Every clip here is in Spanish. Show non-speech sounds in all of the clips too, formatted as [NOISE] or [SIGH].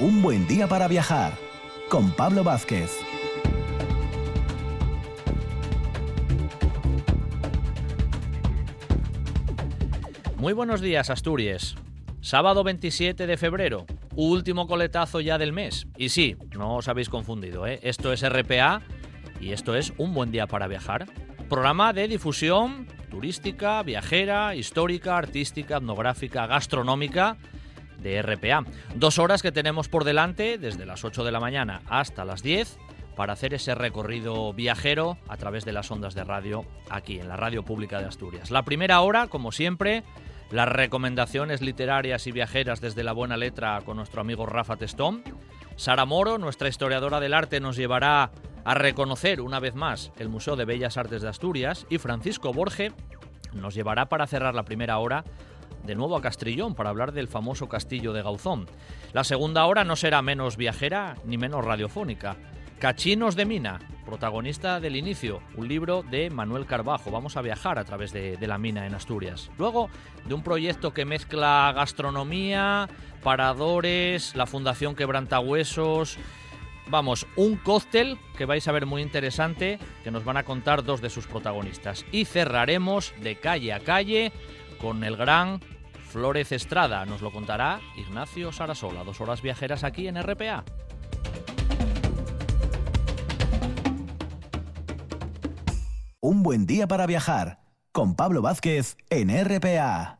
Un buen día para viajar con Pablo Vázquez. Muy buenos días, Asturias. Sábado 27 de febrero, último coletazo ya del mes. Y sí, no os habéis confundido, ¿eh? esto es RPA y esto es Un buen día para viajar. Programa de difusión turística, viajera, histórica, artística, etnográfica, gastronómica de RPA. Dos horas que tenemos por delante, desde las 8 de la mañana hasta las 10, para hacer ese recorrido viajero a través de las ondas de radio aquí en la Radio Pública de Asturias. La primera hora, como siempre, las recomendaciones literarias y viajeras desde la buena letra con nuestro amigo Rafa Testón. Sara Moro, nuestra historiadora del arte, nos llevará a reconocer una vez más el Museo de Bellas Artes de Asturias y Francisco Borge nos llevará para cerrar la primera hora de nuevo a Castrillón para hablar del famoso castillo de Gauzón. La segunda hora no será menos viajera ni menos radiofónica. Cachinos de Mina, protagonista del inicio, un libro de Manuel Carbajo. Vamos a viajar a través de, de, la mina en Asturias. Luego, de un proyecto que mezcla gastronomía, paradores, la Fundación Quebrantahuesos. Vamos, un cóctel que vais a ver muy interesante, que nos van a contar dos de sus protagonistas. Y cerraremos de calle a calle con el gran Flores Estrada. Nos lo contará Ignacio Sarasola. Dos horas viajeras aquí en RPA. Un buen día para viajar con Pablo Vázquez en RPA.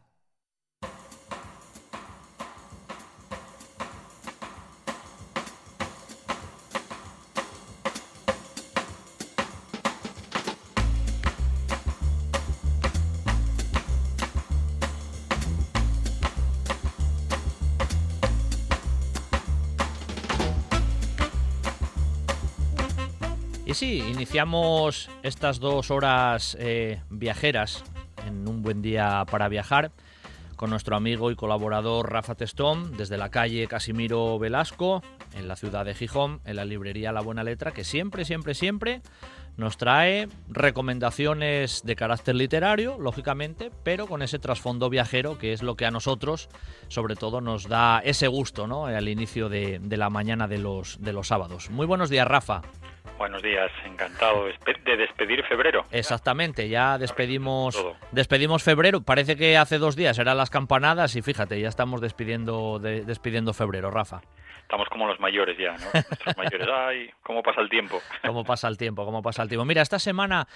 Iniciamos estas dos horas eh, viajeras en un buen día para viajar con nuestro amigo y colaborador Rafa Testón desde la calle Casimiro Velasco en la ciudad de Gijón, en la librería La Buena Letra, que siempre, siempre, siempre nos trae recomendaciones de carácter literario, lógicamente, pero con ese trasfondo viajero que es lo que a nosotros, sobre todo, nos da ese gusto ¿no? al inicio de, de la mañana de los, de los sábados. Muy buenos días, Rafa. Buenos días, encantado de despedir febrero. Exactamente, ya despedimos despedimos febrero. Parece que hace dos días eran las campanadas y fíjate, ya estamos despidiendo de, despidiendo febrero, Rafa. Estamos como los mayores ya, ¿no? [LAUGHS] Nuestros mayores. Ay, cómo pasa el tiempo. [LAUGHS] Cómo pasa el tiempo, cómo pasa el tiempo. Mira, esta semana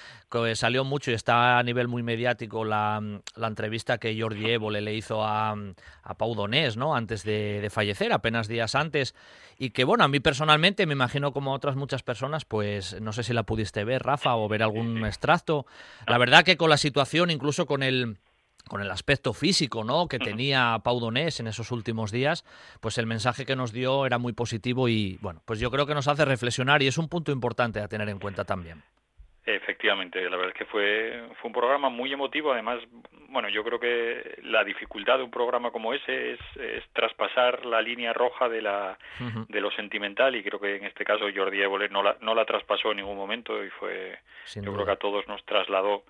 salió mucho y está a nivel muy mediático la, la entrevista que Jordi Évole le hizo a, a Pau Donés, ¿no? Antes de, de fallecer, apenas días antes. Y que, bueno, a mí personalmente, me imagino como a otras muchas personas, pues no sé si la pudiste ver, Rafa, o ver algún extracto. La verdad que con la situación, incluso con el con el aspecto físico ¿no? que tenía Pau Donés en esos últimos días, pues el mensaje que nos dio era muy positivo y bueno, pues yo creo que nos hace reflexionar y es un punto importante a tener en cuenta también. Efectivamente, la verdad es que fue, fue un programa muy emotivo, además, bueno, yo creo que la dificultad de un programa como ese es, es traspasar la línea roja de, la, uh -huh. de lo sentimental y creo que en este caso Jordi Évole no la, no la traspasó en ningún momento y fue, Sin yo duda. creo que a todos nos trasladó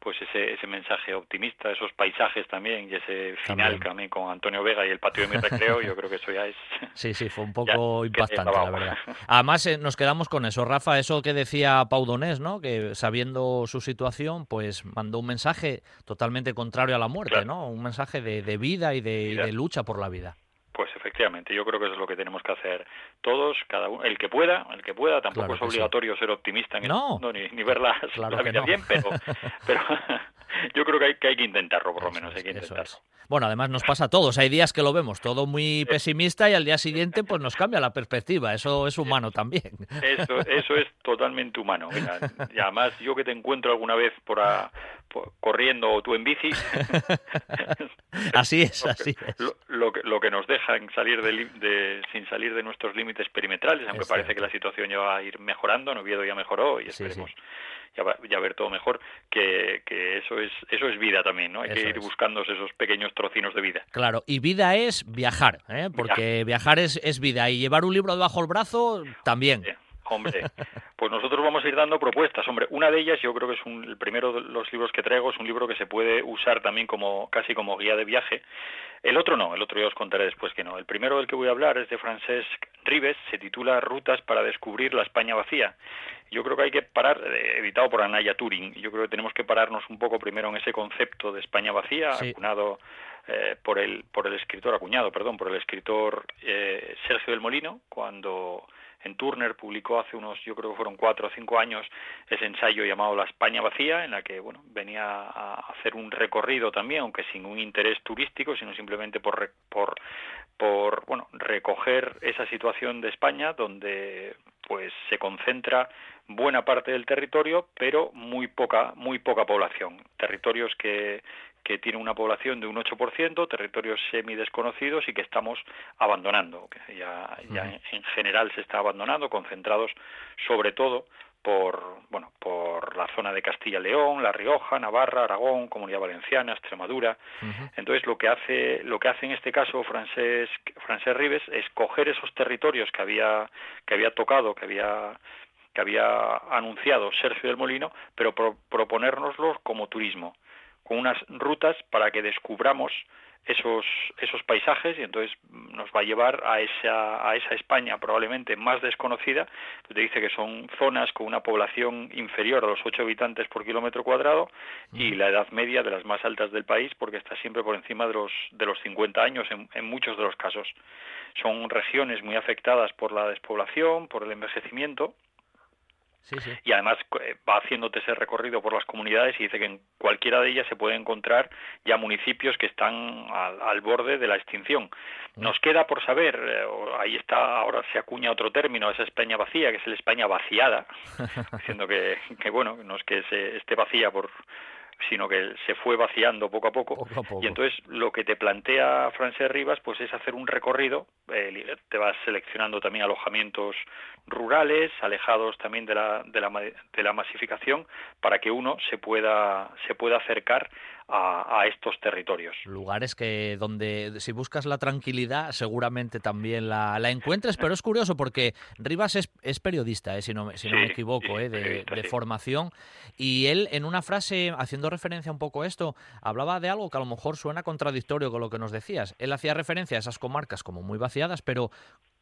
pues ese, ese mensaje optimista, esos paisajes también y ese final también. también con Antonio Vega y el patio de mi recreo, yo creo que eso ya es... [LAUGHS] Sí, sí, fue un [LAUGHS] poco impactante, la verdad. Además, eh, nos quedamos con eso, Rafa, eso que decía Pau Donés, ¿no? Que sabiendo su situación, pues mandó un mensaje totalmente contrario a la muerte, claro. ¿no? Un mensaje de, de vida y de, y de lucha por la vida. Pues efectivamente, yo creo que eso es lo que tenemos que hacer todos, cada uno, el que pueda, el que pueda, tampoco claro es obligatorio sí. ser optimista en no. mundo ni, ni ver la, [LAUGHS] claro la vida no. bien, pero, [LAUGHS] pero [LAUGHS] yo creo que hay, que hay que intentarlo, por lo menos hay que intentarlo. Es. Bueno, además nos pasa a todos, hay días que lo vemos todo muy pesimista y al día siguiente pues nos cambia la perspectiva, eso es humano también. Eso, eso es totalmente humano, Mira, y además yo que te encuentro alguna vez por, a, por corriendo o tú en bici. así es, así es. Lo, lo, que, lo que nos deja en salir de, de, sin salir de nuestros límites perimetrales, aunque parece que la situación ya va a ir mejorando, Noviedo ya mejoró y esperemos. Sí, sí ya, va, ya ver todo mejor, que, que, eso es eso es vida también, ¿no? Hay eso que ir es. buscando esos pequeños trocinos de vida. Claro, y vida es viajar, ¿eh? porque viajar, viajar es, es, vida, y llevar un libro debajo del brazo también. Sí. Hombre, pues nosotros vamos a ir dando propuestas. Hombre, una de ellas yo creo que es un, el primero de los libros que traigo, es un libro que se puede usar también como casi como guía de viaje. El otro no, el otro yo os contaré después que no. El primero del que voy a hablar es de Francesc Ribes, se titula Rutas para descubrir la España vacía. Yo creo que hay que parar, eh, editado por Anaya Turing, yo creo que tenemos que pararnos un poco primero en ese concepto de España vacía, apunado eh, por el por el escritor acuñado, perdón, por el escritor eh, Sergio del Molino cuando en Turner publicó hace unos, yo creo que fueron cuatro o cinco años, ese ensayo llamado La España vacía, en la que bueno venía a hacer un recorrido también, aunque sin un interés turístico, sino simplemente por por por bueno recoger esa situación de España donde pues se concentra buena parte del territorio, pero muy poca muy poca población. Territorios que que tiene una población de un 8%, territorios semidesconocidos y que estamos abandonando, que ya, ya en general se está abandonando, concentrados sobre todo por bueno por la zona de Castilla-León, La Rioja, Navarra, Aragón, Comunidad Valenciana, Extremadura. Entonces lo que hace lo que hace en este caso Francés Francés Rives es coger esos territorios que había que había tocado, que había que había anunciado Sergio del Molino, pero proponérnoslos como turismo con unas rutas para que descubramos esos, esos paisajes y entonces nos va a llevar a esa, a esa España probablemente más desconocida, te dice que son zonas con una población inferior a los 8 habitantes por kilómetro cuadrado y la edad media de las más altas del país porque está siempre por encima de los, de los 50 años en, en muchos de los casos. Son regiones muy afectadas por la despoblación, por el envejecimiento y además eh, va haciéndote ese recorrido por las comunidades y dice que en cualquiera de ellas se puede encontrar ya municipios que están al, borde de la extinción. Mm. Nos queda por saber, eh, ahí está, ahora se acuña otro término, esa España vacía, que es la España vaciada, [LAUGHS] diciendo que, que bueno, no es que se esté vacía por sino que se fue vaciando poco a poco, y entonces lo que te plantea Francés Rivas pues es hacer un recorrido eh, te vas seleccionando también alojamientos rurales alejados también de la, de la, de la masificación para que uno se pueda se pueda acercar a, estos territorios. Lugares que donde si buscas la tranquilidad seguramente también la, la encuentres, pero es curioso porque Rivas es, es periodista, eh, si no, si no me equivoco, eh, de, de formación, y él en una frase, haciendo referencia un poco a esto, hablaba de algo que a lo mejor suena contradictorio con lo que nos decías. Él hacía referencia a esas comarcas como muy vaciadas, pero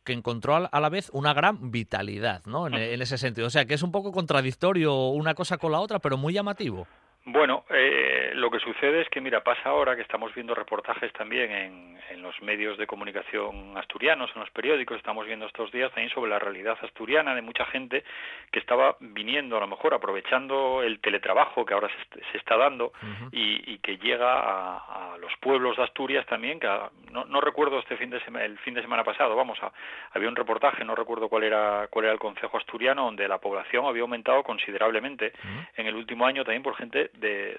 que encontró a la vez una gran vitalidad, ¿no? En, en, ese sentido. O sea, que es un poco contradictorio una cosa con la otra, pero muy llamativo. Bueno, eh, lo que sucede es que, mira, pasa ahora que estamos viendo reportajes también en, en, los medios de comunicación asturianos, en los periódicos, estamos viendo estos días también sobre la realidad asturiana de mucha gente que estaba viniendo, a lo mejor aprovechando el teletrabajo que ahora se, se está dando y, y, que llega a, a, los pueblos de Asturias también, que no, no, recuerdo este fin de semana, el fin de semana pasado, vamos, a, había un reportaje, no recuerdo cuál era, cuál era el concejo asturiano, donde la población había aumentado considerablemente en el último año también por gente de,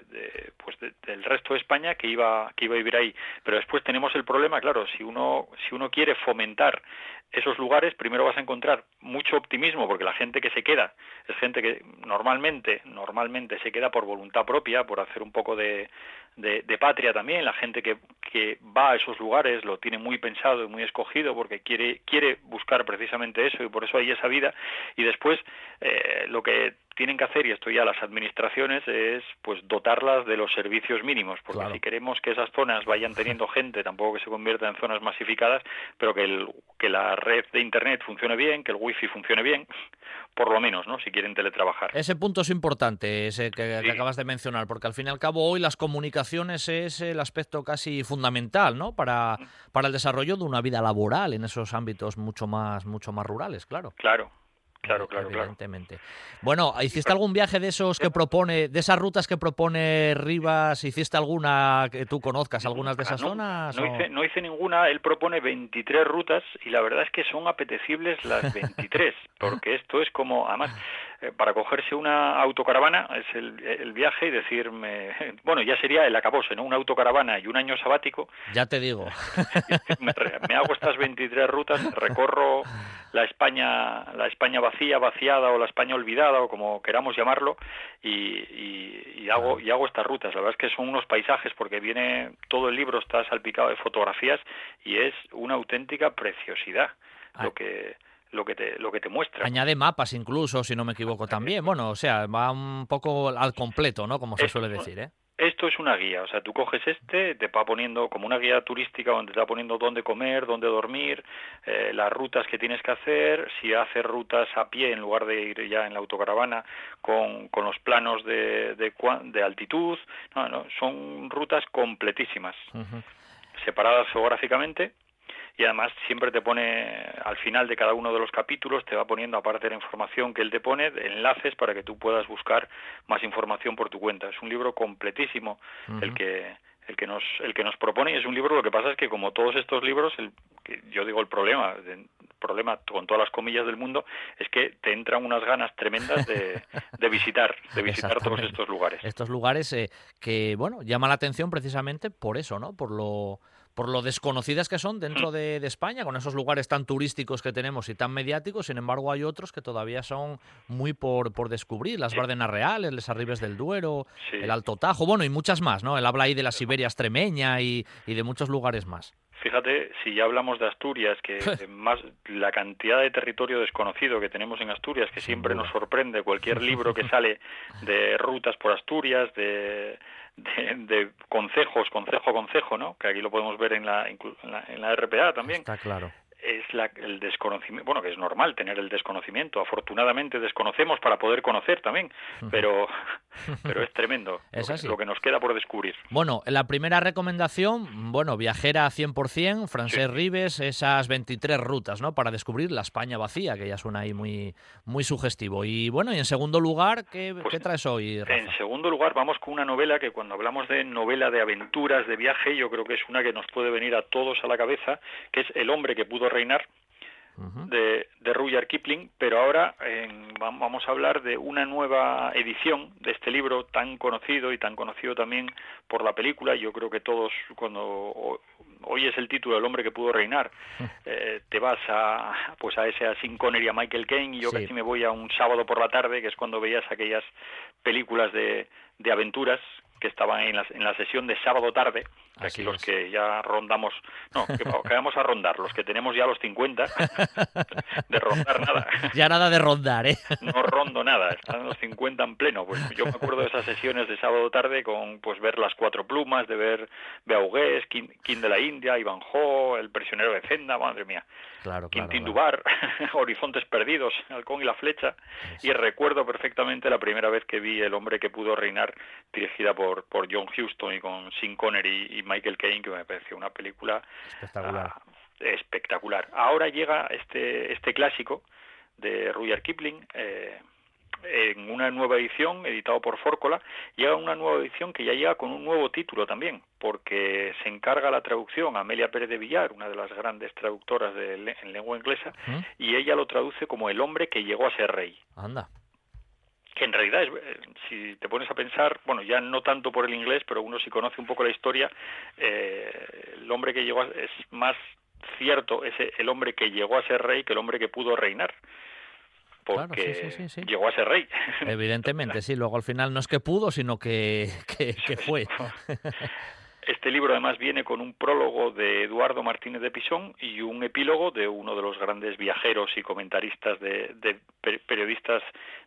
pues del resto de España que iba que iba a vivir ahí. Pero después tenemos el problema claro si uno si uno quiere fomentar esos lugares primero vas a encontrar mucho optimismo porque la gente que se queda es gente que normalmente normalmente se queda por voluntad propia por hacer un poco de, de, de patria también la gente que, que va a esos lugares lo tiene muy pensado y muy escogido porque quiere quiere buscar precisamente eso y por eso hay esa vida y después eh, lo que tienen que hacer, y esto ya las administraciones, es pues dotarlas de los servicios mínimos, porque si queremos que esas zonas vayan teniendo [LAUGHS] gente, tampoco que se convierta en zonas masificadas, pero que, el, que la red de Internet funcione bien, que el wifi funcione bien, por lo menos, ¿no? Si quieren teletrabajar. Ese punto es importante, ese que, acabas de mencionar, porque al fin y al cabo hoy las comunicaciones es el aspecto casi fundamental, ¿no? Para, para el desarrollo de una vida laboral en esos ámbitos mucho más, mucho más rurales, claro. Claro, Claro, claro, evidentemente. Bueno, ¿hiciste algún viaje de esos que propone, de esas rutas que propone Rivas? ¿Hiciste alguna que tú conozcas, algunas de esas zonas? No hice, no hice, ninguna, él propone 23 rutas y la verdad es que son apetecibles las 23, [LAUGHS] porque esto es como, además, eh, para cogerse una autocaravana es el, el, viaje y decirme, [LAUGHS] bueno, ya sería el acabose, ¿no? Una autocaravana y un año sabático. Ya te digo. [LAUGHS] me, me hago estas 23 rutas, recorro la España, la España vacía, vaciada o la España olvidada o como queramos llamarlo y, y, y hago y hago estas rutas. La verdad es que son unos paisajes porque viene todo el libro está salpicado de fotografías y es una auténtica preciosidad lo que lo que te lo que te muestra. Añade mapas incluso, si no me equivoco también. Bueno, o sea, va un poco al completo, ¿no? Como se suele decir, ¿eh? Esto es una guía, o sea, tú coges este, te va poniendo como una guía turística donde te va poniendo dónde comer, dónde dormir, eh, las rutas que tienes que hacer, si haces rutas a pie en lugar de ir ya en la autocaravana con, con los planos de, de, altitud, no, no, son rutas completísimas, separadas geográficamente y además siempre te pone al final de cada uno de los capítulos te va poniendo aparte de la información que él te pone enlaces para que tú puedas buscar más información por tu cuenta. Es un libro completísimo el que el que nos el que nos propone y es un libro lo que pasa es que como todos estos libros el, que yo digo el problema el problema con todas las comillas del mundo es que te entran unas ganas tremendas de, [LAUGHS] de visitar de visitar todos estos lugares. Estos lugares eh, que bueno llama la atención precisamente por eso no por lo por lo desconocidas que son dentro de, España, con esos lugares tan turísticos que tenemos y tan mediáticos, sin embargo hay otros que todavía son muy por, por descubrir, las Bardenas Reales, Les Arribes del Duero, el Alto Tajo, bueno, y muchas más, ¿no? Él habla ahí de la Siberia extremeña y, de muchos lugares más. Fíjate, si ya hablamos de Asturias, que [LAUGHS] más la cantidad de territorio desconocido que tenemos en Asturias, que siempre nos sorprende cualquier libro que [LAUGHS] sale de rutas por Asturias, de de, concejos, concejo a concejo, ¿no? Que aquí lo podemos ver en la, en la, en la RPA también. Está claro es la, el desconocimiento, bueno, que es normal tener el desconocimiento, afortunadamente desconocemos para poder conocer también, pero, pero es tremendo [LAUGHS] es lo, que, nos queda por descubrir. Bueno, la primera recomendación, bueno, viajera 100%, Francés Rives, esas 23 rutas, ¿no? Para descubrir la España vacía, que ya suena ahí muy, muy sugestivo. Y bueno, y en segundo lugar, ¿qué, pues ¿qué traes hoy, En segundo lugar, vamos con una novela que cuando hablamos de novela de aventuras, de viaje, yo creo que es una que nos puede venir a todos a la cabeza, que es El hombre que pudo reinar de, de Rudyard Kipling, pero ahora vamos a hablar de una nueva edición de este libro tan conocido y tan conocido también por la película. Yo creo que todos cuando oyes el título El hombre que pudo reinar, [LAUGHS] eh, te vas a pues a ese a Sin Connery a Michael Caine y yo casi me voy a un sábado por la tarde, que es cuando veías aquellas películas de, de aventuras que estaban en la, en la sesión de sábado tarde, aquí los que ya rondamos, no, [LAUGHS] que, vamos a rondar, los que tenemos ya los 50, [LAUGHS] de rondar nada. Ya nada de rondar, ¿eh? No rondo nada, están los 50 en pleno. Pues yo me acuerdo de esas sesiones de sábado tarde con pues ver las cuatro plumas, de ver Beaugués, King, de la India, Ivanhoe, El prisionero de Zenda, madre mía. Claro, Quintín Dubar, [LAUGHS] Horizontes Perdidos, Halcón y la Flecha, y recuerdo perfectamente la primera vez que vi El hombre que pudo reinar, dirigida por, por John Huston y con Sean Connery y Michael Caine, que me pareció una película espectacular. Ah, espectacular. Ahora llega este, este clásico de Rudyard Kipling, eh, en una nueva edición, editado por Fórcola, llega una nueva edición que ya llega con un nuevo título también, porque se encarga la traducción a Amelia Pérez de Villar, una de las grandes traductoras de, en lengua inglesa, y ella lo traduce como el hombre que llegó a ser rey. Anda que en realidad, es, eh, si te pones a pensar, bueno, ya no tanto por el inglés, pero uno si conoce un poco la historia, eh, el hombre que llegó a, es más cierto ese el hombre que llegó a ser rey que el hombre que pudo reinar porque llegó a ser rey. Evidentemente, [LAUGHS] sí. Luego al final no es que pudo, sino que, que, fue. [LAUGHS] Este libro además viene con un prólogo de Eduardo Martínez de Pisón y un epílogo de uno de los grandes viajeros y comentaristas de, periodistas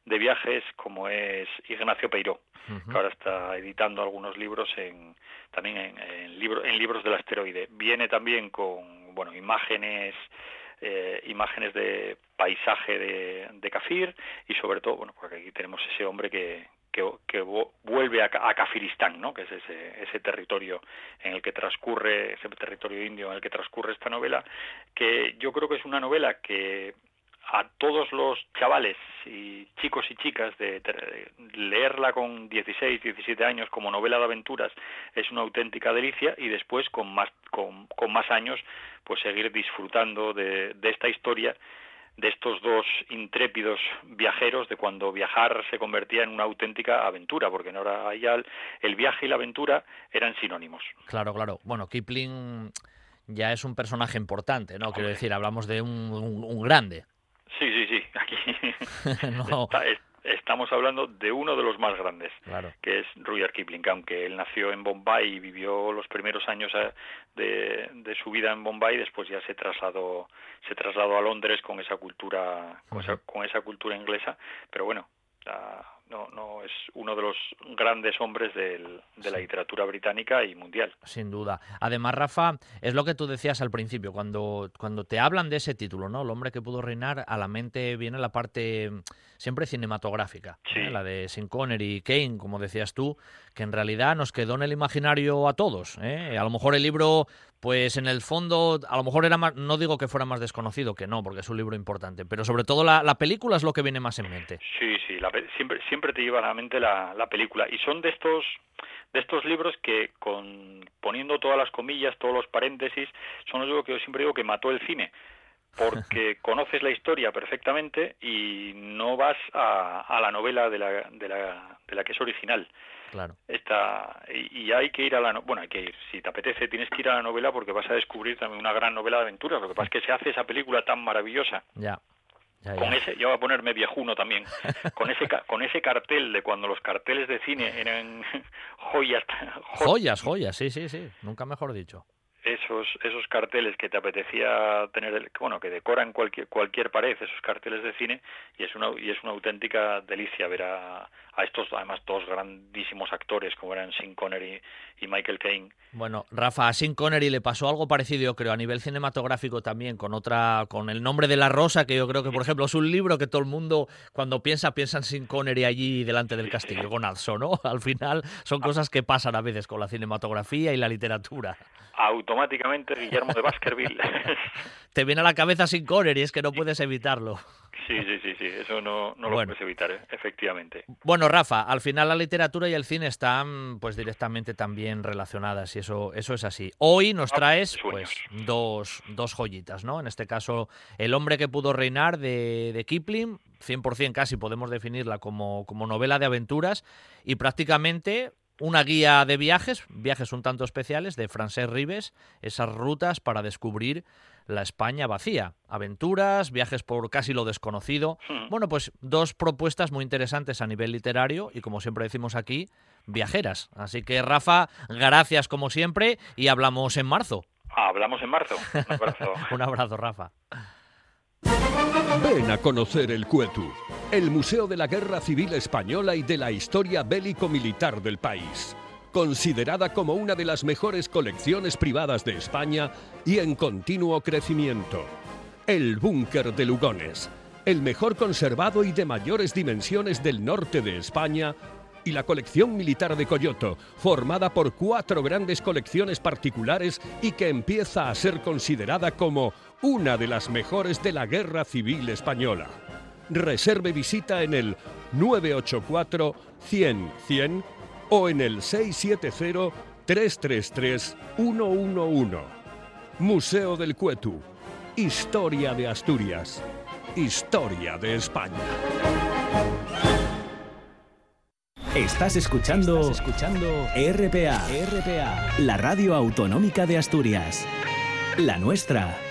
de viajes como es Ignacio Peiró, que ahora está editando algunos libros en, también en, en libros del asteroide. Viene también con bueno imágenes eh, imágenes de paisaje de, de Kafir y sobre todo, bueno, porque aquí tenemos ese hombre que, que, vuelve a, a, Kafiristán, ¿no? que es ese, ese territorio en el que transcurre, ese territorio indio en el que transcurre esta novela, que yo creo que es una novela que a todos los chavales y chicos y chicas de, leerla con 16, 17 años como novela de aventuras es una auténtica delicia y después con más con, más años pues seguir disfrutando de, de esta historia de estos dos intrépidos viajeros de cuando viajar se convertía en una auténtica aventura, porque en ahora ya el, viaje y la aventura eran sinónimos. Claro, claro. Bueno, Kipling ya es un personaje importante, ¿no? Quiero decir, hablamos de un, un grande. Sí, sí, sí. Aquí [LAUGHS] estamos hablando de uno de los más grandes, que es Rudyard Kipling, aunque él nació en Bombay y vivió los primeros años eh, de, su vida en Bombay, después ya se trasladó, se trasladó a Londres con esa cultura, con, esa, con esa cultura inglesa, pero bueno, no, no es uno de los grandes hombres de la literatura británica y mundial. Sin duda. Además, Rafa, es lo que tú decías al principio, cuando, cuando te hablan de ese título, ¿no? El hombre que pudo reinar, a la mente viene la parte siempre cinematográfica, ¿eh? la de Sin Connery y Kane, como decías tú, que en realidad nos quedó en el imaginario a todos. ¿eh? A lo mejor el libro pues en el fondo, a lo mejor era más, no digo que fuera más desconocido, que no, porque es un libro importante, pero sobre todo la, película es lo que viene más en mente. Sí, sí, siempre, siempre te lleva a la mente la, película. Y son de estos, de estos libros que, con, poniendo todas las comillas, todos los paréntesis, son los libros que yo siempre digo que mató el cine. Porque [LAUGHS] conoces la historia perfectamente y no vas a, a la novela de la, de, la, de la que es original. Claro. Está, y, hay que ir a la bueno, hay que ir, si te apetece tienes que ir a la novela porque vas a descubrir también una gran novela de aventuras. Lo que pasa es que se hace esa película tan maravillosa. Ya. Con ese, yo voy a ponerme viejuno también, [LAUGHS] con ese con ese cartel de cuando los carteles de cine eran [LAUGHS] joyas. Joyas, joyas, sí, sí, sí, nunca mejor dicho esos esos carteles que te apetecía tener bueno que decoran cualquier cualquier pared esos carteles de cine y es una y es una auténtica delicia ver a, a estos además dos grandísimos actores como eran Sean Connery y Michael Caine. Bueno Rafa a Sean Connery le pasó algo parecido yo creo a nivel cinematográfico también con otra con el nombre de la rosa que yo creo que por ejemplo es un libro que todo el mundo cuando piensa piensa en Sean Connery allí delante del castillo con Alzo no [LAUGHS] al final son cosas que pasan a veces con la cinematografía y la literatura automáticamente Guillermo de Baskerville. [LAUGHS] Te viene a la cabeza sin correr y es que no puedes evitarlo. Sí, sí, sí, sí, eso no, no lo puedes evitar, ¿eh? efectivamente. Bueno, Rafa, al final la literatura y el cine están pues directamente también relacionadas y eso, eso es así. Hoy nos ah, traes pues dos, dos joyitas, ¿no? En este caso, El hombre que pudo reinar de, de Kipling, 100% casi podemos definirla como, como novela de aventuras y prácticamente una guía de viajes, viajes un tanto especiales de Francesc Ribes, esas rutas para descubrir la España vacía, aventuras, viajes por casi lo desconocido. Hmm. Bueno, pues dos propuestas muy interesantes a nivel literario y como siempre decimos aquí, viajeras. Así que Rafa, gracias como siempre y hablamos en marzo. hablamos en marzo. Un abrazo. [LAUGHS] un abrazo, Rafa. Ven a conocer el Cuetu, el Museo de la Guerra Civil Española y de la historia bélico-militar del país. Considerada como una de las mejores colecciones privadas de España y en continuo crecimiento. El Búnker de Lugones, el mejor conservado y de mayores dimensiones del norte de España, y la colección militar de Coyoto, formada por cuatro grandes colecciones particulares y que empieza a ser considerada como una de las mejores de la Guerra Civil Española. Reserve visita en el 984 100 100 o en el 670 333 111. Museo del Cuetu. Historia de Asturias. Historia de España. Estás escuchando, escuchando RPA, RPA, la radio autonómica de Asturias. La nuestra.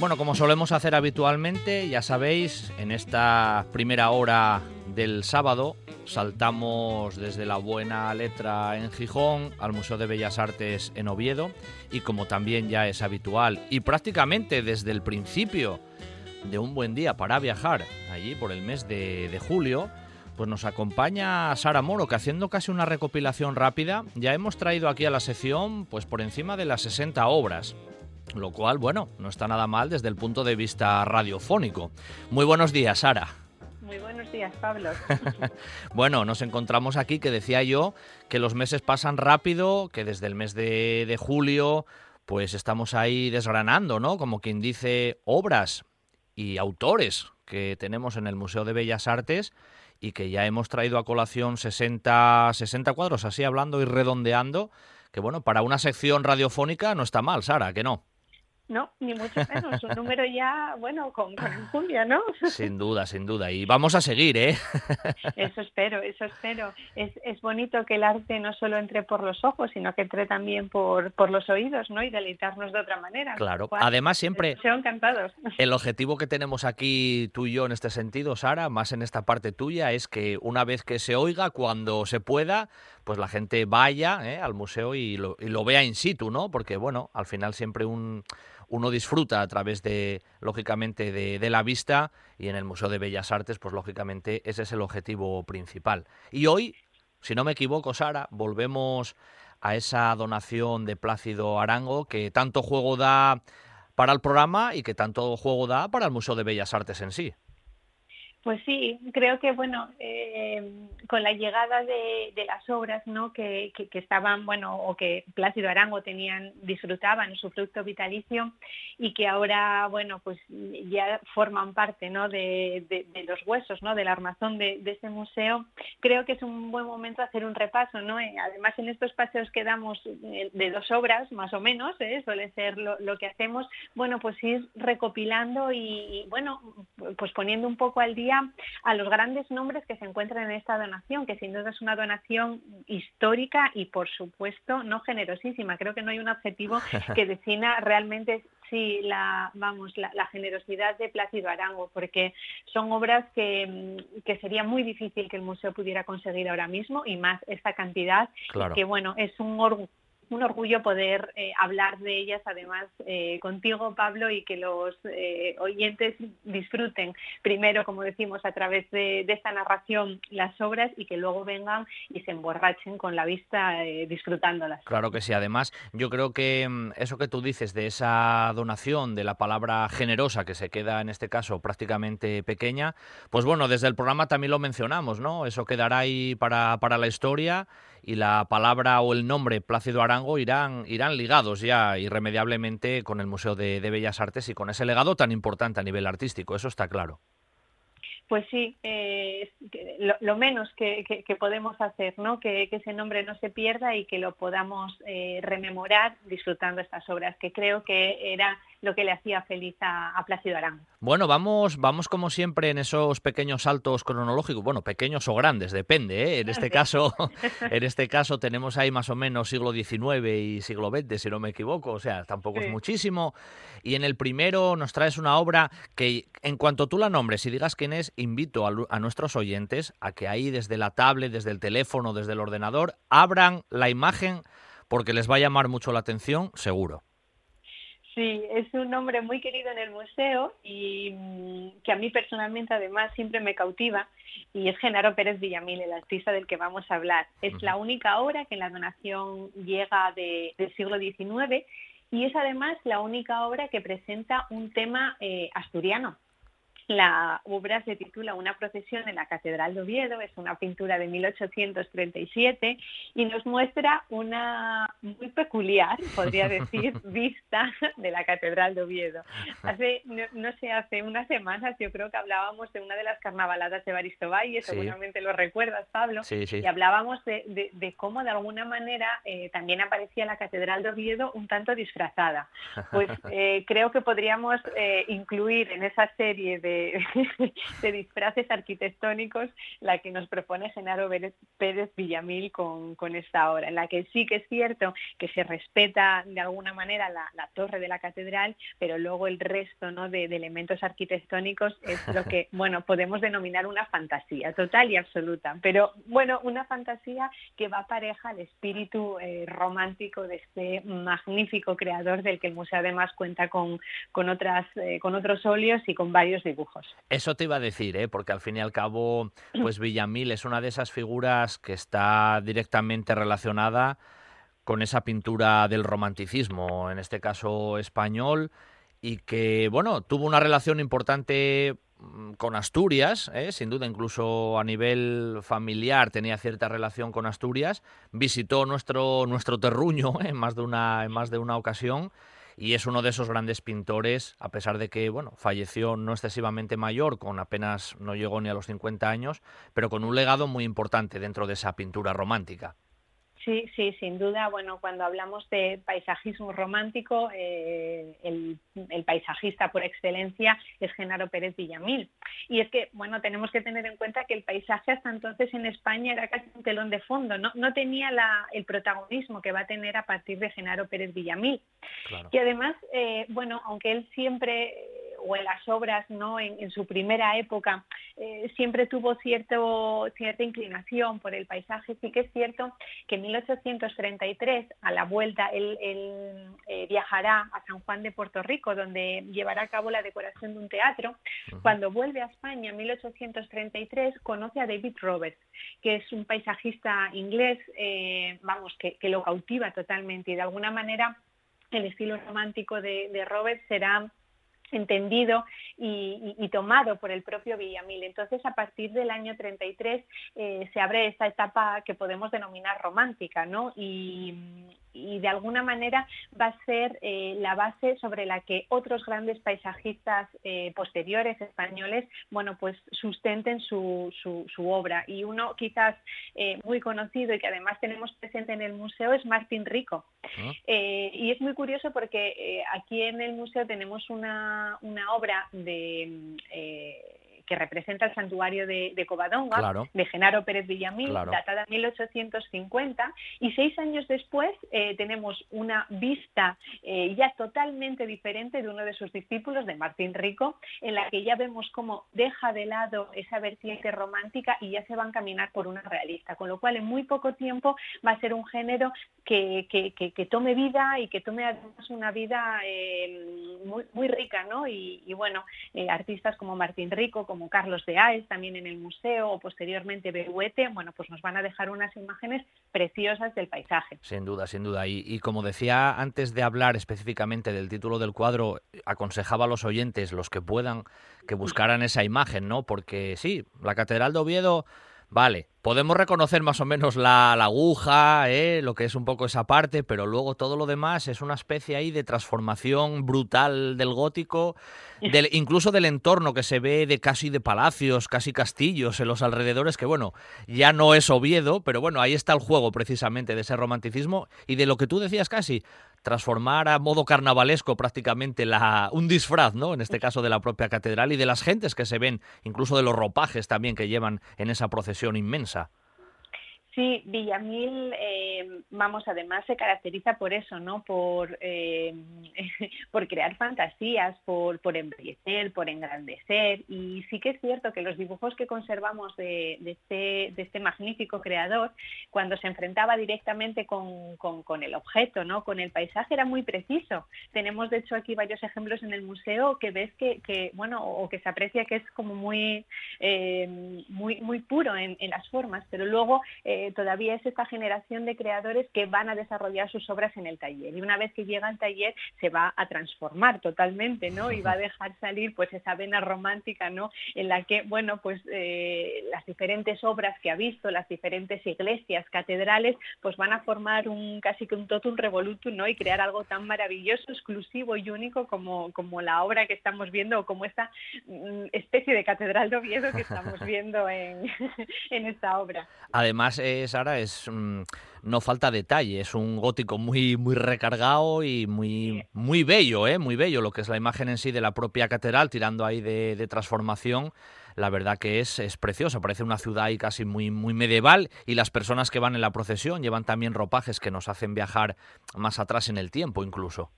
Bueno, como solemos hacer habitualmente, ya sabéis, en esta primera hora del sábado saltamos desde la buena letra en Gijón al Museo de Bellas Artes en Oviedo y como también ya es habitual y prácticamente desde el principio de un buen día para viajar allí por el mes de, julio, pues nos acompaña Sara Moro, que haciendo casi una recopilación rápida, ya hemos traído aquí a la sección pues por encima de las 60 obras lo cual, bueno, no está nada mal desde el punto de vista radiofónico. Muy buenos días, Sara. Muy buenos días, Pablo. [LAUGHS] [LAUGHS] bueno, nos encontramos aquí, que decía yo, que los meses pasan rápido, que desde el mes de, de julio, pues estamos ahí desgranando, ¿no? Como quien dice, obras y autores que tenemos en el Museo de Bellas Artes y que ya hemos traído a colación 60, 60 cuadros, así hablando y redondeando, que bueno, para una sección radiofónica no está mal, Sara, que no. No, ni mucho menos. Un número ya, bueno, con, con enjundia, ¿no? Sin duda, sin duda. Y vamos a seguir, ¿eh? Eso espero, eso espero. Es, es bonito que el arte no solo entre por los ojos, sino que entre también por, por los oídos, ¿no? Y deleitarnos de otra manera. Claro. Además, siempre... Son encantados. El objetivo que tenemos aquí tú y yo en este sentido, Sara, más en esta parte tuya, es que una vez que se oiga, cuando se pueda, pues la gente vaya ¿eh? al museo y lo, y lo vea in situ, ¿no? Porque, bueno, al final siempre un uno disfruta a través de, lógicamente, de, la vista y en el Museo de Bellas Artes, pues lógicamente ese es el objetivo principal. Y hoy, si no me equivoco, Sara, volvemos a esa donación de Plácido Arango que tanto juego da para el programa y que tanto juego da para el Museo de Bellas Artes en sí. Pues sí, creo que bueno, eh, con la llegada de, las obras, ¿no? Que, estaban, bueno, o que Plácido Arango tenían, disfrutaban su fruto vitalicio y que ahora, bueno, pues ya forman parte, ¿no? De, los huesos, ¿no? Del armazón de, ese museo. Creo que es un buen momento hacer un repaso, ¿no? Eh, además, en estos paseos que damos eh, de dos obras, más o menos, suele ser lo, que hacemos. Bueno, pues ir recopilando y, bueno, pues poniendo un poco al día a los grandes nombres que se encuentran en esta donación, que sin duda es una donación histórica y, por supuesto, no generosísima. Creo que no hay un objetivo [LAUGHS] que defina realmente sí la vamos la, generosidad de Plácido Arango porque son obras que, que, sería muy difícil que el museo pudiera conseguir ahora mismo y más esta cantidad que bueno es un orgullo un orgullo poder eh, hablar de ellas además eh, contigo, Pablo, y que los eh, oyentes disfruten primero, como decimos, a través de, esta narración las obras y que luego vengan y se emborrachen con la vista disfrutándolas. Claro que sí. Además, yo creo que mm, eso que tú dices de esa donación, de la palabra generosa, que se queda en este caso prácticamente pequeña, pues bueno, desde el programa también lo mencionamos, ¿no? Eso quedará ahí para, para la historia y la palabra o el nombre Plácido Arango irán, irán ligados ya irremediablemente con el Museo de, Bellas Artes y con ese legado tan importante a nivel artístico, eso está claro pues sí, eh, lo, menos que, podemos hacer, ¿no? Que, ese nombre no se pierda y que lo podamos eh, rememorar disfrutando estas obras, que creo que era lo que le hacía feliz a, Plácido Arán. Bueno, vamos, vamos como siempre en esos pequeños saltos cronológicos, bueno, pequeños o grandes, depende, ¿eh? En este caso, [LAUGHS] en este caso tenemos ahí más o menos siglo XIX y siglo XX, si no me equivoco, o sea, tampoco es muchísimo. Y en el primero nos traes una obra que, en cuanto tú la nombres y digas quién es, invito a, a nuestros oyentes a que ahí desde la tablet, desde el teléfono, desde el ordenador, abran la imagen porque les va a llamar mucho la atención, seguro. Sí, es un nombre muy querido en el museo y mm, que a mí personalmente además siempre me cautiva y es Genaro Pérez Villamil, el artista del que vamos a hablar. Es la única obra que en la donación llega del siglo XIX y es además la única obra que presenta un tema eh, asturiano. La obra se titula Una procesión en la Catedral de Oviedo, es una pintura de 1837 y nos muestra una muy peculiar, podría decir, [LAUGHS] vista de la Catedral de Oviedo. Hace, no, sé, hace unas semanas yo creo que hablábamos de una de las carnavaladas de Baristo Valle, seguramente lo recuerdas, Pablo, y hablábamos de, cómo de alguna manera eh, también aparecía la Catedral de Oviedo un tanto disfrazada. Pues [LAUGHS] eh, creo que podríamos eh, incluir en esa serie de [LAUGHS] de, disfraces arquitectónicos la que nos propone Genaro Pérez Villamil con, esta obra, en la que sí que es cierto que se respeta de alguna manera la, torre de la catedral, pero luego el resto ¿no? de, elementos arquitectónicos es lo que [LAUGHS] bueno podemos denominar una fantasía total y absoluta, pero bueno, una fantasía que va pareja al espíritu eh, romántico de este magnífico creador del que el museo además cuenta con, con, otras, eh, con otros óleos y con varios dibujos. Eso te iba a decir, ¿eh? porque al fin y al cabo, [CLEARS THROAT] pues Villamil es una de esas figuras que está directamente relacionada con esa pintura del romanticismo, en este caso español, y que, bueno, tuvo una relación importante mm, con Asturias, ¿eh? sin duda incluso a nivel familiar tenía cierta relación con Asturias, visitó nuestro, nuestro terruño en más de una, en más de una ocasión y es uno de esos grandes pintores, a pesar de que, bueno, falleció no excesivamente mayor, con apenas no llegó ni a los 50 años, pero con un legado muy importante dentro de esa pintura romántica. Sí, sí, sin duda. Bueno, cuando hablamos de paisajismo romántico, eh, el, paisajista por excelencia es Genaro Pérez Villamil. Y es que, bueno, tenemos que tener en cuenta que el paisaje hasta entonces en España era casi un telón de fondo, no, no tenía el protagonismo que va a tener a partir de Genaro Pérez Villamil. Y además, eh, bueno, aunque él siempre o en las obras ¿no? en, su primera época eh, siempre tuvo cierto, cierta inclinación por el paisaje. Sí que es cierto que en 1833, a la vuelta, él, eh, viajará a San Juan de Puerto Rico, donde llevará a cabo la decoración de un teatro. Cuando vuelve a España en 1833, conoce a David Roberts, que es un paisajista inglés, eh, vamos, que, lo cautiva totalmente y de alguna manera el estilo romántico de, de Roberts será entendido y, tomado por el propio Villamil. Entonces, a partir del año 33 eh, se abre esta etapa que podemos denominar romántica, ¿no? Y, de alguna manera va a ser eh, la base sobre la que otros grandes paisajistas eh, posteriores españoles, bueno, pues sustenten su, su, obra. Y uno quizás muy conocido y que además tenemos presente en el museo es Martín Rico. Ah. y es muy curioso porque aquí en el museo tenemos una una, obra de eh, que representa el santuario de, Covadonga, de Genaro Pérez Villamil, datada de 1850, y seis años después eh, tenemos una vista eh, ya totalmente diferente de uno de sus discípulos, de Martín Rico, en la que ya vemos cómo deja de lado esa vertiente romántica y ya se va a caminar por una realista, con lo cual en muy poco tiempo va a ser un género que, tome vida y que tome además una vida eh, muy, muy rica, ¿no? Y, y bueno, artistas como Martín Rico, como Carlos de Aes, también en el museo, o posteriormente Beruete, bueno, pues nos van a dejar unas imágenes preciosas del paisaje. Sin duda, sin duda. Y, como decía antes de hablar específicamente del título del cuadro, aconsejaba a los oyentes, los que puedan, que buscaran esa imagen, ¿no? Porque sí, la Catedral de Oviedo Vale, podemos reconocer más o menos la, aguja, ¿eh? lo que es un poco esa parte, pero luego todo lo demás es una especie ahí de transformación brutal del gótico, [LAUGHS] del, incluso del entorno que se ve de casi de palacios, casi castillos en los alrededores, que bueno, ya no es Oviedo, pero bueno, ahí está el juego precisamente de ese romanticismo y de lo que tú decías casi, transformar a modo carnavalesco prácticamente la, un disfraz, ¿no? En este caso de la propia catedral y de las gentes que se ven, incluso de los ropajes también que llevan en esa procesión inmensa. Sí, Villamil, eh, vamos, además se caracteriza por eso, ¿no? Por, eh, [LAUGHS] por crear fantasías, por, por embellecer, por engrandecer. Y sí que es cierto que los dibujos que conservamos de, de, este, de este, magnífico creador, cuando se enfrentaba directamente con, con, el objeto, ¿no? Con el paisaje, era muy preciso. Tenemos, de hecho, aquí varios ejemplos en el museo que ves que, que bueno, o que se aprecia que es como muy, eh, muy, muy puro en, en, las formas, pero luego todavía es esta generación de creadores que van a desarrollar sus obras en el taller. Y una vez que llega al taller se va a transformar totalmente, ¿no? Y va a dejar salir pues esa vena romántica, ¿no? En la que, bueno, pues eh, las diferentes obras que ha visto, las diferentes iglesias, catedrales, pues van a formar un casi que un totum revolutum, ¿no? Y crear algo tan maravilloso, exclusivo y único como, como la obra que estamos viendo o como esta mm, especie de catedral de Oviedo que estamos [LAUGHS] viendo en, [LAUGHS] en esta obra. Además, eh, Sara, es mm, no falta detalle, es un gótico muy muy recargado y muy muy bello, ¿eh? muy bello lo que es la imagen en sí de la propia catedral, tirando ahí de, transformación. La verdad que es, es preciosa, parece una ciudad ahí casi muy, muy medieval y las personas que van en la procesión llevan también ropajes que nos hacen viajar más atrás en el tiempo incluso.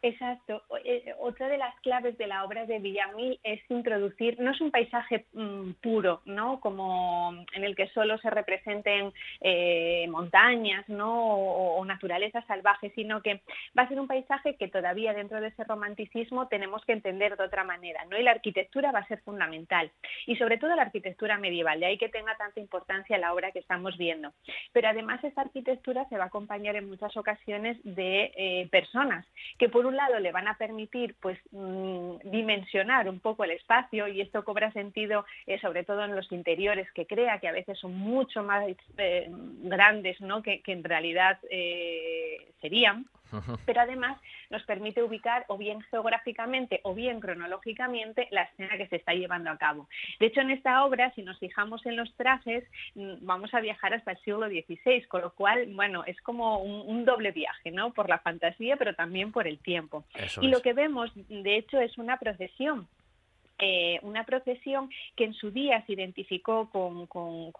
Exacto. Eh, otra de las claves de la obra de Villamil es introducir, no es un paisaje mm, puro, ¿no? Como en el que solo se representen eh, montañas, ¿no? O, naturaleza salvaje, sino que va a ser un paisaje que todavía dentro de ese romanticismo tenemos que entender de otra manera, ¿no? Y la arquitectura va a ser fundamental. Y sobre todo la arquitectura medieval, de ahí que tenga tanta importancia la obra que estamos viendo. Pero además esa arquitectura se va a acompañar en muchas ocasiones de eh, personas que por un lado le van a permitir pues mm, dimensionar un poco el espacio y esto cobra sentido eh, sobre todo en los interiores que crea que a veces son mucho más eh, grandes ¿no? que, en realidad eh, serían pero además nos permite ubicar o bien geográficamente o bien cronológicamente la escena que se está llevando a cabo. De hecho, en esta obra, si nos fijamos en los trajes, mm, vamos a viajar hasta el siglo XVI, con lo cual, bueno, es como un, doble viaje, ¿no? Por la fantasía, pero también por el tiempo. y lo que vemos, de hecho, es una procesión eh, una procesión que en su día se identificó con,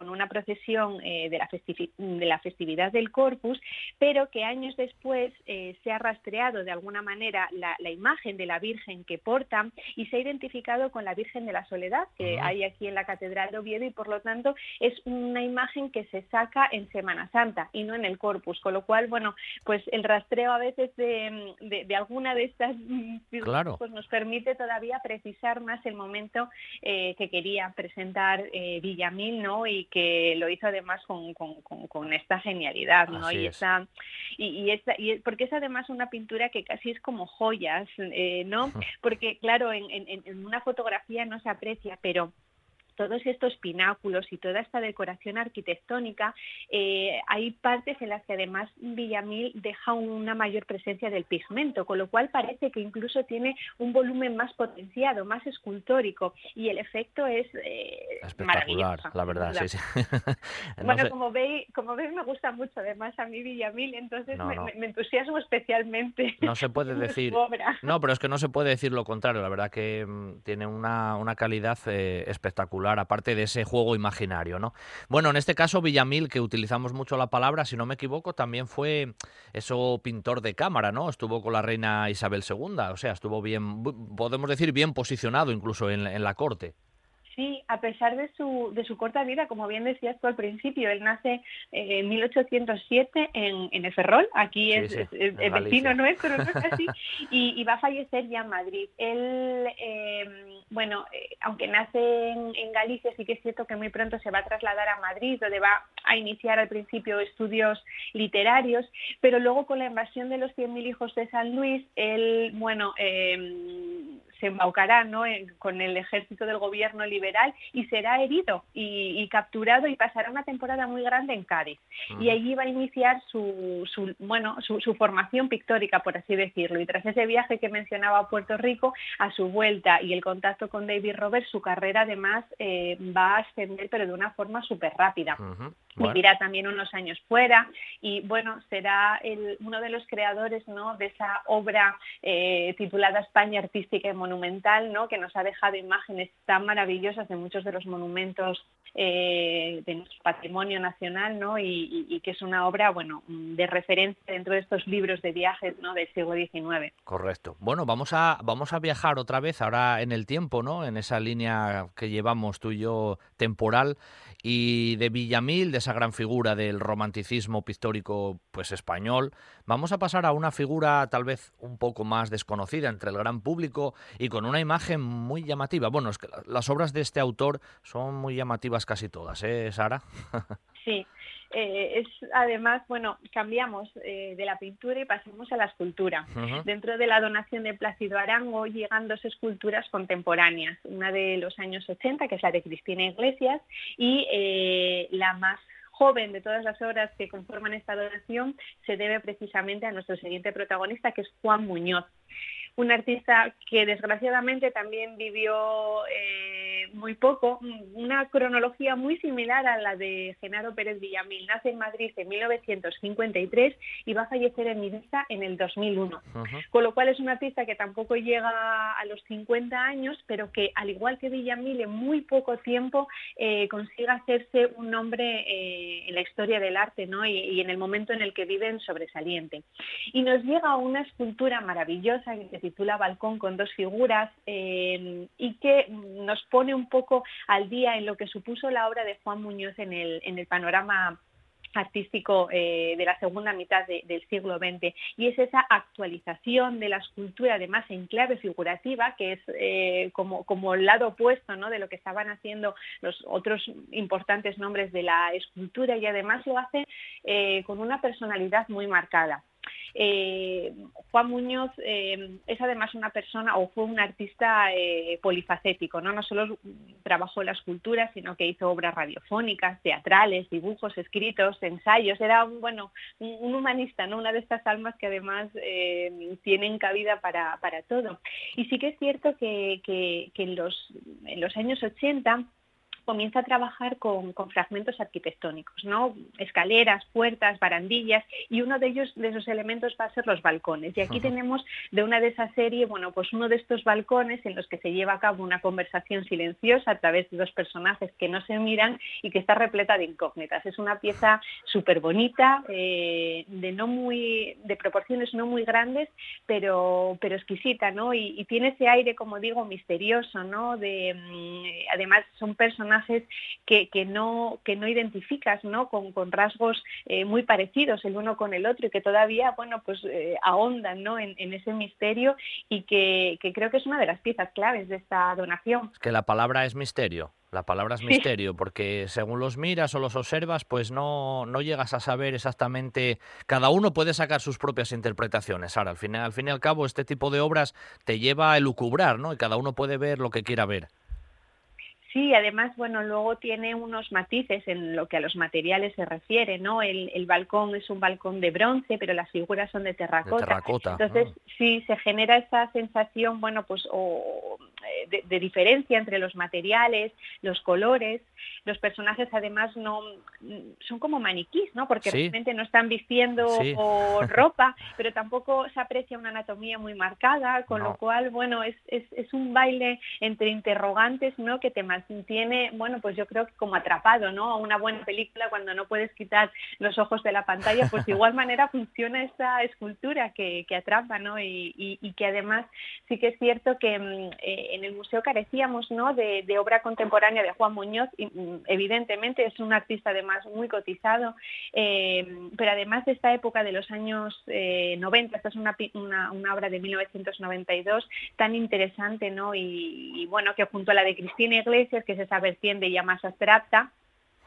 una procesión eh, de, la de, la festividad del Corpus, pero que años después eh, se ha rastreado de alguna manera la, imagen de la Virgen que porta y se ha identificado con la Virgen de la Soledad que hay aquí en la Catedral de Oviedo y por lo tanto es una imagen que se saca en Semana Santa y no en el Corpus, con lo cual, bueno, pues el rastreo a veces de, alguna de estas claro. pues nos permite todavía precisar más el momento eh, que quería presentar eh, Villamil, ¿no? Y que lo hizo además con, con, esta genialidad, ¿no? y, esa, y, esta, y, porque es además una pintura que casi es como joyas, eh, ¿no? [LAUGHS] Porque claro, en, en una fotografía no se aprecia, pero todos estos pináculos y toda esta decoración arquitectónica, eh, hay partes en las que además Villamil deja una mayor presencia del pigmento, con lo cual parece que incluso tiene un volumen más potenciado, más escultórico y el efecto es eh, espectacular, la verdad, sí, sí. [LAUGHS] bueno, como veis, como veis me gusta mucho además a mí Villamil, entonces me, entusiasmo especialmente. [LAUGHS] No se puede decir, no, pero es que no se puede decir lo contrario, la verdad que mm, tiene una, una calidad eh, espectacular aparte de ese juego imaginario, ¿no? Bueno, en este caso Villamil, que utilizamos mucho la palabra, si no me equivoco, también fue eso pintor de cámara, ¿no? Estuvo con la reina Isabel II, o sea, estuvo bien, podemos decir, bien posicionado incluso en la corte. Sí, a pesar de su, de su corta vida, como bien decías tú al principio, él nace en 1807 en, en Ferrol, aquí es, el vecino nuestro, ¿no es [LAUGHS] así? y, va a fallecer ya en Madrid. Él, em, bueno, eh, aunque nace en, Galicia, sí que es cierto que muy pronto se va a trasladar a Madrid, donde va a iniciar al principio estudios literarios, pero luego con la invasión de los 100.000 hijos de San Luis, él, bueno, eh, se embaucará ¿no? con el ejército del gobierno liberal y será herido y, capturado y pasará una temporada muy grande en Cádiz. Y allí va a iniciar su, bueno, su, formación pictórica, por así decirlo. Y tras ese viaje que mencionaba a Puerto Rico, a su vuelta y el contacto con David Roberts, su carrera además eh, va a ascender, pero de una forma súper rápida. Vivirá también unos años fuera y bueno, será uno de los creadores ¿no? de esa obra eh, titulada España Artística y Monumental, ¿no? que nos ha dejado imágenes tan maravillosas de muchos de los monumentos eh, de nuestro patrimonio nacional ¿no? Y, que es una obra bueno, de referencia dentro de estos libros de viajes ¿no? del siglo XIX. Correcto. Bueno, vamos a, vamos a viajar otra vez ahora en el tiempo, ¿no? en esa línea que llevamos tú y yo temporal y de Villamil, de esa gran figura del romanticismo pictórico pues español, vamos a pasar a una figura tal vez un poco más desconocida entre el gran público y con una imagen muy llamativa. Bueno, es que las obras de este autor son muy llamativas casi todas, ¿eh, Sara? [LAUGHS] Sí, eh, es además, bueno, cambiamos eh, de la pintura y pasamos a la escultura. Dentro de la donación de Plácido Arango llegan dos esculturas contemporáneas, una de los años 80, que es la de Cristina Iglesias, y eh, la más joven de todas las obras que conforman esta donación se debe precisamente a nuestro siguiente protagonista, que es Juan Muñoz un artista que desgraciadamente también vivió eh, muy poco, una cronología muy similar a la de Genaro Pérez Villamil. Nace en Madrid en 1953 y va a fallecer en Ibiza en el 2001. Con lo cual es un artista que tampoco llega a los 50 años, pero que al igual que Villamil en muy poco tiempo eh, consigue hacerse un nombre eh, en la historia del arte ¿no? y, y, en el momento en el que viven sobresaliente. Y nos llega una escultura maravillosa que se titula Balcón con dos figuras eh, y que nos pone un poco al día en lo que supuso la obra de Juan Muñoz en el, en el panorama artístico eh, de la segunda mitad del siglo XX y es esa actualización de la escultura además en clave figurativa que es eh, como, como el lado opuesto ¿no? de lo que estaban haciendo los otros importantes nombres de la escultura y además lo hace con una personalidad muy marcada. Eh, Juan Muñoz eh, es además una persona o fue un artista eh, polifacético, ¿no? no solo trabajó la escultura, sino que hizo obras radiofónicas, teatrales, dibujos, escritos, ensayos. Era un, bueno, un, humanista, ¿no? una de estas almas que además tienen cabida para, todo. Y sí que es cierto que, que en, los, en los años 80 comienza a trabajar con, fragmentos arquitectónicos, ¿no? Escaleras, puertas, barandillas, y uno de ellos, de esos elementos, va a ser los balcones. Y aquí [LAUGHS] tenemos de una de esas series, bueno, pues uno de estos balcones en los que se lleva a cabo una conversación silenciosa a través de dos personajes que no se miran y que está repleta de incógnitas. Es una pieza súper bonita, eh, de no muy, de proporciones no muy grandes, pero, pero exquisita, ¿no? Y, tiene ese aire, como digo, misterioso, ¿no? De, mm, además son personajes que, que, no, que no identificas ¿no? Con, con rasgos eh, muy parecidos el uno con el otro y que todavía bueno, pues, eh, ahondan ¿no? en, ese misterio y que, que creo que es una de las piezas claves de esta donación. Es que la palabra es misterio. La palabra es misterio, porque según los miras o los observas, pues no, no llegas a saber exactamente. Cada uno puede sacar sus propias interpretaciones. Ahora, al fin, al fin y al cabo, este tipo de obras te lleva a elucubrar, ¿no? Y cada uno puede ver lo que quiera ver. Sí, además, bueno, luego tiene unos matices en lo que a los materiales se refiere, ¿no? El, balcón es un balcón de bronce, pero las figuras son de terracota. Entonces, ah. sí, se genera esa sensación, bueno, pues o, eh, de, diferencia entre los materiales, los colores. Los personajes, además, no son como maniquís, ¿no? Porque realmente no están vistiendo [LAUGHS] ropa, pero tampoco se aprecia una anatomía muy marcada, con lo cual, bueno, es, es, es un baile entre interrogantes, ¿no? Que te tiene, bueno, pues yo creo que como atrapado, ¿no? Una buena película cuando no puedes quitar los ojos de la pantalla, pues de igual manera funciona esta escultura que, atrapa, ¿no? Y, que además sí que es cierto que mm, eh, en el museo carecíamos, ¿no? De, obra contemporánea de Juan Muñoz, y, mm, evidentemente es un artista además muy cotizado, eh, pero además de esta época de los años 90, eh, esta es una, una, obra de 1992 tan interesante, ¿no? Y, y bueno, que junto a la de Cristina Iglesias, que es esa vertiente ya más abstracta,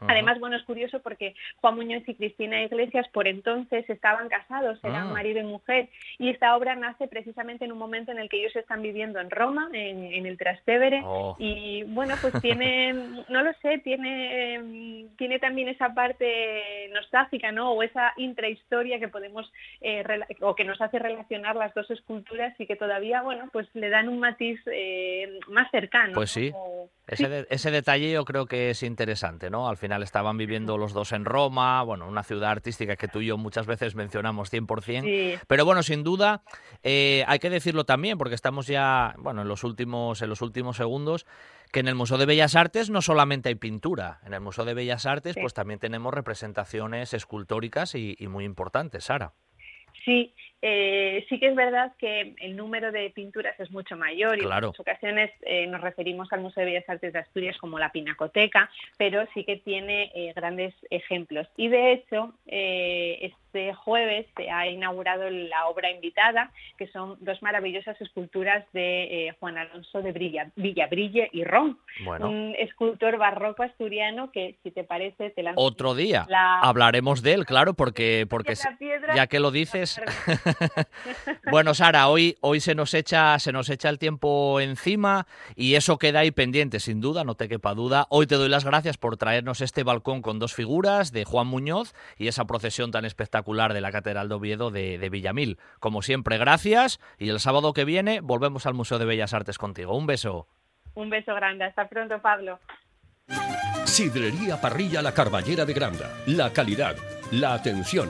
Además, bueno, es curioso porque Juan Muñoz y Cristina Iglesias por entonces estaban casados, eran ah. marido y mujer, y esta obra nace precisamente en un momento en el que ellos están viviendo en Roma, en, el Trastevere, oh. y bueno, pues tiene, no lo sé, tiene, tiene también esa parte nostálgica, ¿no? O esa intrahistoria que podemos, eh, o que nos hace relacionar las dos esculturas y que todavía, bueno, pues le dan un matiz eh, más cercano. Pues sí. Ese, ese detalle yo creo que es interesante, ¿no? Al final estaban viviendo los dos en Roma, bueno, una ciudad artística que tú y yo muchas veces mencionamos 100%. Pero bueno, sin duda, eh, hay que decirlo también, porque estamos ya, bueno, en los últimos, en los últimos segundos, que en el Museo de Bellas Artes no solamente hay pintura, en el Museo de Bellas Artes pues también tenemos representaciones escultóricas y, y muy importantes, Sara. Sí, eh, sí que es verdad que el número de pinturas es mucho mayor y en muchas ocasiones eh, nos referimos al Museo de Bellas Artes de Asturias como la Pinacoteca, pero sí que tiene eh, grandes ejemplos. Y de hecho, este jueves se ha inaugurado la obra invitada, que son dos maravillosas esculturas de Juan Alonso de Brilla, Villabrille y Ron, un escultor barroco asturiano que, si te parece, te la... Otro día hablaremos de él, claro, porque, porque ya que lo dices... [LAUGHS] [LAUGHS] bueno, Sara, hoy, hoy se, nos echa, se nos echa el tiempo encima y eso queda ahí pendiente, sin duda, no te quepa duda. Hoy te doy las gracias por traernos este balcón con dos figuras de Juan Muñoz y esa procesión tan espectacular de la Catedral de Oviedo de, de Villamil. Como siempre, gracias y el sábado que viene volvemos al Museo de Bellas Artes contigo. Un beso. Un beso grande. Hasta pronto, Pablo. Sidrería Parrilla La Carballera de Granda. La calidad, la atención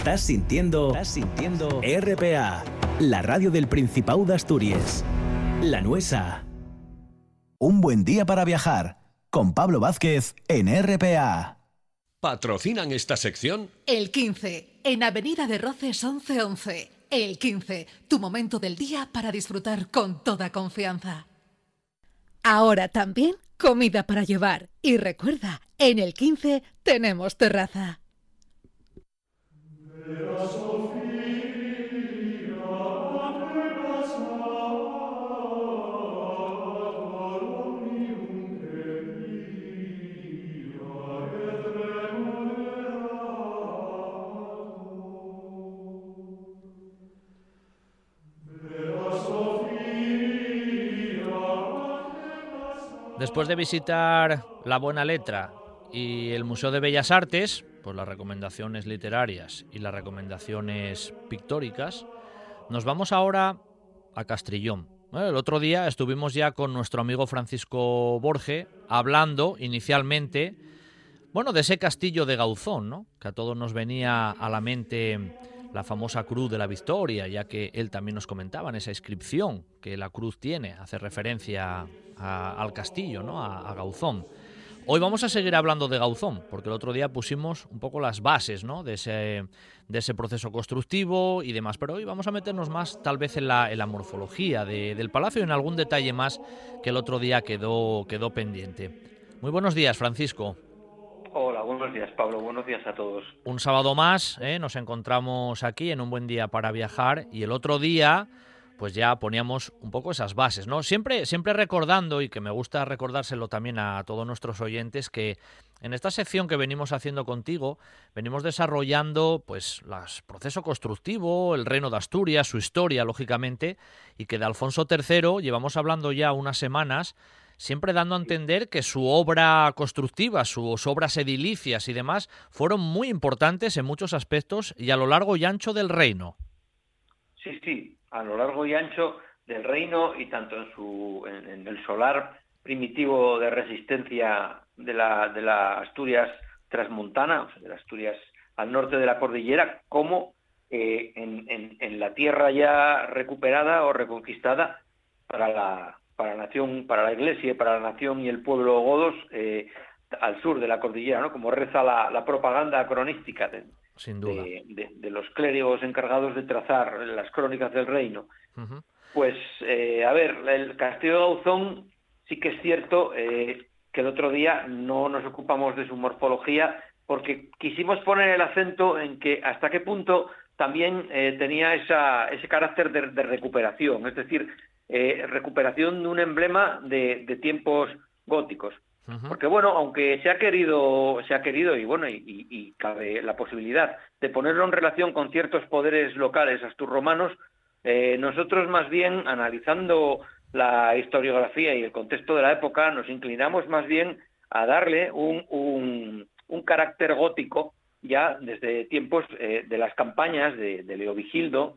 Estás sintiendo, estás sintiendo RPA, la radio del Principado de Asturias. La Nuesa. Un buen día para viajar con Pablo Vázquez en RPA. ¿Patrocinan esta sección? El 15, en Avenida de Roces 1111. El 15, tu momento del día para disfrutar con toda confianza. Ahora también comida para llevar. Y recuerda, en el 15 tenemos terraza. Después de visitar La Buena Letra y el Museo de Bellas Artes, las recomendaciones literarias y las recomendaciones pictóricas, nos vamos ahora a Castrillón. el otro día estuvimos ya con nuestro amigo Francisco Borge hablando inicialmente, bueno, de ese castillo de Gauzón, ¿no? que a todos nos venía a la mente la famosa Cruz de la Victoria, ya que él también nos comentaba en esa inscripción que la cruz tiene, hace referencia al castillo, ¿no? a, Gauzón. Hoy vamos a seguir hablando de Gauzón, porque el otro día pusimos un poco las bases ¿no? de, ese, de ese proceso constructivo y demás, pero hoy vamos a meternos más tal vez en la, en la morfología del palacio y en algún detalle más que el otro día quedó, quedó pendiente. Muy buenos días, Francisco. Hola, buenos días Pablo, buenos días a todos. Un sábado más, ¿eh? nos encontramos aquí en un buen día para viajar y el otro día pues ya poníamos un poco esas bases, ¿no? Siempre, siempre recordando, y que me gusta recordárselo también a todos nuestros oyentes, que en esta sección que venimos haciendo contigo, venimos desarrollando pues el proceso constructivo, el reino de Asturias, su historia, lógicamente, y que de Alfonso III llevamos hablando ya unas semanas siempre dando a entender que su obra constructiva, sus obras edilicias y demás fueron muy importantes en muchos aspectos y a lo largo y ancho del reino. Sí, sí, a lo largo y ancho del reino y tanto en, el solar primitivo de resistencia de la, de la Asturias transmontana, o sea, de la Asturias al norte de la cordillera, como eh, en, en, la tierra ya recuperada o reconquistada para la, para la nación, para la Iglesia, para la nación y el pueblo godos eh, al sur de la cordillera, ¿no? Como reza la, propaganda cronística de, Sin duda. De, los clérigos encargados de trazar las crónicas del reino. Pues, eh, a ver, el castillo de Gauzón sí que es cierto eh, que el otro día no nos ocupamos de su morfología porque quisimos poner el acento en que hasta qué punto también tenía esa, ese carácter de, de, recuperación, es decir, eh, recuperación de un emblema de, tiempos góticos. Porque bueno, aunque se ha querido, se ha querido y bueno, y, cabe la posibilidad de ponerlo en relación con ciertos poderes locales asturromanos, eh, nosotros más bien analizando la historiografía y el contexto de la época, nos inclinamos más bien a darle un, carácter gótico ya desde tiempos eh, de las campañas de, de Leovigildo,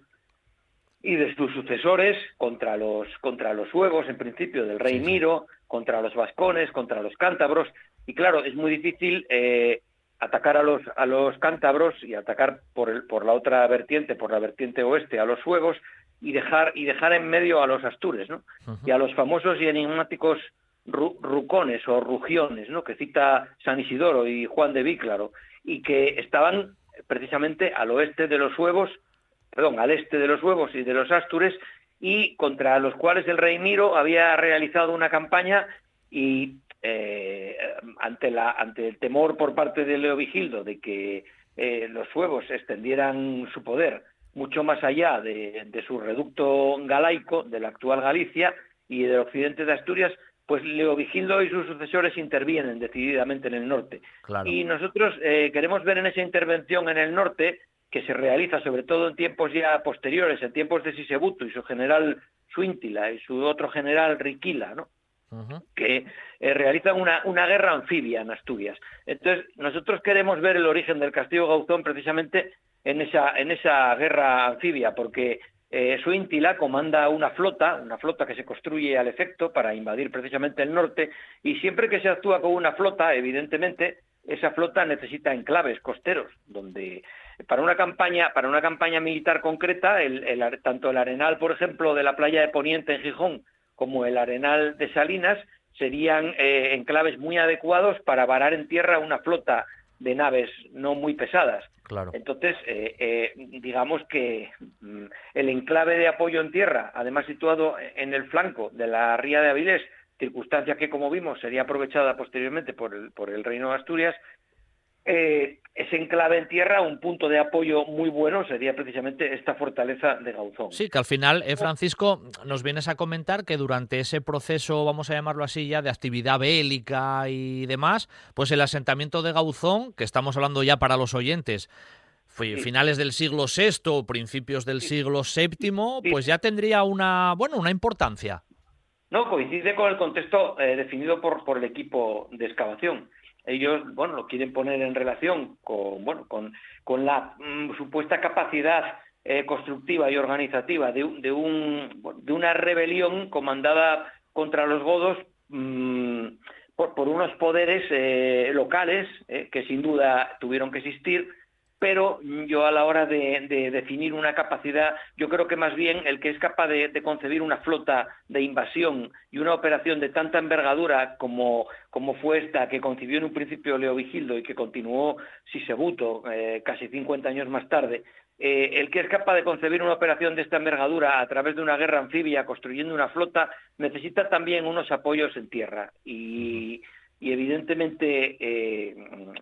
y de sus sucesores contra los, contra los suevos, en principio, del rey Miro, contra los vascones, contra los cántabros. Y claro, es muy difícil eh, atacar a los, a los cántabros y atacar por, el, por la otra vertiente, por la vertiente oeste, a los suevos y dejar, y dejar en medio a los astures, ¿no? Y a los famosos y enigmáticos rucones o rugiones, ¿no? Que cita San Isidoro y Juan de Víclaro, y que estaban precisamente al oeste de los suevos perdón, al este de los Huevos y de los Astures, y contra los cuales el rey Miro había realizado una campaña y eh, ante, la, ante el temor por parte de Leovigildo de que eh, los Huevos extendieran su poder mucho más allá de, su reducto galaico, de la actual Galicia y del occidente de Asturias, pues Leovigildo y sus sucesores intervienen decididamente en el norte. Y nosotros eh, queremos ver en esa intervención en el norte que se realiza sobre todo en tiempos ya posteriores, en tiempos de Sisebuto y su general Suintila y su otro general Riquila, ¿no? que eh, realizan una, una, guerra anfibia en Asturias. Entonces, nosotros queremos ver el origen del castillo Gauzón precisamente en esa, en esa guerra anfibia, porque eh, Suintila comanda una flota, una flota que se construye al efecto para invadir precisamente el norte, y siempre que se actúa con una flota, evidentemente, esa flota necesita enclaves costeros, donde para una campaña, para una campaña militar concreta, el, tanto el arenal, por ejemplo, de la playa de Poniente en Gijón, como el arenal de Salinas, serían eh, enclaves muy adecuados para varar en tierra una flota de naves no muy pesadas. Claro. Entonces, eh, eh, digamos que mm, el enclave de apoyo en tierra, además situado en el flanco de la ría de Avilés, circunstancia que, como vimos, sería aprovechada posteriormente por el, por el Reino de Asturias, eh, ese enclave en tierra, un punto de apoyo muy bueno sería precisamente esta fortaleza de Gauzón. Sí, que al final, eh, Francisco, nos vienes a comentar que durante ese proceso, vamos a llamarlo así ya, de actividad bélica y demás, pues el asentamiento de Gauzón, que estamos hablando ya para los oyentes, finales del siglo VI o principios del siglo VII, pues ya tendría una, bueno, una importancia. No, coincide con el contexto eh, definido por, por el equipo de excavación ellos bueno lo quieren poner en relación con bueno con, con la mm, supuesta capacidad eh, constructiva y organizativa de, de, un, de una rebelión comandada contra los godos mm, por, por, unos poderes eh, locales eh, que sin duda tuvieron que existir pero yo a la hora de, definir una capacidad, yo creo que más bien el que es capaz de, concebir una flota de invasión y una operación de tanta envergadura como, como fue esta que concibió en un principio Leo Vigildo y que continuó Sisebuto eh, casi 50 años más tarde, eh, el que es capaz de concebir una operación de esta envergadura a través de una guerra anfibia construyendo una flota necesita también unos apoyos en tierra y evidentemente eh,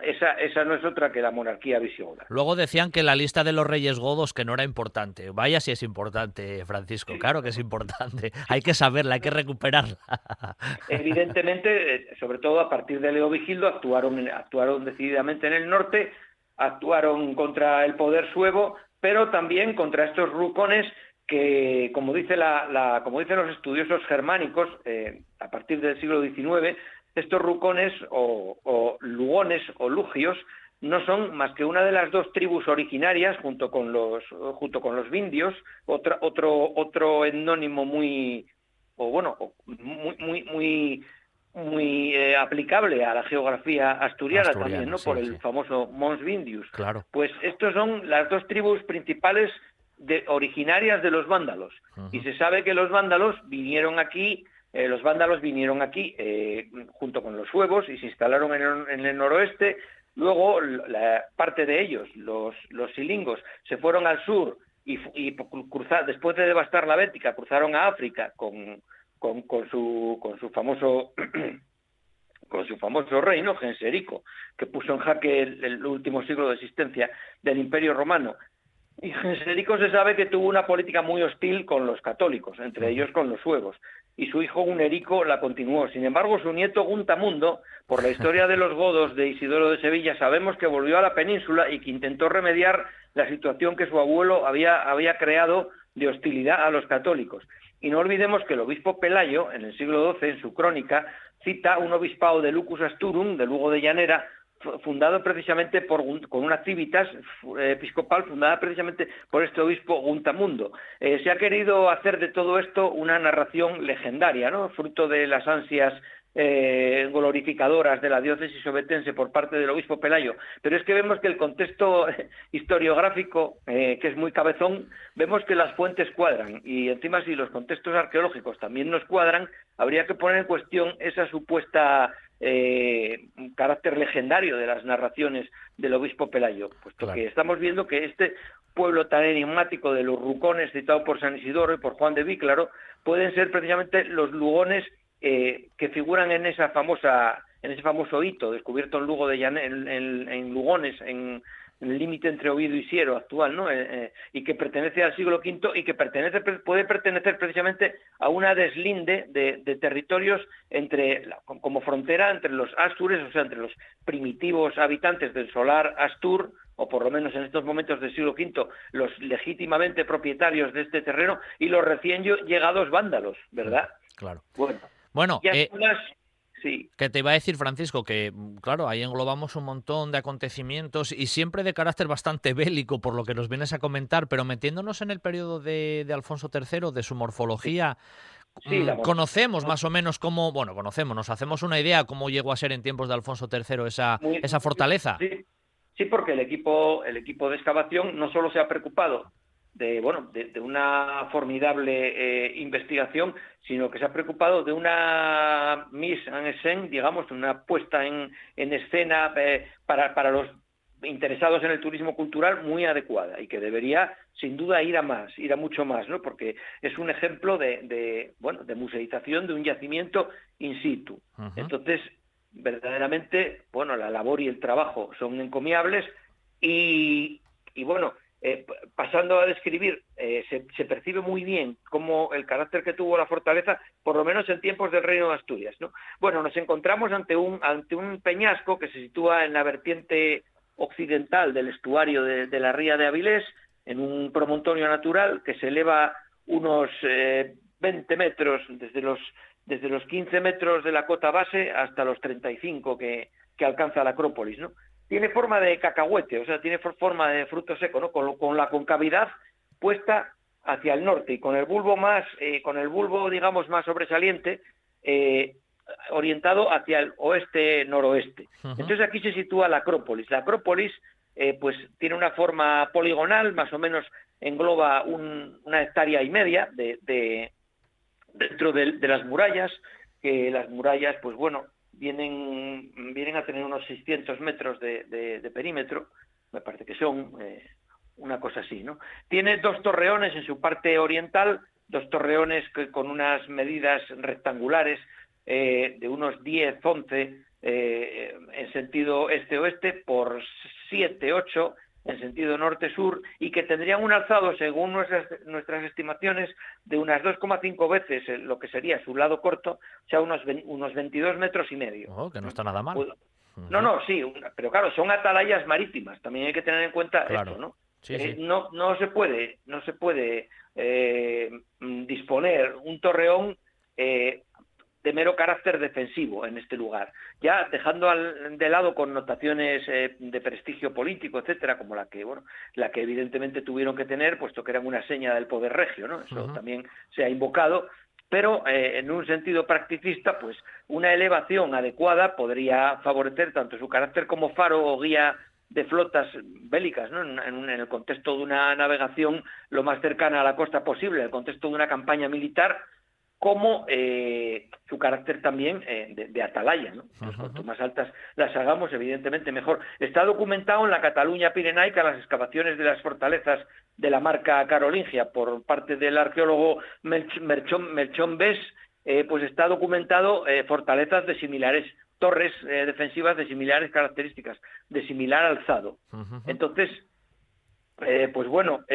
esa, esa no es otra que la monarquía visigoda. Luego decían que la lista de los reyes godos que no era importante. Vaya si es importante, Francisco, claro que es importante. [LAUGHS] Hay que saberla, hay que recuperarla. [LAUGHS] Evidentemente, eh, sobre todo a partir de Leo Vigildo, actuaron, actuaron decididamente en el norte, actuaron contra el poder suevo, pero también contra estos rucones que, como, dice la, como dicen los estudiosos germánicos, eh, a partir del siglo XIX, estos rucones o, lugones o lugios no son más que una de las dos tribus originarias junto con los junto con los vindios, otro otro otro etnónimo muy o bueno, muy muy muy muy eh, aplicable a la geografía asturiana, también, ¿no? Por el famoso Mons Vindius. Claro. Pues estos son las dos tribus principales de, originarias de los vándalos. Y se sabe que los vándalos vinieron aquí eh, los vándalos vinieron aquí eh, junto con los suevos y se instalaron en el, noroeste. Luego, la parte de ellos, los, los silingos, se fueron al sur y, después de devastar la Bética, cruzaron a África con, con, su, con su famoso [CLEARS THROAT] con su famoso reino, Genserico, que puso en jaque el, último siglo de existencia del Imperio Romano. Y Genserico se sabe que tuvo una política muy hostil con los católicos, entre ellos con los suevos y su hijo Gunerico la continuó. Sin embargo, su nieto Guntamundo, por la historia de los godos de Isidoro de Sevilla, sabemos que volvió a la península y que intentó remediar la situación que su abuelo había, había creado de hostilidad a los católicos. Y no olvidemos que el obispo Pelayo, en el siglo XII, en su crónica, cita un obispado de Lucus Asturum, de Lugo de Llanera, fundado precisamente por, con una civitas eh, episcopal fundada precisamente por este obispo Guntamundo. Eh, se ha querido hacer de todo esto una narración legendaria, fruto de las ansias eh, glorificadoras de la diócesis obetense por parte del obispo Pelayo, pero es que vemos que el contexto historiográfico, que es muy cabezón, vemos que las fuentes cuadran. Y encima si los contextos arqueológicos también nos cuadran, habría que poner en cuestión esa supuesta eh, carácter legendario de las narraciones del obispo Pelayo, puesto que estamos viendo que este pueblo tan enigmático de los rucones citado por San Isidoro y por Juan de Víclaro pueden ser precisamente los lugones eh, que figuran en esa famosa en ese famoso hito descubierto en Lugo de en Lugones en en el límite entre Oviedo y Siero actual, ¿no? Eh, eh, y que pertenece al siglo V y que pertenece, puede pertenecer precisamente a una deslinde de, territorios entre, como frontera entre los astures, o sea, entre los primitivos habitantes del solar Astur, o por lo menos en estos momentos del siglo V, los legítimamente propietarios de este terreno, y los recién llegados vándalos, ¿verdad? Claro. Bueno, bueno eh, que te iba a decir, Francisco, que mm, claro, ahí englobamos un montón de acontecimientos y siempre de carácter bastante [LAUGHS] bélico, por lo que nos vienes a comentar, pero metiéndonos en el periodo de, Alfonso III, de su morfología, mm, conocemos más o menos cómo, bueno, conocemos, nos hacemos una idea cómo llegó a ser en tiempos de Alfonso III esa, esa fortaleza. Sí, sí, porque el equipo, el equipo de excavación no solo se ha preocupado de, bueno, de, una formidable eh, investigación, sino que se ha preocupado de una mise en escena, digamos, una puesta en, en escena eh, para, para los interesados en el turismo cultural muy adecuada y que debería sin duda ir a más, ir a mucho más, ¿no? Porque es un ejemplo de, de bueno, de museización de un yacimiento in situ. Entonces, verdaderamente, bueno, la labor y el trabajo son encomiables y, y bueno, eh, pasando a describir, eh, se, percibe muy bien cómo el carácter que tuvo la fortaleza, por lo menos en tiempos del Reino de Asturias. ¿no? Bueno, nos encontramos ante un, ante un peñasco que se sitúa en la vertiente occidental del estuario de, la ría de Avilés, en un promontorio natural que se eleva unos 20 eh, metros, desde los, desde los 15 metros de la cota base hasta los 35 que, que alcanza la Acrópolis. Tiene forma de cacahuete, o sea, tiene forma de fruto seco, ¿no? Con, la concavidad puesta hacia el norte y con el bulbo más, eh, con el bulbo, digamos, más sobresaliente, eh, orientado hacia el oeste-noroeste. Entonces aquí se sitúa la Acrópolis. La Acrópolis, eh, pues, tiene una forma poligonal, más o menos engloba una hectárea y media de, dentro de, de las murallas, que las murallas, pues bueno, vienen, vienen a tener unos 600 metros de, perímetro, me parece que son eh, una cosa así, ¿no? Tiene dos torreones en su parte oriental, dos torreones con unas medidas rectangulares eh, de unos 10, 11 eh, en sentido este-oeste por 7, 8 en sentido norte-sur y que tendrían un alzado, según nuestras, nuestras estimaciones, de unas 2,5 veces lo que sería su lado corto, o sea, unos, unos 22 metros y medio. Oh, que no está nada mal. No, no, sí, pero claro, son atalayas marítimas, también hay que tener en cuenta esto, ¿no? Eh, no, no se puede, no se puede eh, disponer un torreón eh, de mero carácter defensivo en este lugar. Ya dejando de lado connotaciones eh, de prestigio político, etcétera, como la que, bueno, la que evidentemente tuvieron que tener, puesto que eran una seña del poder regio, ¿no? Eso también se ha invocado, pero eh, en un sentido practicista, pues una elevación adecuada podría favorecer tanto su carácter como faro o guía de flotas bélicas, ¿no? en, en, el contexto de una navegación lo más cercana a la costa posible, en el contexto de una campaña militar, como eh, su carácter también eh, de, atalaya. ¿no? Cuanto más altas las hagamos, evidentemente mejor. Está documentado en la Cataluña pirenaica las excavaciones de las fortalezas de la marca carolingia por parte del arqueólogo Melchón, Bes, eh, pues está documentado fortalezas de similares, torres defensivas de similares características, de similar alzado. Entonces, pues bueno,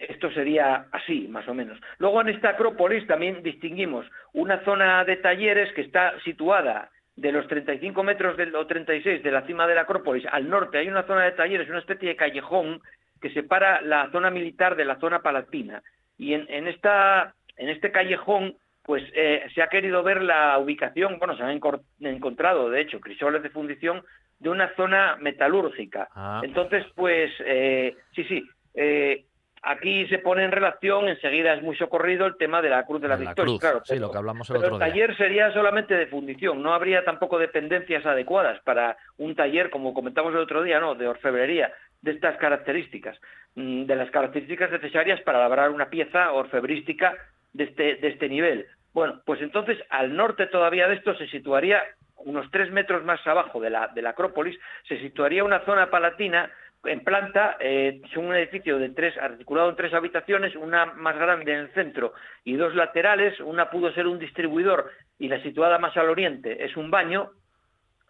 esto sería así, más o menos. Luego en esta Acrópolis también distinguimos una zona de talleres que está situada de los 35 metros del, o 36 de la cima de la Acrópolis al norte. Hay una zona de talleres, una especie de callejón que separa la zona militar de la zona palatina. Y en, en, esta, en este callejón pues eh, se ha querido ver la ubicación, bueno, se han encontrado, de hecho, crisoles de fundición de una zona metalúrgica. Ah. Entonces, pues, eh, sí, sí, eh, Aquí se pone en relación, enseguida es muy socorrido el tema de la Cruz de la, Victoria. Claro, sí, lo que hablamos el otro el taller sería solamente de fundición, no habría tampoco dependencias adecuadas para un taller, como comentamos el otro día, ¿no? de orfebrería, de estas características, mm, de las características necesarias para labrar una pieza orfebrística de este, de este nivel. Bueno, pues entonces al norte todavía de esto se situaría unos tres metros más abajo de la, de la Acrópolis, se situaría una zona palatina en planta eh, es un edificio de tres, articulado en tres habitaciones, una más grande en el centro y dos laterales, una pudo ser un distribuidor y la situada más al oriente es un baño,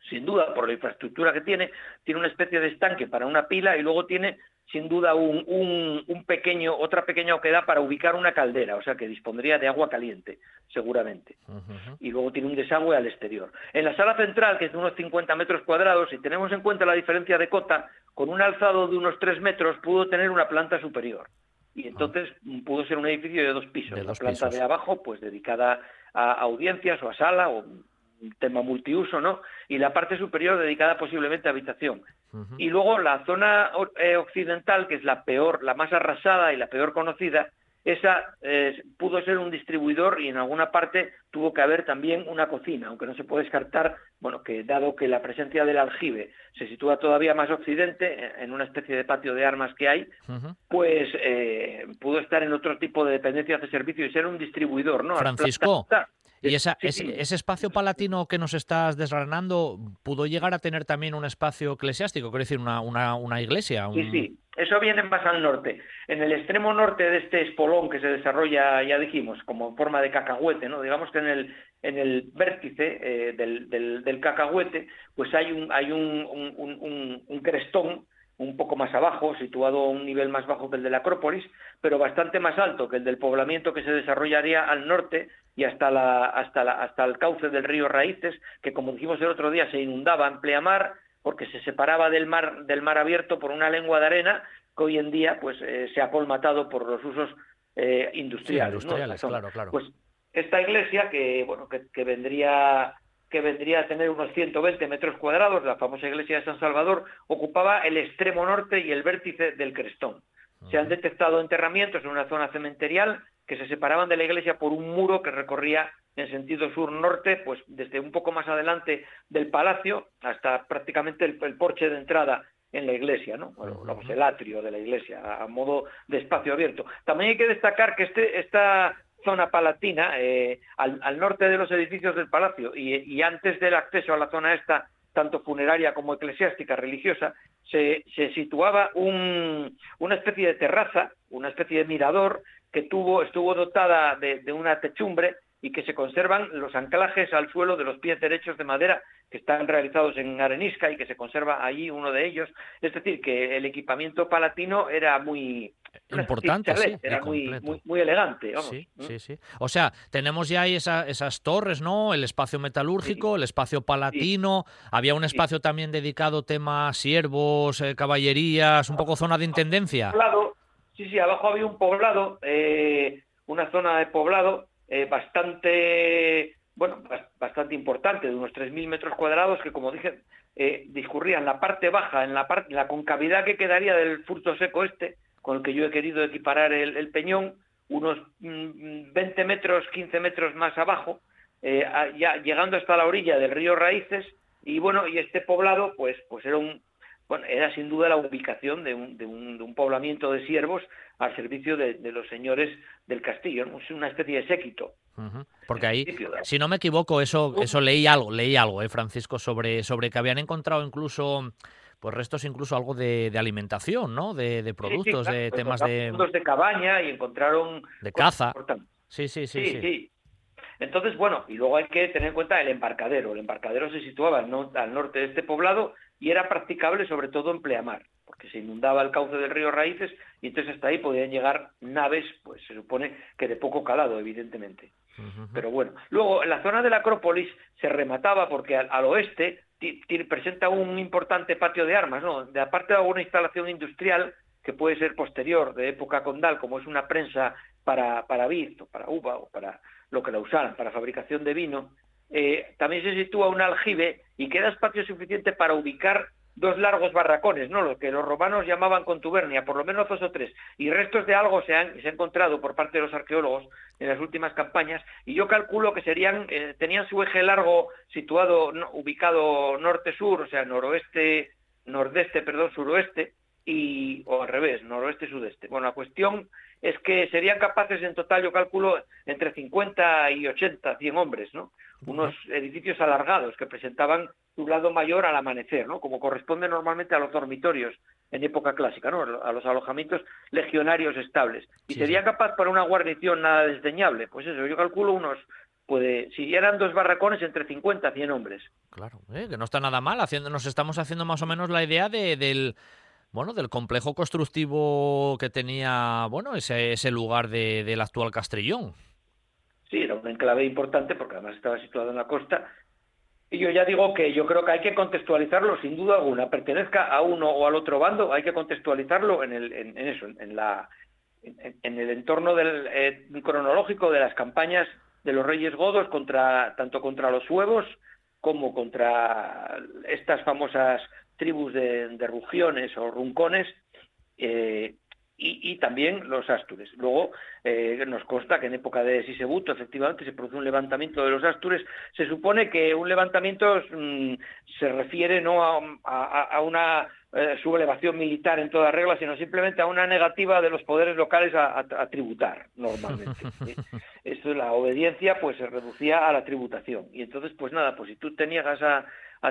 sin duda por la infraestructura que tiene, tiene una especie de estanque para una pila y luego tiene sin duda un, un, pequeño, otra pequeña oquedad para ubicar una caldera, o sea que dispondría de agua caliente, seguramente. Y luego tiene un desagüe al exterior. En la sala central, que es de unos 50 metros cuadrados, si tenemos en cuenta la diferencia de cota, con un alzado de unos 3 metros pudo tener una planta superior. Y entonces pudo ser un edificio de dos pisos. la planta de abajo, pues dedicada a audiencias o a sala o tema multiuso, ¿no? Y la parte superior dedicada posiblemente a habitación. Y luego la zona eh, occidental, que es la peor, la más arrasada y la peor conocida, esa eh, pudo ser un distribuidor y en alguna parte tuvo que haber también una cocina, aunque no se puede descartar, bueno, que dado que la presencia del aljibe se sitúa todavía más occidente, en una especie de patio de armas que hay, pues eh, pudo estar en otro tipo de dependencias de servicio y ser un distribuidor, ¿no? Francisco, y esa, ese, espacio palatino que nos estás desgranando pudo llegar a tener también un espacio eclesiástico, quiero decir, una, una, una iglesia. Sí, sí, eso viene más al norte. En el extremo norte de este espolón que se desarrolla, ya dijimos, como forma de cacahuete, ¿no? Digamos que en el, en el vértice eh, del, del, del, cacahuete, pues hay un, hay un, un, un crestón un poco más abajo, situado a un nivel más bajo que el de la Acrópolis, pero bastante más alto que el del poblamiento que se desarrollaría al norte y hasta, la, hasta, la, hasta el cauce del río Raíces, que como dijimos el otro día se inundaba en pleamar porque se separaba del mar, del mar abierto por una lengua de arena que hoy en día pues eh, se ha colmatado por los usos eh, industriales. claro, claro. Pues esta iglesia que bueno que, que vendría que vendría a tener unos 120 metros cuadrados, la famosa iglesia de San Salvador, ocupaba el extremo norte y el vértice del crestón. Se han detectado enterramientos en una zona cementerial que se separaban de la iglesia por un muro que recorría en sentido sur-norte, pues desde un poco más adelante del palacio hasta prácticamente el, porche de entrada en la iglesia, ¿no? Bueno, el atrio de la iglesia, a modo de espacio abierto. También hay que destacar que este, esta zona palatina, eh, al, norte de los edificios del palacio y, antes del acceso a la zona esta, tanto funeraria como eclesiástica, religiosa, se, situaba una especie de terraza, una especie de mirador que tuvo, estuvo dotada de una techumbre y que se conservan los anclajes al suelo de los pies derechos de madera que están realizados en arenisca y que se conserva allí uno de ellos. Es decir, que el equipamiento palatino era muy importante, sí, era muy, muy, elegante. Sí, sí, sí. O sea, tenemos ya ahí esas torres, ¿no? El espacio metalúrgico, el espacio palatino. Había un espacio también dedicado tema siervos, eh, caballerías, un poco zona de intendencia. Sí, sí, abajo había un poblado, eh, una zona de poblado eh, bastante, bueno, bastante importante, de unos 3.000 metros cuadrados, que como dije, eh, discurría en la parte baja, en la, parte, la concavidad que quedaría del furto seco este, con el que yo he querido equiparar el, peñón, unos 20 mm, metros, 15 metros más abajo, eh, ya llegando hasta la orilla del río Raíces, y bueno, y este poblado, pues, pues era un, bueno, era sin duda la ubicación de un, de un, de un poblamiento de siervos al servicio de, los señores del castillo, es una especie de séquito. Porque ahí, si no me equivoco, eso, eso leí algo, leí algo, eh, Francisco, sobre, sobre que habían encontrado incluso pues restos incluso algo de, alimentación, ¿no? De, productos, de temas de... de cabaña y encontraron... De caza. Sí, sí, sí, sí, Entonces, bueno, y luego hay que tener en cuenta el embarcadero. El embarcadero se situaba al, norte de este poblado y era practicable sobre todo en pleamar, porque se inundaba el cauce del río Raíces y entonces hasta ahí podían llegar naves, pues se supone que de poco calado, evidentemente. Pero bueno, luego en la zona de la Acrópolis se remataba porque al, oeste presenta un importante patio de armas, ¿no? De aparte de alguna instalación industrial que puede ser posterior, de época condal, como es una prensa para, para vid o para uva o para lo que la usaran, para fabricación de vino, eh, también se sitúa un aljibe y queda espacio suficiente para ubicar dos largos barracones, ¿no? Lo que los romanos llamaban contubernia, por lo menos dos o tres, y restos de algo se han, encontrado por parte de los arqueólogos en las últimas campañas, y yo calculo que serían, eh, tenían su eje largo situado, ubicado norte-sur, o sea, noroeste, nordeste, perdón, suroeste, y, o al revés, noroeste-sudeste. Bueno, la cuestión es que serían capaces en total, yo calculo, entre 50 y 80, 100 hombres, ¿no? Unos edificios alargados que presentaban su lado mayor al amanecer, ¿no? Como corresponde normalmente a los dormitorios en época clásica, ¿no? A los alojamientos legionarios estables. Y sería capaz para una guarnición nada desdeñable. Pues eso, yo calculo unos puede, si eran dos barracones entre 50 a 100 hombres. Claro, ¿eh? que no está nada mal, haciendo, nos estamos haciendo más o menos la idea de, del, bueno, del complejo constructivo que tenía, bueno, ese, ese lugar de, del actual Castrillón. Sí, era un enclave importante porque además estaba situado en la costa. Y yo ya digo que yo creo que hay que contextualizarlo sin duda alguna, pertenezca a uno o al otro bando, hay que contextualizarlo en, el, en, eso, en, la, en, el entorno del, eh, cronológico de las campañas de los reyes godos contra tanto contra los suevos como contra estas famosas tribus de, rugiones o runcones, eh, y, también los Astures. Luego eh, nos consta que en época de Sisebuto efectivamente se produce un levantamiento de los Astures. Se supone que un levantamiento mm, se refiere no a, una eh, sublevación militar en toda regla, sino simplemente a una negativa de los poderes locales a, tributar normalmente. [LAUGHS] Esto la obediencia pues se reducía a la tributación. Y entonces pues nada, pues si tú te niegas a,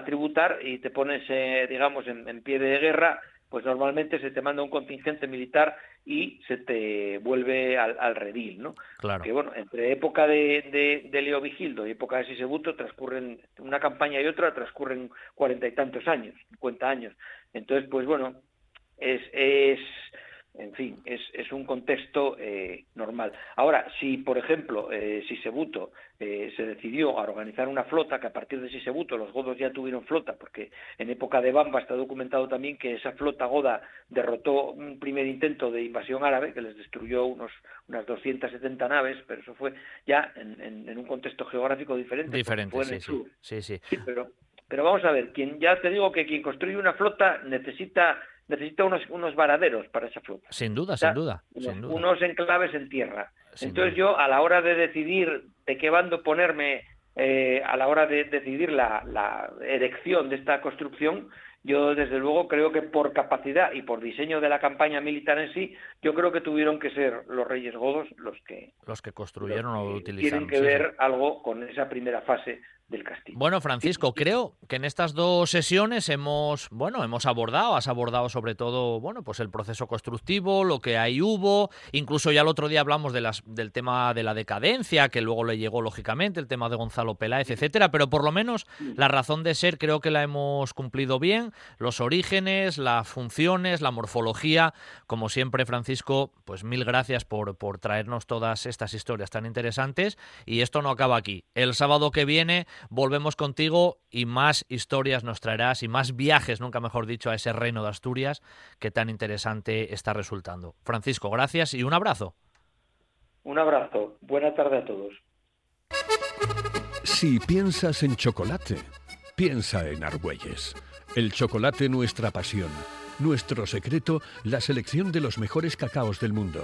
tributar y te pones, eh, digamos, en pie de guerra, pues normalmente se te manda un contingente militar y se te vuelve al, redil, ¿no? Claro. Que bueno, entre época de, de, Leo Vigildo y época de Sisebuto transcurren, una campaña y otra transcurren cuarenta y tantos años, cincuenta años. Entonces, pues bueno, es, es en fin, es, es un contexto eh, normal. Ahora, si, por ejemplo, eh, Sisebuto eh, se decidió a organizar una flota, que a partir de Sisebuto los godos ya tuvieron flota, porque en época de Bamba está documentado también que esa flota goda derrotó un primer intento de invasión árabe, que les destruyó unos, unas 270 naves, pero eso fue ya en, en, un contexto geográfico diferente. Diferente, sí, sí, sí, sí. pero, pero vamos a ver, quien ya te digo que quien construye una flota necesita necesita unos, unos varaderos para esa flota. Sin duda, sin, duda, unos, enclaves en tierra. Entonces yo, a la hora de decidir de qué bando ponerme, eh, a la hora de decidir la, la erección de esta construcción, yo desde luego creo que por capacidad y por diseño de la campaña militar en sí, yo creo que tuvieron que ser los reyes godos los que los que construyeron o utilizaron. Tienen que ver algo con esa primera fase castillo. Bueno, Francisco, creo que en estas dos sesiones hemos, bueno, hemos abordado, has abordado sobre todo, bueno, pues el proceso constructivo, lo que ahí hubo, incluso ya el otro día hablamos de las, del tema de la decadencia, que luego le llegó lógicamente, el tema de Gonzalo Peláez, etcétera, pero por lo menos la razón de ser creo que la hemos cumplido bien, los orígenes, las funciones, la morfología, como siempre, Francisco, pues mil gracias por, por traernos todas estas historias tan interesantes. Y esto no acaba aquí. El sábado que viene volvemos contigo y más historias nos traerás y más viajes, nunca mejor dicho, a ese reino de Asturias que tan interesante está resultando. Francisco, gracias y un abrazo. Un abrazo. Buena tarde a todos. Si piensas en chocolate, piensa en Argüelles. El chocolate nuestra pasión. Nuestro secreto, la selección de los mejores cacaos del mundo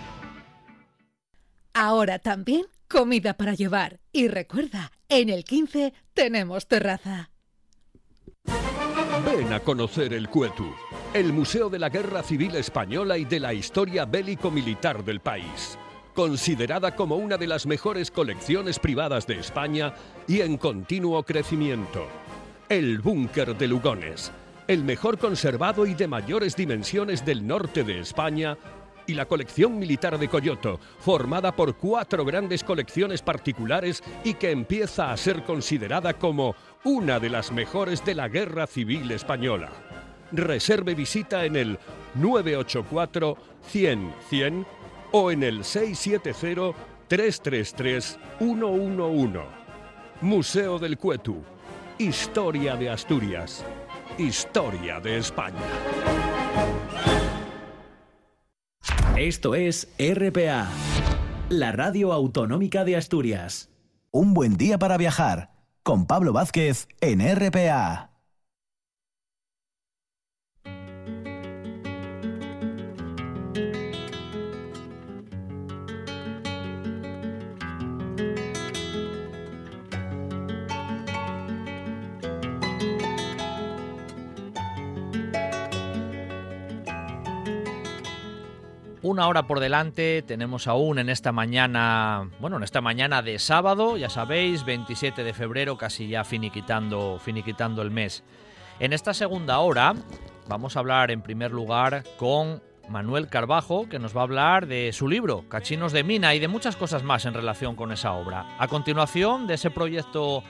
Ahora también comida para llevar. Y recuerda, en el 15 tenemos terraza. Ven a conocer el Cuetu, el Museo de la Guerra Civil Española y de la historia bélico-militar del país. Considerada como una de las mejores colecciones privadas de España y en continuo crecimiento. El Búnker de Lugones, el mejor conservado y de mayores dimensiones del norte de España y la colección militar de Coyoto, formada por cuatro grandes colecciones particulares y que empieza a ser considerada como una de las mejores de la Guerra Civil Española. Reserve visita en el 984 100 100 o en el 670 333 111. Museo del Cuetu. Historia de Asturias. Historia de España. Esto es RPA, la radio autonómica de Asturias. Un buen día para viajar con Pablo Vázquez en RPA. Una hora por delante tenemos aún en esta mañana, bueno, en esta mañana de sábado, ya sabéis, 27 de febrero, casi ya finiquitando, finiquitando el mes. En esta segunda hora vamos a hablar en primer lugar con Manuel Carbajo, que nos va a hablar de su libro, Cachinos de Mina, y de muchas cosas más en relación con esa obra. A continuación de ese proyecto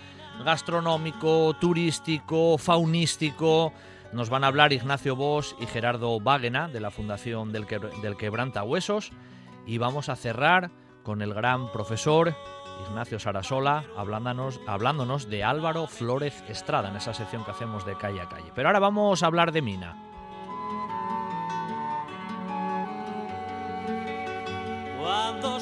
gastronómico, turístico, faunístico, nos van a hablar Ignacio Bosch y Gerardo Vágena de la Fundación del, del Quebranta Huesos y vamos a cerrar con el gran profesor Ignacio Sarasola hablándonos, de Álvaro Flórez Estrada en esa sección que hacemos de calle a calle. Pero ahora vamos a hablar de Mina. Cuando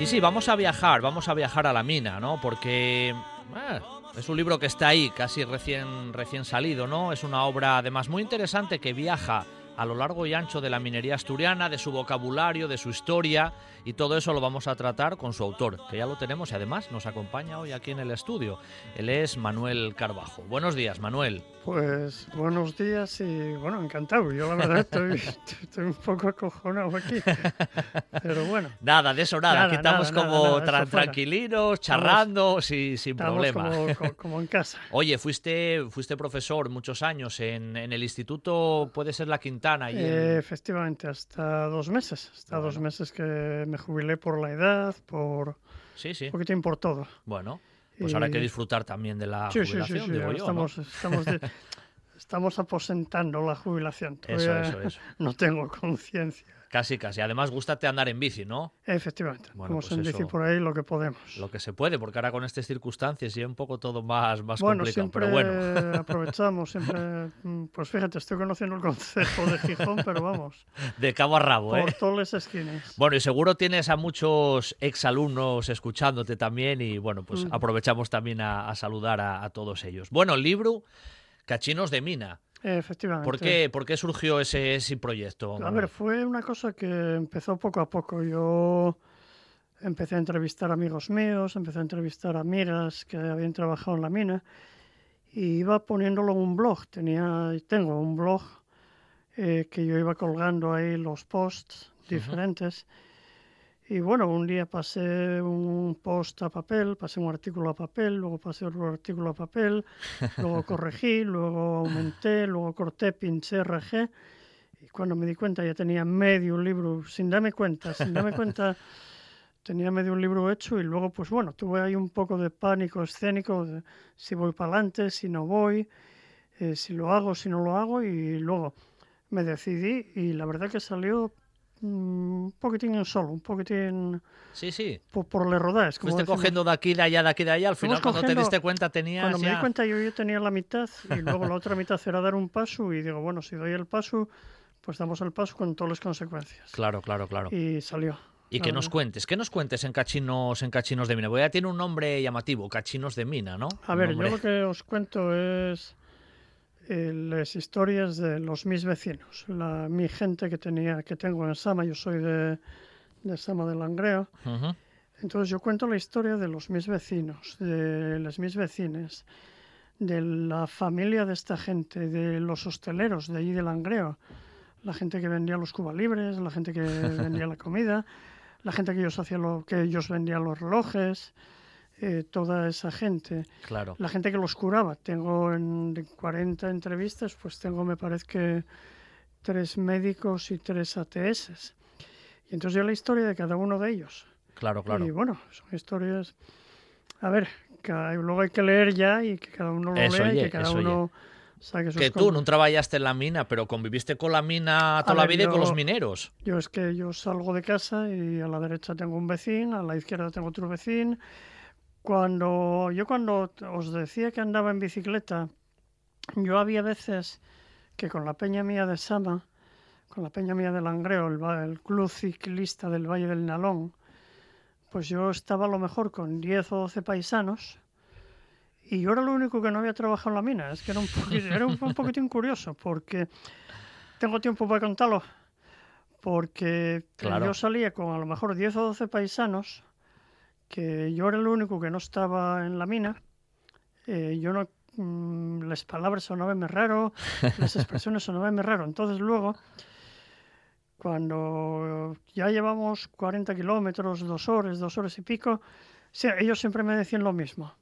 Y sí, vamos a viajar, vamos a viajar a la mina, ¿no? Porque eh, es un libro que está ahí, casi recién, recién salido, ¿no? Es una obra además muy interesante que viaja a lo largo y ancho de la minería asturiana, de su vocabulario, de su historia, y todo eso lo vamos a tratar con su autor, que ya lo tenemos y además nos acompaña hoy aquí en el estudio. Él es Manuel Carbajo. Buenos días, Manuel. Pues buenos días y bueno, encantado. Yo la verdad [LAUGHS] estoy, un poco acojonado aquí. Pero bueno. Nada, de eso nada. aquí estamos como tranquilinos, charrando, sin, problema. Como, en casa. [LAUGHS] Oye, fuiste, fuiste profesor muchos años en, el instituto, puede ser La Quintana. Y efectivamente, hasta dos meses. Hasta dos meses que me jubilé por la edad, por... Sí, sí. Un poquitín por todo. Bueno. Pues ahora hay que disfrutar también de la jubilación, digo yo. Estamos, estamos, [LAUGHS] estamos, aposentando la jubilación. eso, eso, eso. [LAUGHS] No tengo conciencia. Casi, casi. Además, gustate andar en bici, ¿no? Efectivamente. Bueno, Vamos pues en bici por ahí lo que podemos. Lo que se puede, porque ahora con estas circunstancias y un poco todo más, más bueno, complicado. Siempre pero bueno. [LAUGHS] aprovechamos, siempre. Mm, pues fíjate, estoy conociendo el concejo de Gijón, pero vamos. [LAUGHS] De cabo a rabo, ¿eh? Por todas las esquinas. Bueno, y seguro tienes a muchos exalumnos escuchándote también, y bueno, pues mm. aprovechamos también a, saludar a, a todos ellos. Bueno, el libro Cachinos de Mina. Efectivamente. ¿Por qué, ¿Por qué surgió ese, ese proyecto? A ver, fue una cosa que empezó poco a poco. Yo empecé a entrevistar amigos míos, empecé a entrevistar amigas que habían trabajado en la mina y iba poniéndolo en un blog. Tenía, tengo un blog eh, que yo iba colgando ahí los posts diferentes. Y bueno, un día pasé un post a papel, pasé un artículo a papel, luego pasé otro artículo a papel, luego corregí, [LAUGHS] luego aumenté, luego corté, pinché, rajé. Y cuando me di cuenta ya tenía medio libro, sin darme cuenta, sin darme cuenta, [LAUGHS] tenía medio libro hecho y luego pues bueno, tuve ahí un poco de pánico escénico, de si voy para adelante, si no voy, eh, si lo hago, si no lo hago y luego me decidí y la verdad que salió un poquitín solo, un poquitín... Sí, sí. Por, por le rodás. Fuiste cogiendo de aquí, de allá, de aquí, de allá. Al final, cuando te diste cuenta, tenías Cuando me di cuenta, yo, yo tenía la mitad y luego la otra mitad era dar un paso y digo, bueno, si doy el paso, pues damos el paso con todas las consecuencias. Claro, claro, claro. Y salió. Y que nos cuentes, ¿qué nos cuentes en Cachinos, en Cachinos de Mina? Voy a tiene un nombre llamativo, Cachinos de Mina, ¿no? A ver, yo lo que os cuento es eh, las historias de los mis vecinos, la, mi gente que tenía, que tengo en Sama, yo soy de, de Sama de Langreo. Entonces yo cuento la historia de los mis vecinos, de las mis vecinas, de la familia de esta gente, de los hosteleros de allí de Langreo, la gente que vendía los cubalibres, la gente que [LAUGHS] vendía la comida, la gente que ellos hacían lo que ellos vendían los relojes, eh, toda esa gente. Claro. La gente que los curaba. Tengo en 40 entrevistas, pues tengo, me parece que, tres médicos y tres ATS. Y entonces yo la historia de cada uno de ellos. Claro, claro. Y bueno, son historias... A ver, que luego hay que leer ya y que cada uno lo lea y que cada uno... Saque sus que tú no trabajaste en la mina, pero conviviste con la mina toda la vida y con los mineros. Yo es que yo salgo de casa y a la derecha tengo un vecino, a la izquierda tengo otro vecino, cuando yo cuando os decía que andaba en bicicleta, yo había veces que con la peña mía de Sama, con la peña mía de Langreo, el, club ciclista del Valle del Nalón, pues yo estaba a lo mejor con 10 o 12 paisanos y yo era lo único que no había trabajado en la mina. Es que era un, poquitín, era un, poquitín curioso porque tengo tiempo para contarlo. Porque yo salía con a lo mejor 10 o 12 paisanos que yo era el único que no estaba en la mina. Eh, yo no, mm, las palabras sonaban muy raro, [LAUGHS] las expresiones sonaban muy raro. Entonces luego, cuando ya llevamos 40 kilómetros, dos horas, dos horas y pico, ellos siempre me decían lo mismo.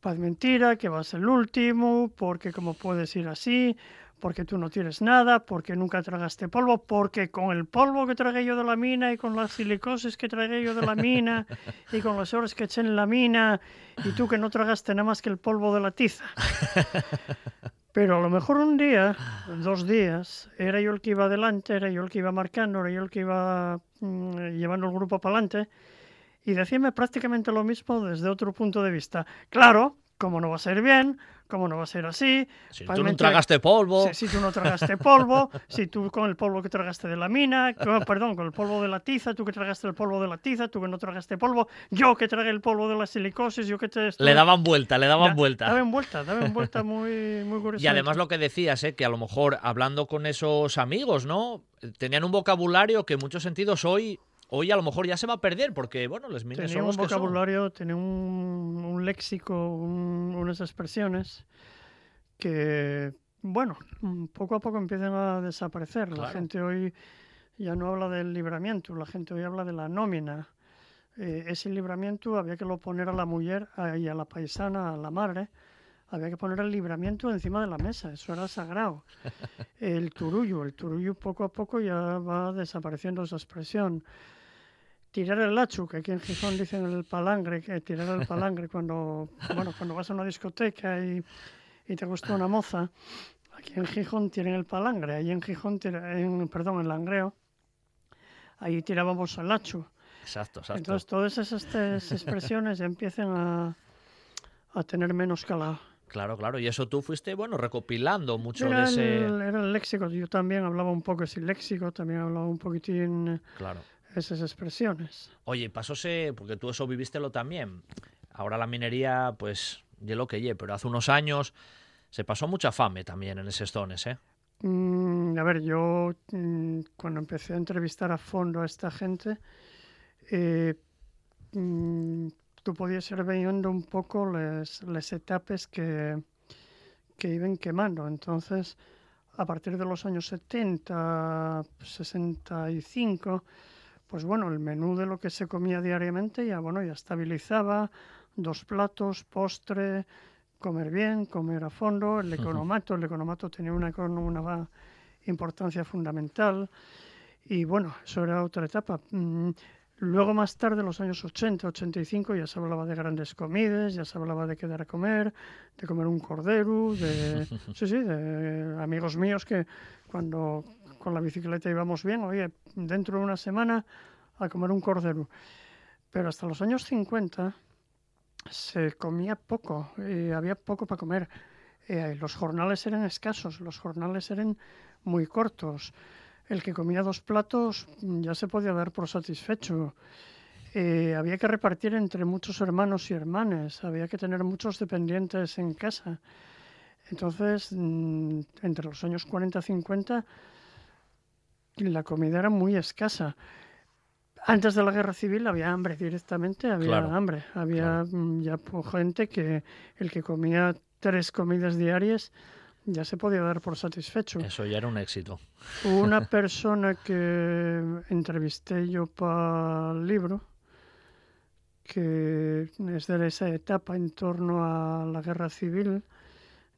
Paz mentira, que vas el último, porque como puedes ir así, porque tú no tienes nada, porque nunca tragaste polvo, porque con el polvo que tragué yo de la mina y con las silicosis que tragué yo de la mina [LAUGHS] y con las horas que eché en la mina y tú que no tragaste nada más que el polvo de la tiza. [LAUGHS] Pero a lo mejor un día, dos días, era yo el que iba adelante, era yo el que iba marcando, era yo el que iba mm, llevando el grupo para adelante y decíame prácticamente lo mismo desde otro punto de vista. Claro, como no va a ser bien, como no va a ser así. Si tú no tragaste polvo. Si, tú no tragaste polvo, si tú con el polvo que tragaste de la mina, perdón, con el polvo de la tiza, tú que tragaste el polvo de la tiza, tú que no tragaste polvo, yo que tragué el polvo de la silicosis, yo que te... Le daban vuelta, le daban vuelta. Daban vuelta, daban [LAUGHS] vuelta muy, muy curiosa. Y además lo que decías, ¿eh? que a lo mejor hablando con esos amigos, ¿no? Tenían un vocabulario que en muchos sentidos hoy hoy a lo mejor ya se va a perder porque, bueno, los minas son un vocabulario, tiene un, un léxico, unas expresiones que, bueno, poco a poco empiezan a desaparecer. La gente hoy ya no habla del libramiento, la gente hoy habla de la nómina. Eh, ese libramiento había que lo poner a la mujer y a la paisana, a la madre, había que poner el libramiento encima de la mesa, eso era sagrado. [LAUGHS] El turullo, el turullo poco a poco ya va desapareciendo esa expresión tirar el lachu, que aquí en Gijón dicen el palangre, que tirar el palangre cuando, bueno, cuando vas a una discoteca y, y te gusta una moza, aquí en Gijón tienen el palangre, ahí en Gijón, en, perdón, en Langreo, ahí tirábamos el lachu. Exacto, exacto. Entonces todas esas, expresiones empiezan a, a tener menos calado. Claro, claro. Y eso tú fuiste, bueno, recopilando mucho de ese... era el léxico. Yo también hablaba un poco ese léxico, también hablaba un poquitín... Claro esas expresiones. Oye, pasóse, porque tú eso vivistelo también. Ahora la minería, pues, de lo que ye, pero hace unos años se pasó mucha fame también en esas zonas, ¿eh? Mm, a ver, yo mm, cuando empecé a entrevistar a fondo a esta gente, eh, mm, tú podías ir viendo un poco las, las etapas que, que iban quemando. Entonces, a partir de los años 70, 65, pues bueno, el menú de lo que se comía diariamente ya, bueno, ya estabilizaba, dos platos, postre, comer bien, comer a fondo, el economato, el economato tenía una, una importancia fundamental y bueno, eso era otra etapa. Mm, luego más tarde, en los años 80, 85, ya se hablaba de grandes comidas, ya se hablaba de quedar a comer, de comer un cordero, de, [LAUGHS] sí, sí, de amigos míos que cuando con la bicicleta íbamos bien, oye, dentro de una semana a comer un cordero. Pero hasta los años 50 se comía poco, y había poco para comer. Eh, los jornales eran escasos, los jornales eran muy cortos. El que comía dos platos ya se podía dar por satisfecho. Eh, había que repartir entre muchos hermanos y hermanas, había que tener muchos dependientes en casa. Entonces, mm, entre los años 40 y 50, la comida era muy escasa. Antes de la guerra civil había hambre directamente, había hambre. Había mm, ya gente que el que comía tres comidas diarias ya se podía dar por satisfecho. Eso ya era un éxito. Una [LAUGHS] persona que entrevisté yo para el libro, que es de esa etapa en torno a la guerra civil,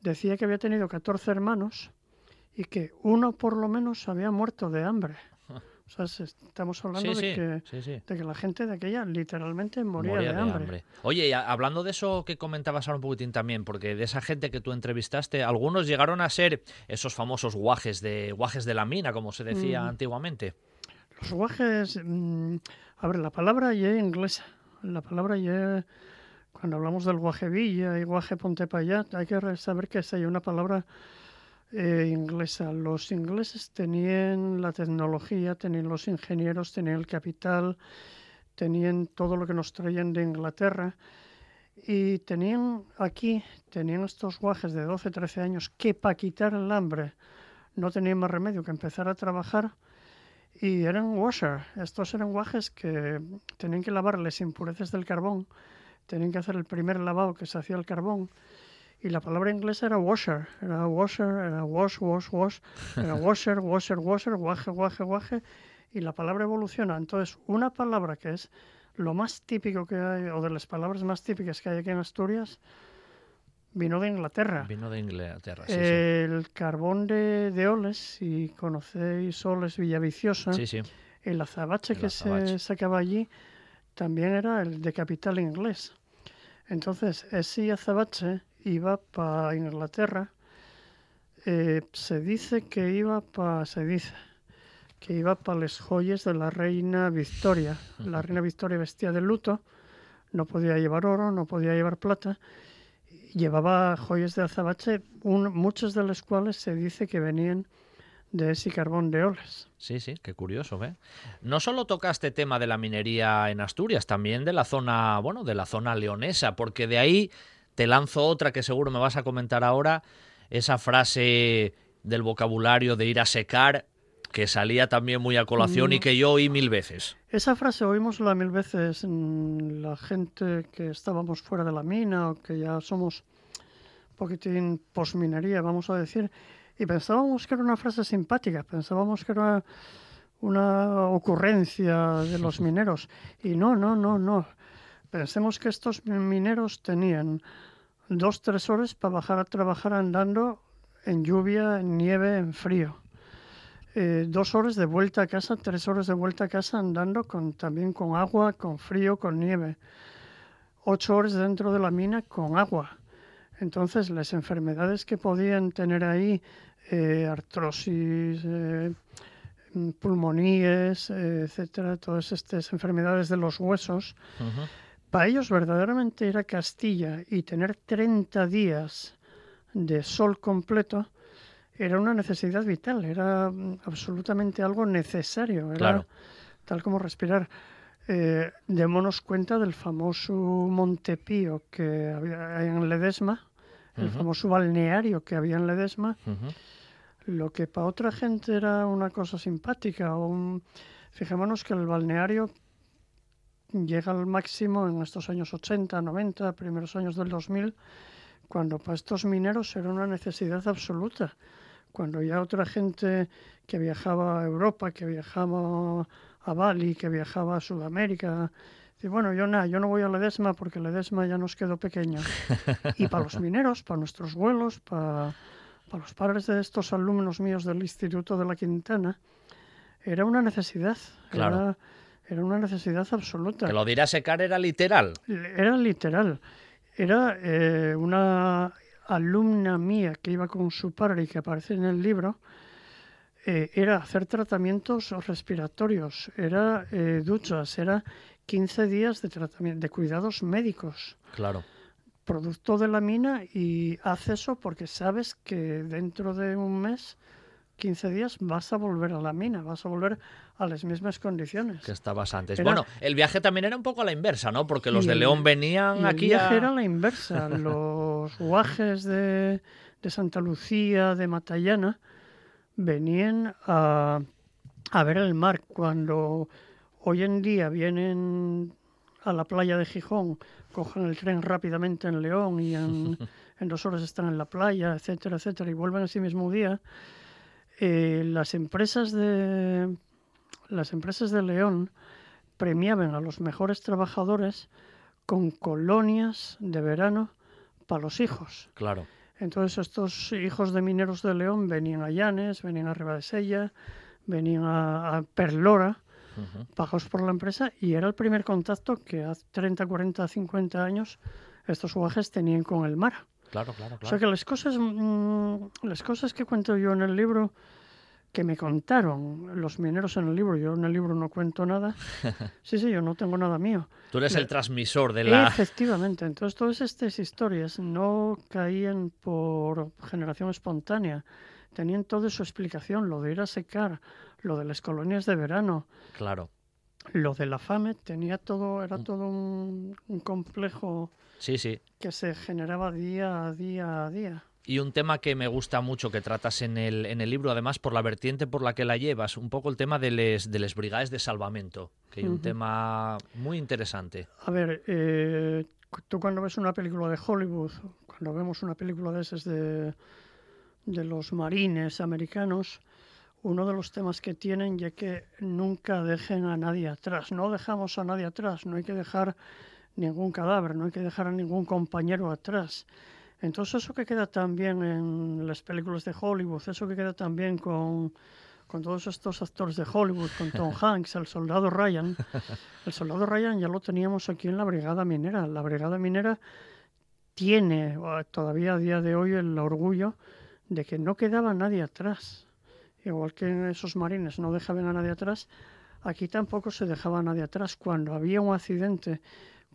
decía que había tenido 14 hermanos y que uno por lo menos había muerto de hambre. [LAUGHS] O sea, estamos hablando de, que, de, que, la gente de aquella literalmente moría, de, hambre. Oye, hablando de eso que comentabas ahora un poquitín también, porque de esa gente que tú entrevistaste, algunos llegaron a ser esos famosos guajes de guajes de la mina, como se decía mm. antiguamente. Los guajes, mm, a ver, la palabra ya inglesa, la palabra ya cuando hablamos del guaje Villa y guaje Ponte allá, hay que saber que es una palabra eh, inglesa. Los ingleses tenían la tecnología, tenían los ingenieros, tenían el capital, tenían todo lo que nos traían de Inglaterra y tenían aquí, tenían estos guajes de 12, 13 años que para quitar el hambre no tenían más remedio que empezar a trabajar y eran washer. Estos eran guajes que tenían que lavar las impurezas del carbón, tenían que hacer el primer lavado que se hacía el carbón y la palabra inglesa era washer, era washer, era wash, wash, wash, era [LAUGHS] washer, washer, washer, waje, waje, waje, y la palabra evoluciona. Entonces, una palabra que es lo más típico que hay, o de las palabras más típicas que hay aquí en Asturias, vino de Inglaterra. Vino de Inglaterra, sí, El carbón de, de, Oles, si conocéis Oles Villaviciosa, sí, sí. el azabache que se sacaba allí también era el de capital inglés. Entonces, ese azabache iba para Inglaterra. Eh, se dice que iba para, se dice que iba para las joyas de la reina Victoria. La reina Victoria vestía de luto, no podía llevar oro, no podía llevar plata, llevaba joyas de azabache, muchas de las cuales se dice que venían de ese carbón de oles. Sí, sí, qué curioso, ¿eh? No solo toca este tema de la minería en Asturias, también de la zona, bueno, de la zona leonesa, porque de ahí te lanzo otra que seguro me vas a comentar ahora, esa frase del vocabulario de ir a secar, que salía también muy a colación y mm. que yo oí mil veces. Esa frase oímosla mil veces en la gente que estábamos fuera de la mina o que ya somos un poquitín posminería, vamos a decir, y pensábamos que era una frase simpática, pensábamos que era una ocurrencia de los [LAUGHS] mineros. Y no, no, no, no. Pensemos que estos mineros tenían dos, tres horas para bajar a trabajar andando en lluvia, en nieve, en frío. Eh, dos horas de vuelta a casa, tres horas de vuelta a casa andando con, también con agua, con frío, con nieve. Ocho horas dentro de la mina con agua. Entonces las enfermedades que podían tener ahí, eh, artrosis, eh, pulmonías, etcétera, todas estas enfermedades de los huesos, para ellos verdaderamente ir a Castilla y tener 30 días de sol completo era una necesidad vital, era mm, absolutamente algo necesario, era tal como respirar. Eh, démonos cuenta del famoso Montepío que había en Ledesma, el famoso balneario que había en Ledesma, lo que para otra gente era una cosa simpática. O Fijémonos que el balneario llega al máximo en estos años 80, 90, primeros años del 2000, cuando para estos mineros era una necesidad absoluta cuando ya otra gente que viajaba a Europa, que viajaba a Bali, que viajaba a Sudamérica, dice, bueno, yo nada, yo no voy a Ledesma porque Ledesma ya nos quedó pequeña. [LAUGHS] Y para los mineros, para nuestros vuelos, para, para los padres de estos alumnos míos del Instituto de la Quintana, era una necesidad. Era, era una necesidad absoluta. Que lo dirá secar era literal. Era literal. Era eh, una alumna mía que iba con su padre y que aparece en el libro, eh, era hacer tratamientos respiratorios, era eh, duchas, era 15 días de, tratamiento, de cuidados médicos. Claro. Producto de la mina y haz eso porque sabes que dentro de un mes 15 días vas a volver a la mina, vas a volver a las mismas condiciones. Que estabas antes. bueno, el viaje también era un poco a la inversa, ¿no? Porque los de León venían aquí. El viaje era a la inversa. [LAUGHS] Los guajes de, de, Santa Lucía, de Matallana, venían a, a ver el mar. Cuando hoy en día vienen a la playa de Gijón, cogen el tren rápidamente en León y en, [LAUGHS] en dos horas están en la playa, etcétera, etcétera, y vuelven ese mismo día eh, las empresas de las empresas de León premiaban a los mejores trabajadores con colonias de verano para los hijos. Claro. Entonces estos hijos de mineros de León venían a Llanes, venían a Ribadesella, venían a, Perlora, pagados por la empresa, y era el primer contacto que hace 30, 40, 50 años estos guajes tenían con el mar. Claro, claro, claro. O sea que las cosas, mm, las cosas que cuento yo en el libro, que me contaron los mineros en el libro, yo en el libro no cuento nada. [LAUGHS] Sí, sí, yo no tengo nada mío. Tú eres el transmisor de la... [LAUGHS] Efectivamente, entonces todas estas historias no caían por generación espontánea, tenían toda su explicación, lo de ir a secar, lo de las colonias de verano. Claro. Lo de la fame tenía todo, era mm. todo un, un complejo Sí, sí. Que se generaba día a día a día. Y un tema que me gusta mucho que tratas en el, en el libro, además por la vertiente por la que la llevas, un poco el tema de les, de les brigades de salvamento, que es un tema muy interesante. A ver, eh, tú cuando ves una película de Hollywood, cuando vemos una película de esas de, de los marines americanos, uno de los temas que tienen ya que nunca dejen a nadie atrás. No dejamos a nadie atrás, no hay que dejar ningún cadáver, no hay que dejar a ningún compañero atrás. Entonces eso que queda también en las películas de Hollywood, eso que queda también con, con todos estos actores de Hollywood, con Tom [LAUGHS] Hanks, el soldado Ryan. El soldado Ryan ya lo teníamos aquí en la Brigada Minera. La Brigada Minera tiene todavía a día de hoy el orgullo de que no quedaba nadie atrás. Igual que en esos marines no dejaban a nadie atrás, aquí tampoco se dejaba a nadie atrás. Cuando había un accidente,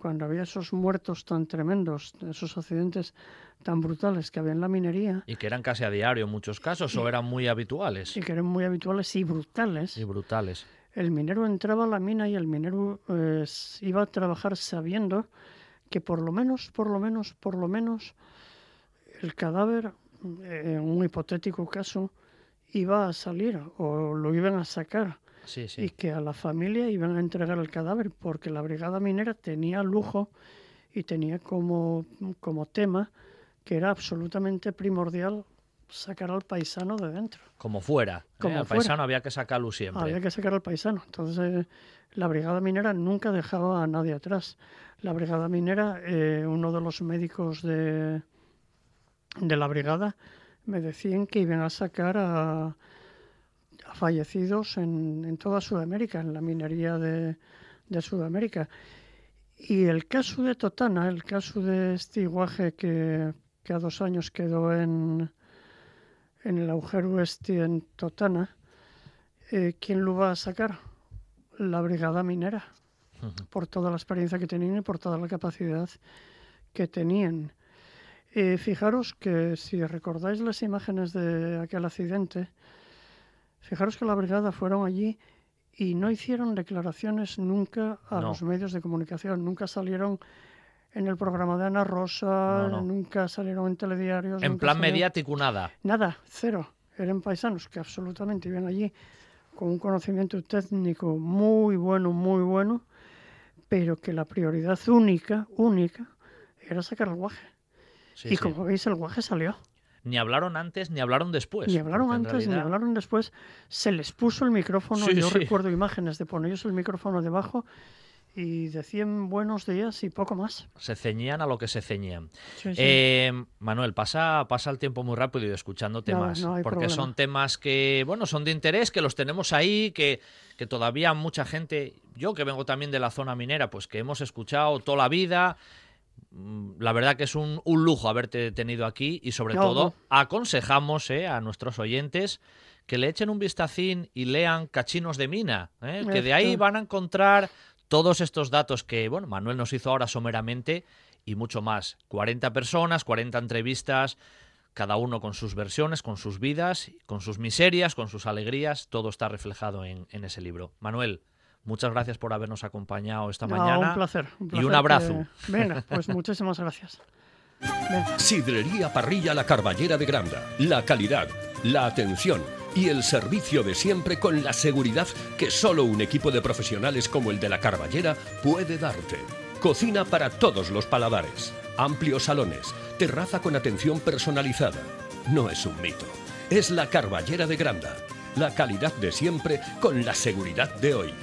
cuando había esos muertos tan tremendos, esos accidentes tan brutales que había en la minería. Y que eran casi a diario en muchos casos, o eran muy habituales. Y que eran muy habituales y brutales. Y brutales. El minero entraba a la mina y el minero eh, iba a trabajar sabiendo que por lo menos, por lo menos, por lo menos, el cadáver, eh, en un hipotético caso, iba a salir o lo iban a sacar. Y que a la familia iban a entregar el cadáver porque la brigada minera tenía lujo y tenía como, como tema que era absolutamente primordial sacar al paisano de dentro. Como fuera. ¿eh? Como al paisano había que sacarlo siempre. Había que sacar al paisano. Entonces, la brigada minera nunca dejaba a nadie atrás. La brigada minera, eh, uno de los médicos de, de la brigada, me decían que iban a sacar a, fallecidos en, toda Sudamérica, en la minería de, de Sudamérica. Y el caso de Totana, el caso de este iguaje que que a dos años quedó en, en el agujero este en Totana, eh, ¿quién lo va a sacar? La brigada minera, por toda la experiencia que tenían y por toda la capacidad que tenían. Eh, fijaros que si recordáis las imágenes de aquel accidente, fijaros que la brigada fueron allí y no hicieron declaraciones nunca a los medios de comunicación, nunca salieron en el programa de Ana Rosa, nunca salieron en telediarios. En plan mediático nada. Nada, cero. Eran paisanos que absolutamente iban allí con un conocimiento técnico muy bueno, muy bueno, pero que la prioridad única, única, era sacar el guaje. y como veis, el guaje salió. Ni hablaron antes ni hablaron después. Ni hablaron antes ni hablaron después. Se les puso el micrófono. yo recuerdo imágenes de ponerles el micrófono debajo y decían buenos días y poco más. Se ceñían a lo que se ceñían. Eh, Manuel, pasa, pasa el tiempo muy rápido y escuchando temas, porque son temas que, bueno, son de interés, que los tenemos ahí, que, que todavía mucha gente, yo que vengo también de la zona minera, pues que hemos escuchado toda la vida. Mm, la verdad que es un, lujo haberte tenido aquí y sobre todo aconsejamos eh, a nuestros oyentes que le echen un vistacín y lean Cachinos de Mina, eh, que de ahí van a encontrar todos estos datos que, bueno, Manuel nos hizo ahora someramente y mucho más. 40 personas, 40 entrevistas, cada uno con sus versiones, con sus vidas, con sus miserias, con sus alegrías, todo está reflejado en, ese libro. Manuel, muchas gracias por habernos acompañado esta mañana. Un placer, y un abrazo. Venga, [LAUGHS] pues muchísimas gracias. Sidrería Parrilla La Carballera de Granda. La calidad, la atención y el servicio de siempre con la seguridad que solo un equipo de profesionales como el de La Carballera puede darte. Cocina para todos los paladares. Amplios salones. Terraza con atención personalizada. No es un mito. Es La Carballera de Granda. La calidad de siempre con la seguridad de hoy.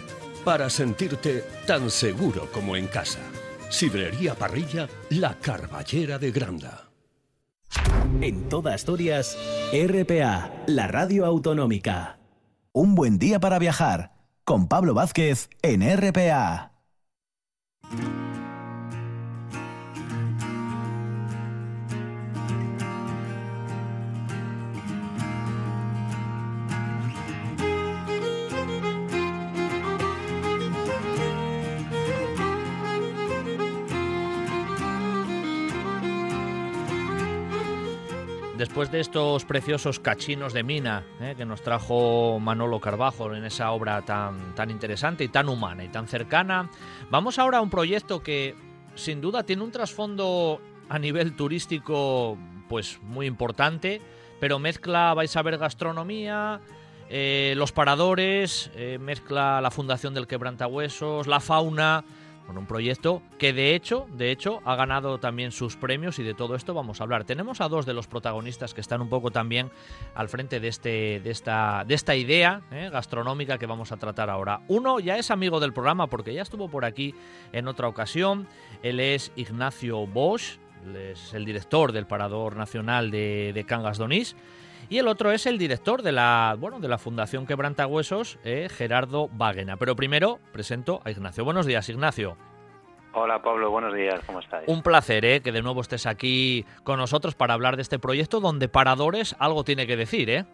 Para sentirte tan seguro como en casa. Sidrería Parrilla, La Carballera de Granda. En toda Asturias, RPA, la radio autonómica. Un buen día para viajar, con Pablo Vázquez en RPA. Después de estos preciosos cachinos de mina eh, que nos trajo Manolo Carvajo en esa obra tan, tan interesante y tan humana y tan cercana, vamos ahora a un proyecto que sin duda tiene un trasfondo a nivel turístico pues muy importante, pero mezcla, vais a ver, gastronomía, eh, los paradores, eh, mezcla la fundación del quebrantahuesos, la fauna, Con un proyecto que de hecho, de hecho, ha ganado también sus premios y de todo esto vamos a hablar. Tenemos a dos de los protagonistas que están un poco también al frente de, este, de, esta, de esta idea ¿eh? gastronómica que vamos a tratar ahora. Uno ya es amigo del programa porque ya estuvo por aquí en otra ocasión. Él es Ignacio Bosch, es el director del Parador Nacional de, de Cangas Donís. Y el otro es el director de la, bueno, de la Fundación Quebrantahuesos, eh, Gerardo Váguena. Pero primero presento a Ignacio. Buenos días, Ignacio. Hola Pablo, buenos días, ¿cómo estás? Un placer ¿eh? que de nuevo estés aquí con nosotros para hablar de este proyecto donde Paradores algo tiene que decir, ¿eh?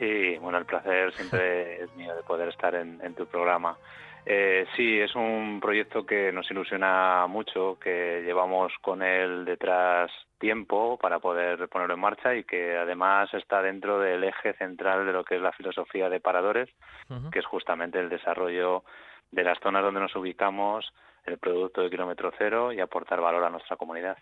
Sí, bueno, el placer siempre [LAUGHS] es mío de poder estar en, en tu programa. Eh, sí, es un proyecto que nos ilusiona mucho, que llevamos con él detrás tiempo para poder ponerlo en marcha y que además está dentro del eje central de lo que es la filosofía de Paradores, que es justamente el desarrollo de las zonas donde nos ubicamos, el producto de kilómetro cero y aportar valor a nuestra comunidad.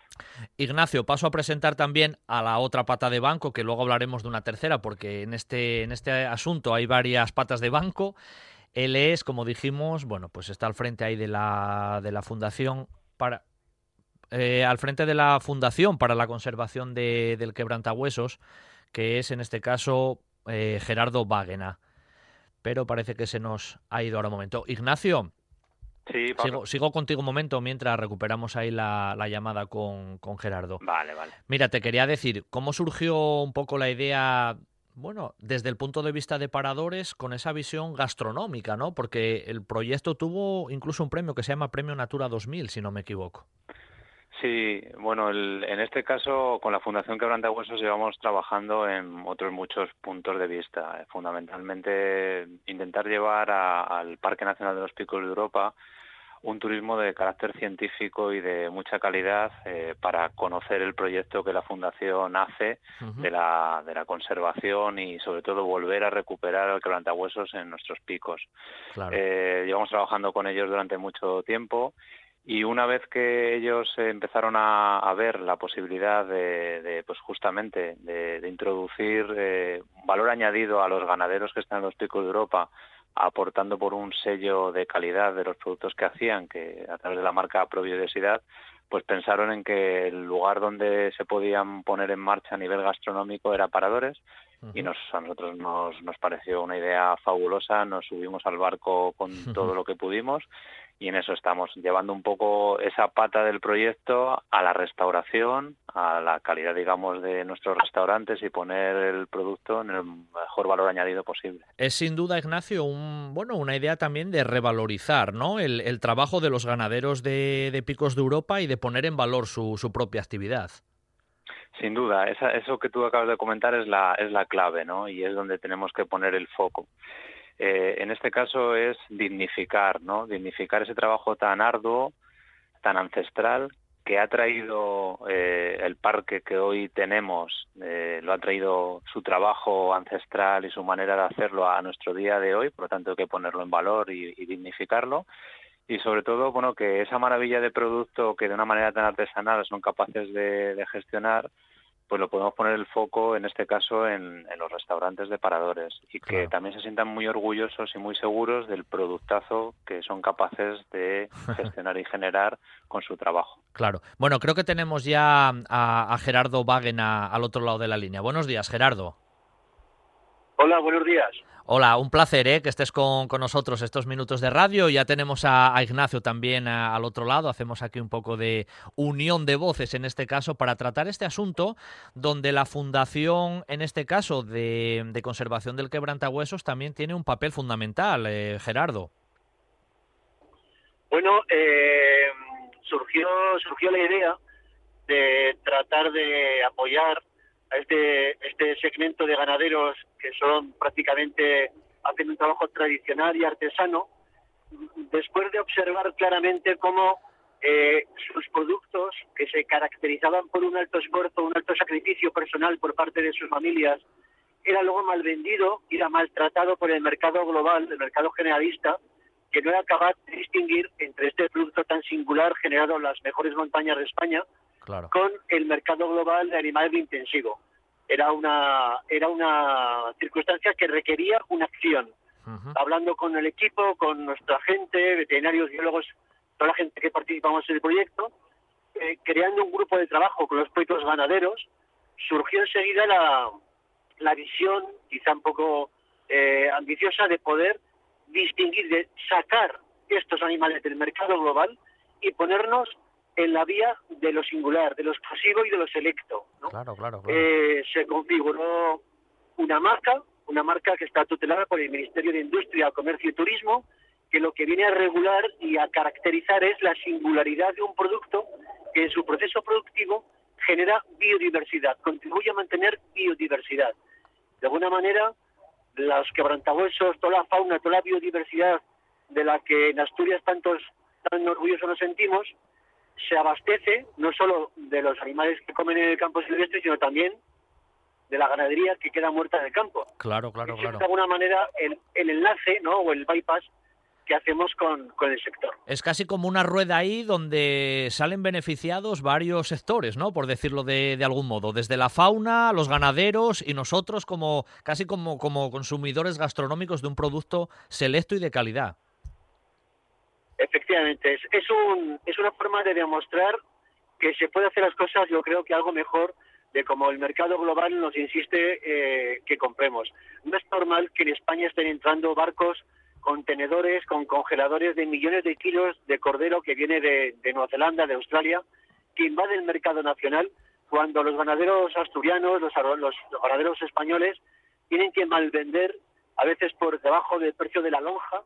Ignacio, paso a presentar también a la otra pata de banco, que luego hablaremos de una tercera, porque en este, en este asunto hay varias patas de banco. Él es, como dijimos, bueno, pues está al frente ahí de la, de la Fundación para. Eh, al frente de la Fundación para la Conservación de, del Quebrantahuesos, que es en este caso eh, Gerardo Váguena. Pero parece que se nos ha ido ahora un momento. Ignacio, Sí, sigo, sigo, contigo un momento mientras recuperamos ahí la, la llamada con, con, Gerardo. Vale, vale. Mira, te quería decir, ¿cómo surgió un poco la idea bueno, desde el punto de vista de paradores, con esa visión gastronómica, ¿no? Porque el proyecto tuvo incluso un premio que se llama Premio Natura 2000, si no me equivoco. Sí, bueno, el, en este caso con la Fundación Quebrantahuesos llevamos trabajando en otros muchos puntos de vista. Fundamentalmente intentar llevar a, al Parque Nacional de los Picos de Europa un turismo de carácter científico y de mucha calidad eh, para conocer el proyecto que la Fundación hace uh -huh. de, la, de la conservación y sobre todo volver a recuperar el quebrantahuesos en nuestros picos. Claro. Eh, llevamos trabajando con ellos durante mucho tiempo y una vez que ellos empezaron a, a ver la posibilidad de, de pues justamente de, de introducir eh, valor añadido a los ganaderos que están en los picos de Europa aportando por un sello de calidad de los productos que hacían, que a través de la marca Probiodiversidad, pues pensaron en que el lugar donde se podían poner en marcha a nivel gastronómico era Paradores uh -huh. y nos, a nosotros nos, nos pareció una idea fabulosa, nos subimos al barco con uh [LAUGHS] -huh. todo lo que pudimos y en eso estamos, llevando un poco esa pata del proyecto a la restauración, a la calidad, digamos, de nuestros restaurantes y poner el producto en el mejor valor añadido posible. Es sin duda, Ignacio, un, bueno, una idea también de revalorizar ¿no? el, el trabajo de los ganaderos de, de, Picos de Europa y de poner en valor su, su propia actividad. Sin duda, esa, eso que tú acabas de comentar es la, es la clave, ¿no? Y es donde tenemos que poner el foco. Eh, en este caso es dignificar, ¿no? Dignificar ese trabajo tan arduo, tan ancestral, que ha traído eh, el parque que hoy tenemos, eh, lo ha traído su trabajo ancestral y su manera de hacerlo a nuestro día de hoy, por lo tanto hay que ponerlo en valor y, dignificarlo. Y sobre todo, bueno, que esa maravilla de producto que de una manera tan artesanal son capaces de gestionar, pues lo podemos poner el foco, en este caso, en, en los restaurantes de paradores y que claro. también se sientan muy orgullosos y muy seguros del productazo que son capaces de [LAUGHS] gestionar y generar con su trabajo. Claro. Bueno, creo que tenemos ya a, a Gerardo Wagena al otro lado de la línea. Buenos días, Gerardo. Hola, buenos días. Hola, un placer ¿eh? que estés con, con, nosotros estos minutos de radio. Ya tenemos a, Ignacio también al otro lado. Hacemos aquí un poco de unión de voces en este caso para tratar este asunto donde la Fundación, en este caso de, de Conservación del Quebrantahuesos, también tiene un papel fundamental, eh, Gerardo. Bueno, eh, surgió, surgió la idea de tratar de apoyar a este, este segmento de ganaderos que son prácticamente hacen un trabajo tradicional y artesano, después de observar claramente cómo eh, sus productos, que se caracterizaban por un alto esfuerzo, un alto sacrificio personal por parte de sus familias, era luego mal vendido y era maltratado por el mercado global, el mercado generalista, que no era capaz de distinguir entre este producto tan singular generado en las mejores montañas de España claro. con el mercado global de animales de intensivo. Era una, era una circunstancia que requería una acción. Uh -huh. Hablando con el equipo, con nuestra gente, veterinarios, biólogos, toda la gente que participamos en el proyecto, eh, creando un grupo de trabajo con los proyectos ganaderos, surgió enseguida la, la visión, quizá un poco eh, ambiciosa, de poder distinguir, de sacar estos animales del mercado global y ponernos en la vía de lo singular, de lo exclusivo y de lo selecto. Claro, claro, eh, se configuró una marca, una marca que está tutelada por el Ministerio de Industria, Comercio y Turismo, que lo que viene a regular y a caracterizar es la singularidad de un producto que en su proceso productivo genera biodiversidad, contribuye a mantener biodiversidad. De alguna manera, los quebrantahuesos, toda la fauna, toda la biodiversidad de la que en Asturias tantos tan orgullosos nos sentimos, se abastece no solo de los animales que comen en el campo silvestre, sino también de la ganadería que queda muerta en el campo. Claro, claro, claro. De alguna manera, el, el enlace ¿no? o el bypass que hacemos con, el sector. Es casi como una rueda ahí donde salen beneficiados varios sectores, ¿no? Por decirlo de, de, algún modo, desde la fauna, los ganaderos y nosotros como casi como, como consumidores gastronómicos de un producto selecto y de calidad. Efectivamente, es, un, es una forma de demostrar que se puede hacer las cosas, yo creo que algo mejor de como el mercado global nos insiste eh, que compremos. No es normal que en España estén entrando barcos contenedores con congeladores de millones de kilos de cordero que viene de, Nueva Zelanda, de Australia, que invade el mercado nacional cuando los ganaderos asturianos, los, los, ganaderos españoles, tienen que malvender, a veces por debajo del precio de la lonja,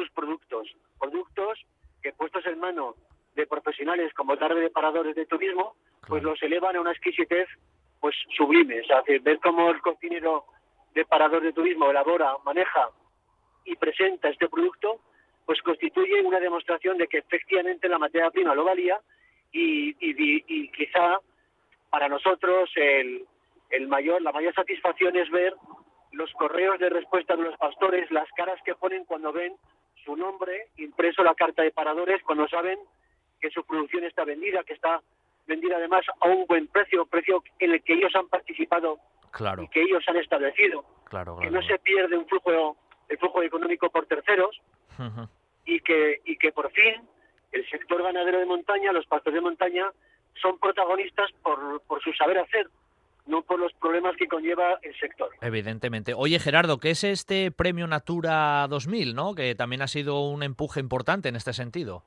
sus productos. Productos que puestos en mano de profesionales como tarde de paradores de turismo, pues los elevan a una exquisitez pues sublime. O sea, ver cómo el cocinero de parador de turismo elabora, maneja y presenta este producto, pues constituye una demostración de que efectivamente la materia prima lo valía y, quizá para nosotros el, el mayor, la mayor satisfacción es ver los correos de respuesta de los pastores, las caras que ponen cuando ven su nombre impreso la carta de paradores, cuando saben que su producción está vendida, que está vendida además a un buen precio, precio en el que ellos han participado claro. y que ellos han establecido, claro, que no se pierde un flujo el flujo económico por terceros y que y que por fin el sector ganadero de montaña, los pastores de montaña son protagonistas por, por su saber hacer, no por los problemas que conlleva el sector. Evidentemente. Oye, Gerardo, ¿qué es este premio Natura 2000, ¿no? que también ha sido un empuje importante en este sentido?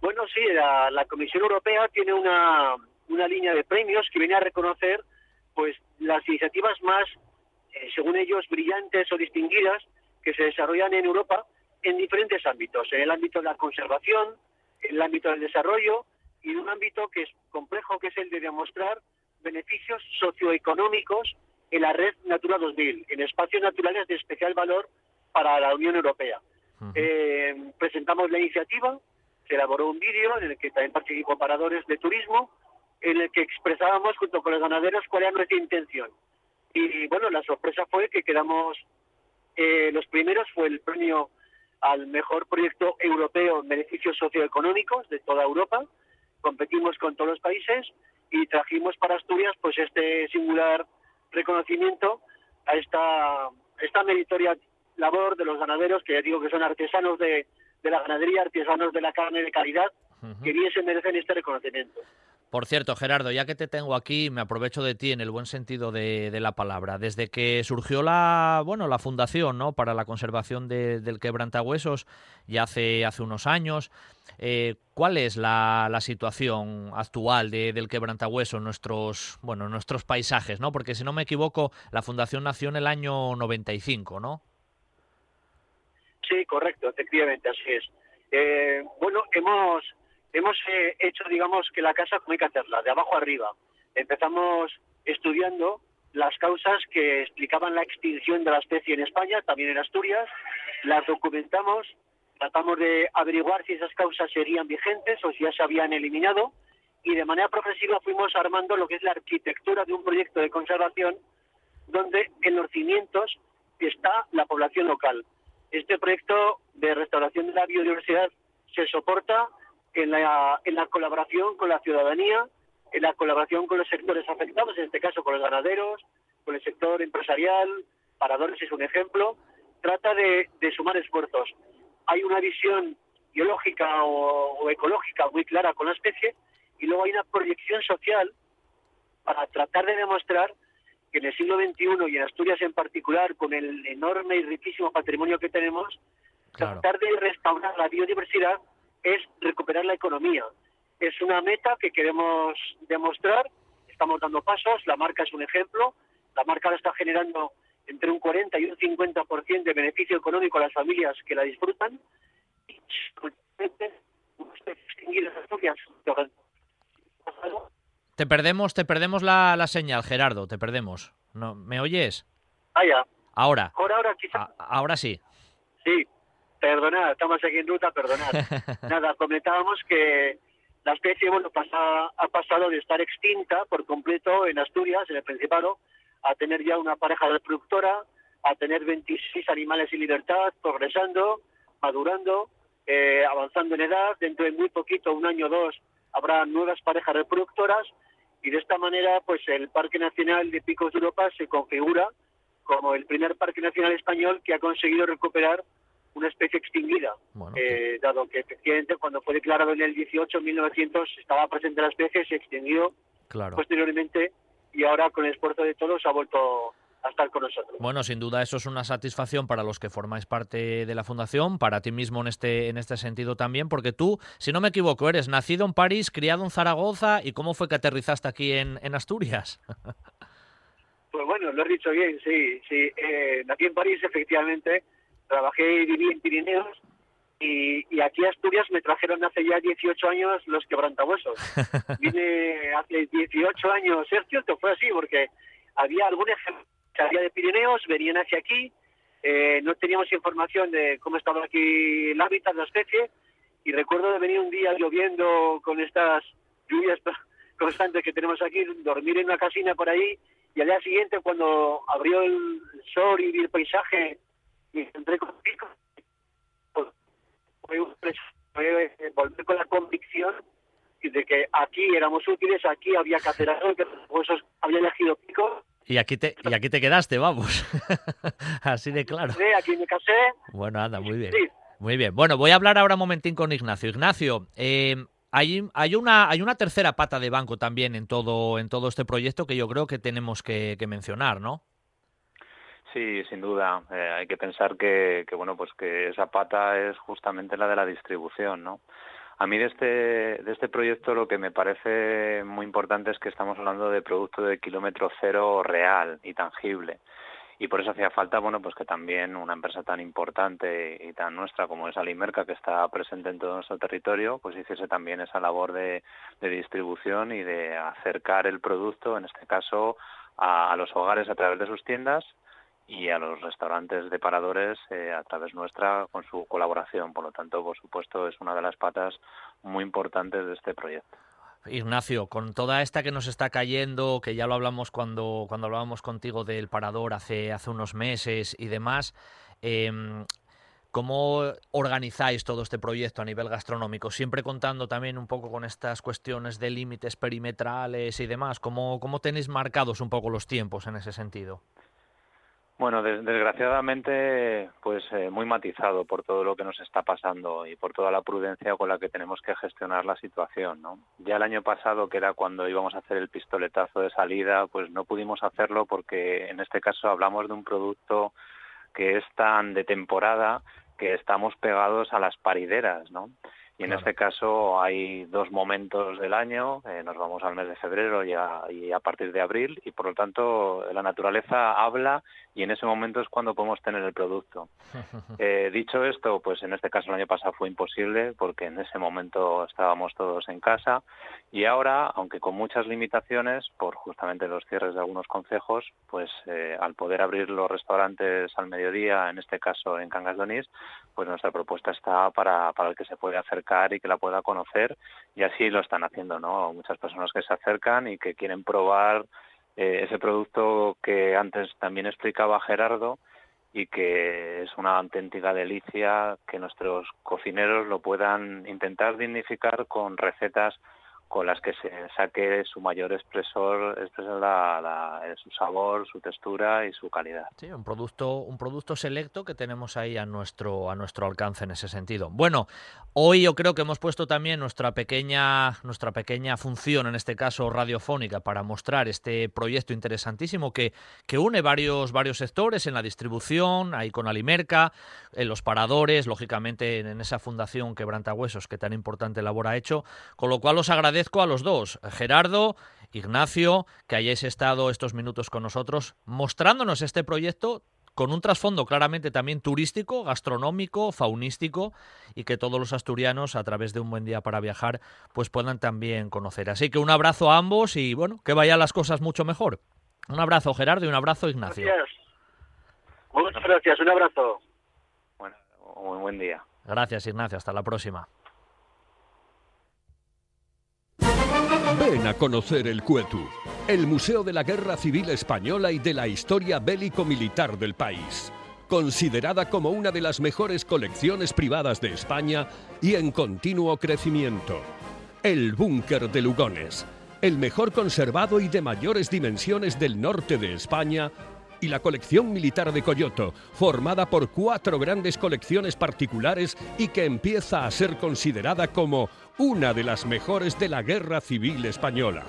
Bueno, sí, la, la Comisión Europea tiene una, una línea de premios que viene a reconocer pues las iniciativas más eh, según ellos, brillantes o distinguidas que se desarrollan en Europa en diferentes ámbitos, en el ámbito de la conservación, en el ámbito del desarrollo y en un ámbito que es complejo, que es el de demostrar beneficios socioeconómicos en la red Natura 2000, en espacios naturales de especial valor para la Unión Europea. Eh, presentamos la iniciativa, se elaboró un vídeo en el que también participó paradores de turismo, en el que expresábamos junto con los ganaderos cuál era nuestra intención. Y bueno, la sorpresa fue que quedamos eh, los primeros, fue el premio al mejor proyecto europeo en beneficios socioeconómicos de toda Europa. Competimos con todos los países y trajimos para Asturias pues este singular reconocimiento a esta, esta meritoria labor de los ganaderos, que ya digo que son artesanos de, de la ganadería, artesanos de la carne de calidad, que bien se merecen este reconocimiento. Por cierto, Gerardo, ya que te tengo aquí, me aprovecho de ti en el buen sentido de, la palabra. Desde que surgió la, bueno, la fundación, ¿no? Para la conservación del quebrantahuesos, ya hace hace unos años. Eh, ¿Cuál es la, situación actual del quebrantahueso en nuestros, bueno, nuestros paisajes, no? Porque si no me equivoco, la fundación nació en el año 95, ¿no? Sí, correcto, efectivamente, así es. Eh, bueno, hemos hemos eh, hecho, digamos, que la casa como hay que hacerla, de abajo arriba. Empezamos estudiando las causas que explicaban la extinción de la especie en España, también en Asturias, las documentamos, tratamos de averiguar si esas causas serían vigentes o si ya se habían eliminado y de manera progresiva fuimos armando lo que es la arquitectura de un proyecto de conservación donde en los cimientos está la población local. Este proyecto de restauración de la biodiversidad se soporta en la, en la colaboración con la ciudadanía, en la colaboración con los sectores afectados, en este caso con los ganaderos, con el sector empresarial, Paradores es un ejemplo, trata de, sumar esfuerzos. Hay una visión biológica o, ecológica muy clara con la especie y luego hay una proyección social para tratar de demostrar que en el siglo XXI y en Asturias en particular, con el enorme y riquísimo patrimonio que tenemos, tratar de restaurar la biodiversidad es recuperar la economía. Es una meta que queremos demostrar, estamos dando pasos, la marca es un ejemplo, la marca la está generando entre un 40 y un 50% de beneficio económico a las familias que la disfrutan. Te perdemos, te perdemos la, la señal, Gerardo, te perdemos. No, ¿Me oyes? Ah, ya. Ahora. Ahora, ahora, quizá. ahora sí. Sí, perdonad, estamos aquí en ruta, perdonad. [LAUGHS] Nada, comentábamos que la especie, bueno, pasa, ha pasado de estar extinta por completo en Asturias, en el Principado, a tener ya una pareja reproductora, a tener 26 animales en libertad, progresando, madurando, eh, avanzando en edad. Dentro de muy poquito, un año o dos, habrá nuevas parejas reproductoras y de esta manera, pues el Parque Nacional de Picos de Europa se configura como el primer parque nacional español que ha conseguido recuperar una especie extinguida, eh, dado que efectivamente cuando fue declarado en el 18, 1900, estaba presente la especie, se extinguió posteriormente y ahora con el esfuerzo de todos ha vuelto a estar con nosotros. Bueno, sin duda eso es una satisfacción para los que formáis parte de la fundación, para ti mismo en este en este sentido también, porque tú, si no me equivoco, eres nacido en París, criado en Zaragoza y cómo fue que aterrizaste aquí en, en Asturias. [LAUGHS] Pues bueno, lo has dicho bien, sí, sí. Eh, nací en París, efectivamente. Trabajé y viví en Pirineos y, aquí a Asturias me trajeron hace ya 18 años los quebrantahuesos. [LAUGHS] Vine hace 18 años, es cierto, fue así, porque había algún ejemplo había de Pirineos, venían hacia aquí, eh, no teníamos información de cómo estaba aquí el hábitat de la especie, y recuerdo de venir un día lloviendo con estas lluvias [LAUGHS] constantes que tenemos aquí, dormir en una casina por ahí, y al día siguiente cuando abrió el sol y vi el paisaje, y entré con fue, volver con la convicción de que aquí éramos útiles, aquí había que hacer algo, que los había elegido pico. Y aquí te, y aquí te quedaste, vamos. [LAUGHS] Así de claro. Sí, aquí me casé. Bueno, anda, muy bien. Muy bien. Bueno, voy a hablar ahora un momentín con Ignacio. Ignacio, eh, hay, hay, una, hay una tercera pata de banco también en todo, en todo este proyecto que yo creo que tenemos que mencionar, ¿no? Sí, sin duda. Eh, hay que pensar que, bueno, pues que esa pata es justamente la de la distribución, ¿no? A mí de este, de este proyecto lo que me parece muy importante es que estamos hablando de producto de kilómetro cero real y tangible. Y por eso hacía falta, bueno, pues que también una empresa tan importante y tan nuestra como es Alimerca, que está presente en todo nuestro territorio, pues hiciese también esa labor de distribución y de acercar el producto, en este caso, a los hogares a través de sus tiendas y a los restaurantes de paradores eh, a través nuestra con su colaboración. Por lo tanto, por supuesto, es una de las patas muy importantes de este proyecto. Ignacio, con toda esta que nos está cayendo, que ya lo hablamos cuando, cuando hablábamos contigo del parador hace, hace unos meses y demás, em, ¿cómo organizáis todo este proyecto a nivel gastronómico? Siempre contando también un poco con estas cuestiones de límites perimetrales y demás. ¿Cómo, ¿Cómo tenéis marcados un poco los tiempos en ese sentido? Bueno, desgraciadamente, pues eh, muy matizado por todo lo que nos está pasando y por toda la prudencia con la que tenemos que gestionar la situación, ¿no? Ya el año pasado, que era cuando íbamos a hacer el pistoletazo de salida, pues no pudimos hacerlo porque en este caso hablamos de un producto que es tan de temporada que estamos pegados a las parideras, ¿no? Y en este caso hay dos momentos del año, eh, nos vamos al mes de febrero y a, y a, partir de abril, y por lo tanto la naturaleza habla y en ese momento es cuando podemos tener el producto. [LAUGHS] Eh, dicho esto, pues en este caso el año pasado fue imposible porque en ese momento estábamos todos en casa y ahora, aunque con muchas limitaciones por justamente los cierres de algunos concejos, pues eh, al poder abrir los restaurantes al mediodía, en este caso en Cangas de pues nuestra propuesta está para, para el que se puede acercar y que la pueda conocer y así lo están haciendo, ¿no? Muchas personas que se acercan y que quieren probar eh, ese producto que antes también explicaba Gerardo y que es una auténtica delicia que nuestros cocineros lo puedan intentar dignificar con recetas con las que se saque su mayor expresor, expresor la, su sabor, su textura y su calidad. Sí, un producto, un producto selecto que tenemos ahí a nuestro, a nuestro alcance en ese sentido. Bueno, hoy yo creo que hemos puesto también nuestra pequeña, nuestra pequeña función, en este caso radiofónica, para mostrar este proyecto interesantísimo que, que une varios, varios sectores en la distribución, ahí con Alimerca, en los paradores, lógicamente en esa fundación Quebrantahuesos que tan importante labor ha hecho, con lo cual os agradezco a los dos, Gerardo, Ignacio, que hayáis estado estos minutos con nosotros mostrándonos este proyecto con un trasfondo claramente también turístico, gastronómico, faunístico y que todos los asturianos a través de un buen día para viajar pues puedan también conocer. Así que un abrazo a ambos y bueno, que vayan las cosas mucho mejor. Un abrazo Gerardo y un abrazo Ignacio. Gracias. Muchas gracias, un abrazo. Bueno, un buen día. Gracias Ignacio, hasta la próxima. Ven a conocer el Cuetu, el Museo de la Guerra Civil Española y de la historia bélico-militar del país. Considerada como una de las mejores colecciones privadas de España y en continuo crecimiento. El Búnker de Lugones, el mejor conservado y de mayores dimensiones del norte de España, y la colección militar de Coyoto, formada por cuatro grandes colecciones particulares y que empieza a ser considerada como una de las mejores de la Guerra Civil Española.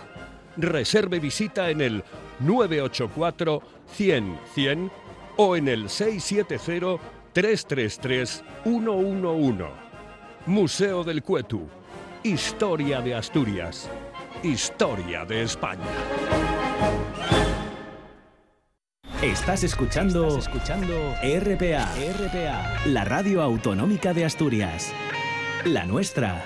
Reserve visita en el 984 100 100 o en el 670 333 111. Museo del Cuetu. Historia de Asturias. Historia de España. Estás escuchando, escuchando RPA, RPA, la radio autonómica de Asturias. La nuestra.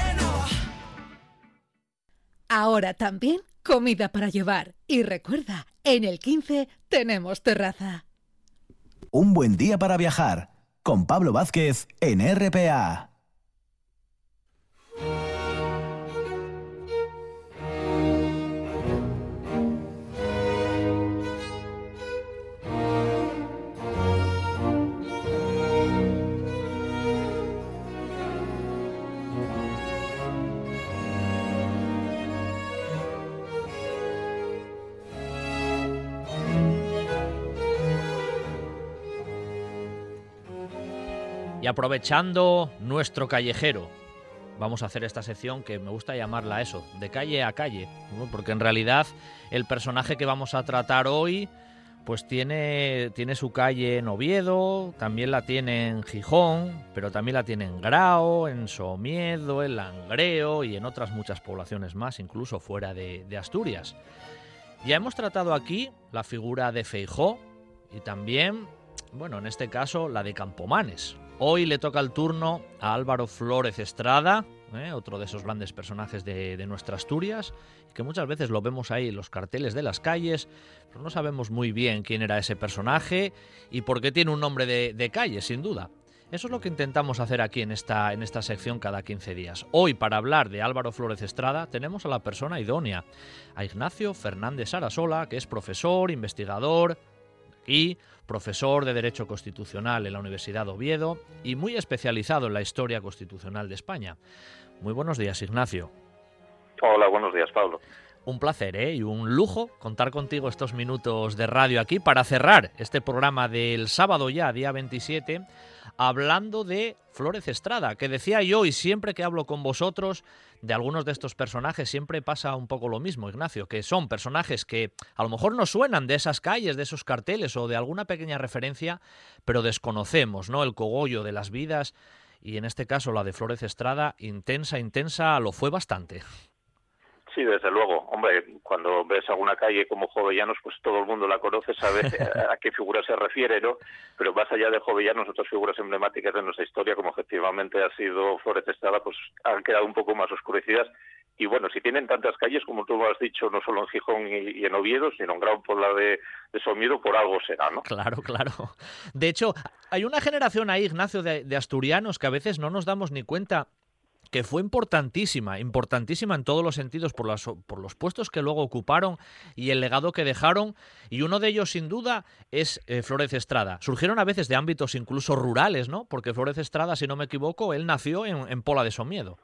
Ahora también comida para llevar. Y recuerda, en el 15 tenemos terraza. Un buen día para viajar con Pablo Vázquez en RPA. Y aprovechando nuestro callejero, vamos a hacer esta sección que me gusta llamarla eso, de calle a calle, porque en realidad el personaje que vamos a tratar hoy pues tiene, tiene su calle en Oviedo, también la tiene en Gijón, pero también la tiene en Grao, en Somiedo, en Langreo y en otras muchas poblaciones más, incluso fuera de, de Asturias. Ya hemos tratado aquí la figura de Feijó y también, bueno, en este caso la de Campomanes, Hoy le toca el turno a Álvaro Flórez Estrada, ¿eh? otro de esos grandes personajes de, nuestra Asturias, que muchas veces lo vemos ahí en los carteles de las calles, pero no sabemos muy bien quién era ese personaje y por qué tiene un nombre de, calle, sin duda. Eso es lo que intentamos hacer aquí en esta, en esta sección cada 15 días. Hoy, para hablar de Álvaro Flórez Estrada, tenemos a la persona idónea, a Ignacio Fernández Arasola, que es profesor, investigador y profesor de Derecho Constitucional en la Universidad de Oviedo y muy especializado en la historia constitucional de España. Muy buenos días, Ignacio. Hola, buenos días, Pablo. Un placer ¿eh? y un lujo contar contigo estos minutos de radio aquí para cerrar este programa del sábado ya, día 27, hablando de Flores Estrada, que decía yo y siempre que hablo con vosotros de algunos de estos personajes siempre pasa un poco lo mismo, Ignacio, que son personajes que a lo mejor no suenan de esas calles, de esos carteles o de alguna pequeña referencia, pero desconocemos, ¿no? El cogollo de las vidas y en este caso la de Flores Estrada, intensa, intensa, lo fue bastante. Sí, desde luego. Hombre, cuando ves alguna calle como Jovellanos, pues todo el mundo la conoce, sabe [LAUGHS] a qué figura se refiere, ¿no? Pero más allá de Jovellanos, otras figuras emblemáticas de nuestra historia, como efectivamente ha sido Flores Estrada, pues han quedado un poco más oscurecidas y bueno, si tienen tantas calles, como tú has dicho, no solo en Gijón y, en Oviedo, sino en Gran Puebla de, de Somiedo, por algo será, ¿no? Claro, claro. De hecho, hay una generación ahí, Ignacio, de asturianos que a veces no nos damos ni cuenta que fue importantísima, importantísima en todos los sentidos por, por los puestos que luego ocuparon y el legado que dejaron. Y uno de ellos, sin duda, es eh, Flores Estrada. Surgieron a veces de ámbitos incluso rurales, ¿no? Porque Flores Estrada, si no me equivoco, él nació en, en Pola de Somiedo.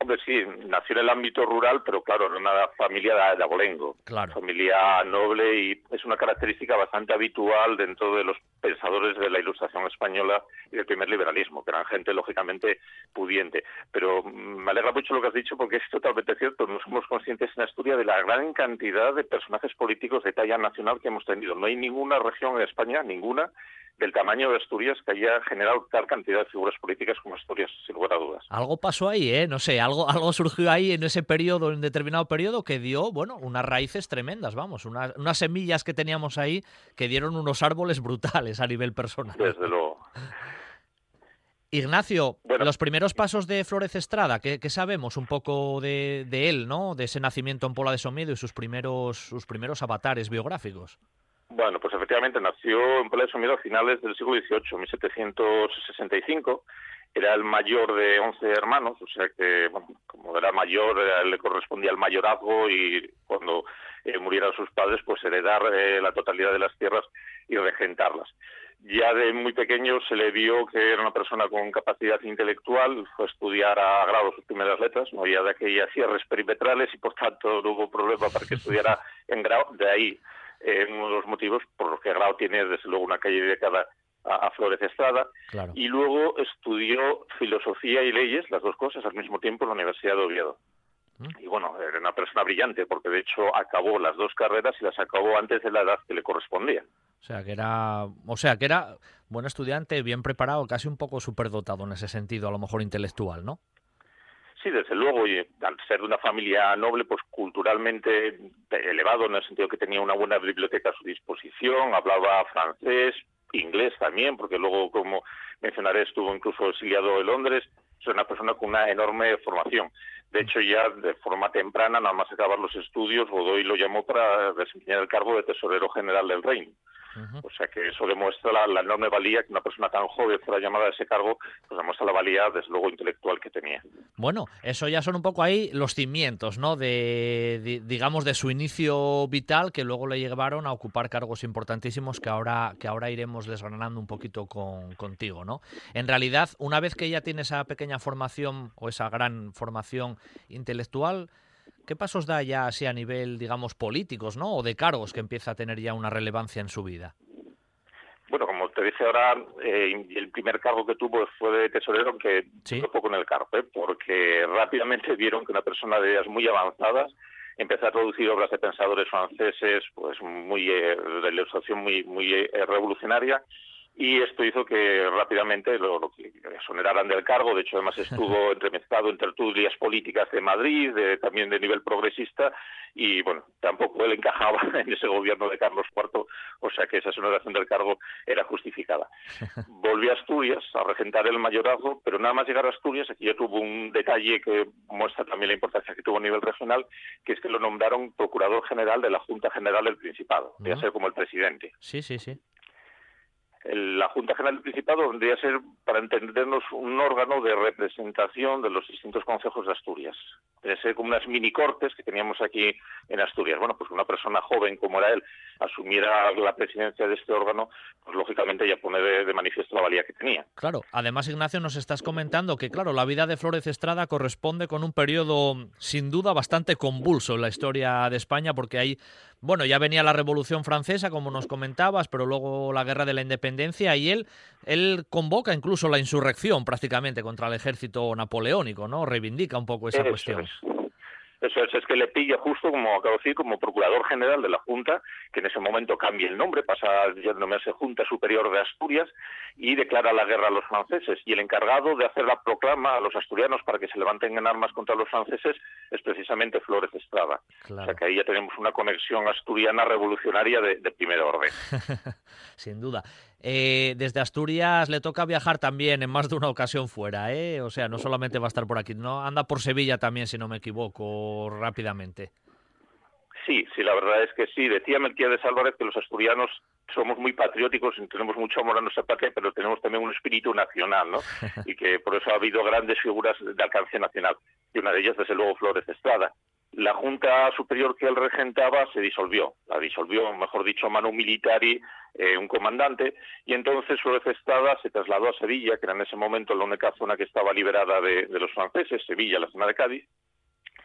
Hombre, sí, nació en el ámbito rural, pero claro, era una familia de, abolengo, claro. familia noble y es una característica bastante habitual dentro de los pensadores de la Ilustración española y del primer liberalismo, que eran gente lógicamente pudiente. Pero me alegra mucho lo que has dicho porque es totalmente cierto. No somos conscientes en Asturias de la gran cantidad de personajes políticos de talla nacional que hemos tenido. No hay ninguna región en España, ninguna, del tamaño de Asturias que haya generado tal cantidad de figuras políticas como Asturias, sin lugar a dudas. Algo pasó ahí, ¿eh? No sé, algo, [LAUGHS] algo surgió ahí en ese periodo, en determinado periodo, que dio, bueno, unas raíces tremendas, vamos, unas, unas semillas que teníamos ahí que dieron unos árboles brutales a nivel personal. Desde luego. Ignacio, los primeros pasos de Flores Estrada, ¿qué, sabemos un poco de, de, él, ¿no? De ese nacimiento en Pola de Somiedo y sus primeros, sus primeros avatares biográficos. Bueno, pues efectivamente nació en Palacio Miedo a finales del siglo XVIII, 1765. Era el mayor de 11 hermanos, o sea que, como era mayor, eh, le correspondía el mayorazgo y cuando eh, murieran sus padres, pues heredar eh, la totalidad de las tierras y regentarlas. Ya de muy pequeño se le vio que era una persona con capacidad intelectual, fue a estudiar a grado sus primeras letras, no había de aquellas cierres perimetrales y por tanto no hubo problema para que estudiara en grado, de ahí eh, uno de los motivos por los que Grau tiene desde luego una calle dedicada a, Flores Estrada. Y luego estudió filosofía y leyes, las dos cosas, al mismo tiempo en la Universidad de Oviedo. Mm. Y bueno, era una persona brillante porque de hecho acabó las dos carreras y las acabó antes de la edad que le correspondía. O sea, que era, o sea, que era buen estudiante, bien preparado, casi un poco superdotado en ese sentido, a lo mejor intelectual, ¿no? Sí, desde luego, y al ser de una familia noble, pues culturalmente elevado, en el sentido que tenía una buena biblioteca a su disposición, hablaba francés, inglés también, porque luego, como mencionaré, estuvo incluso exiliado en Londres, es una persona con una enorme formación. De hecho, ya de forma temprana, nada más acabar los estudios, Godoy lo llamó para desempeñar el cargo de tesorero general del reino. O sea que eso demuestra la, enorme valía que una persona tan joven fuera llamada a ese cargo, pues demuestra la valía, desde luego, intelectual que tenía. Bueno, eso ya son un poco ahí los cimientos, ¿no? De, digamos, de su inicio vital que luego le llevaron a ocupar cargos importantísimos que ahora, que ahora iremos desgranando un poquito con, contigo, ¿no? En realidad, una vez que ya tiene esa pequeña formación o esa gran formación intelectual, ¿Qué pasos da ya así a nivel, digamos, políticos, ¿no? O de cargos que empieza a tener ya una relevancia en su vida? Bueno, como te dije ahora, eh, el primer cargo que tuvo fue de tesorero, aunque ¿Sí? poco en el cargo, ¿eh? porque rápidamente [LAUGHS] vieron que una persona de ideas muy avanzadas empezó a producir obras de pensadores franceses, pues muy eh, de ilustración muy muy eh, revolucionaria y esto hizo que rápidamente lo, lo exoneraran del cargo. De hecho, además [LAUGHS] estuvo entremezclado en tertulias políticas de Madrid, de, también de nivel progresista, y bueno, tampoco él encajaba [LAUGHS] en ese gobierno de Carlos IV, o sea que esa exoneración del cargo era justificada. [LAUGHS] Volvió a Asturias a regentar el mayorazgo, pero nada más llegar a Asturias, aquí ya tuvo un detalle que muestra también la importancia que tuvo a nivel regional, que es que lo nombraron procurador general de la Junta General del Principado, ya ser como el presidente. Sí, sí, sí la Junta General del Principado vendría a ser, para entendernos, un órgano de representación de los distintos consejos de Asturias. Debe ser como unas mini cortes que teníamos aquí en Asturias. Bueno, pues una persona joven como era él asumiera la presidencia de este órgano, pues lógicamente ya pone de, manifiesto la valía que tenía. Claro, además Ignacio nos estás comentando que claro, la vida de Flores Estrada corresponde con un periodo sin duda bastante convulso en la historia de España porque hay bueno, ya venía la Revolución Francesa, como nos comentabas, pero luego la Guerra de la Independencia y él, él convoca incluso la insurrección prácticamente contra el ejército napoleónico, ¿no? Reivindica un poco esa cuestión. Eso es, es que le pilla justo, como acabo de decir, como procurador general de la Junta, que en ese momento cambia el nombre, pasa a denominarse Junta Superior de Asturias y declara la guerra a los franceses. Y el encargado de hacer la proclama a los asturianos para que se levanten en armas contra los franceses es precisamente Flores Estrada. O sea que ahí ya tenemos una conexión asturiana revolucionaria de, de primer orden. [LAUGHS] Sin duda. Eh, desde Asturias le toca viajar también en más de una ocasión fuera, ¿eh? O sea, no solamente va a estar por aquí, no anda por Sevilla también, si no me equivoco, rápidamente. Sí, sí, la verdad es que sí. Decía de Álvarez que los asturianos somos muy patrióticos y tenemos mucho amor a nuestra patria, pero tenemos también un espíritu nacional, ¿no? [LAUGHS] Y que por eso ha habido grandes figuras de alcance nacional. Y una de ellas, desde luego, Flores Estrada. La Junta Superior que él regentaba se disolvió. La disolvió, mejor dicho, Manu Militari, eh, un comandante, y entonces Flores Estrada se trasladó a Sevilla, que era en ese momento la única zona que estaba liberada de, de los franceses, Sevilla, la zona de Cádiz,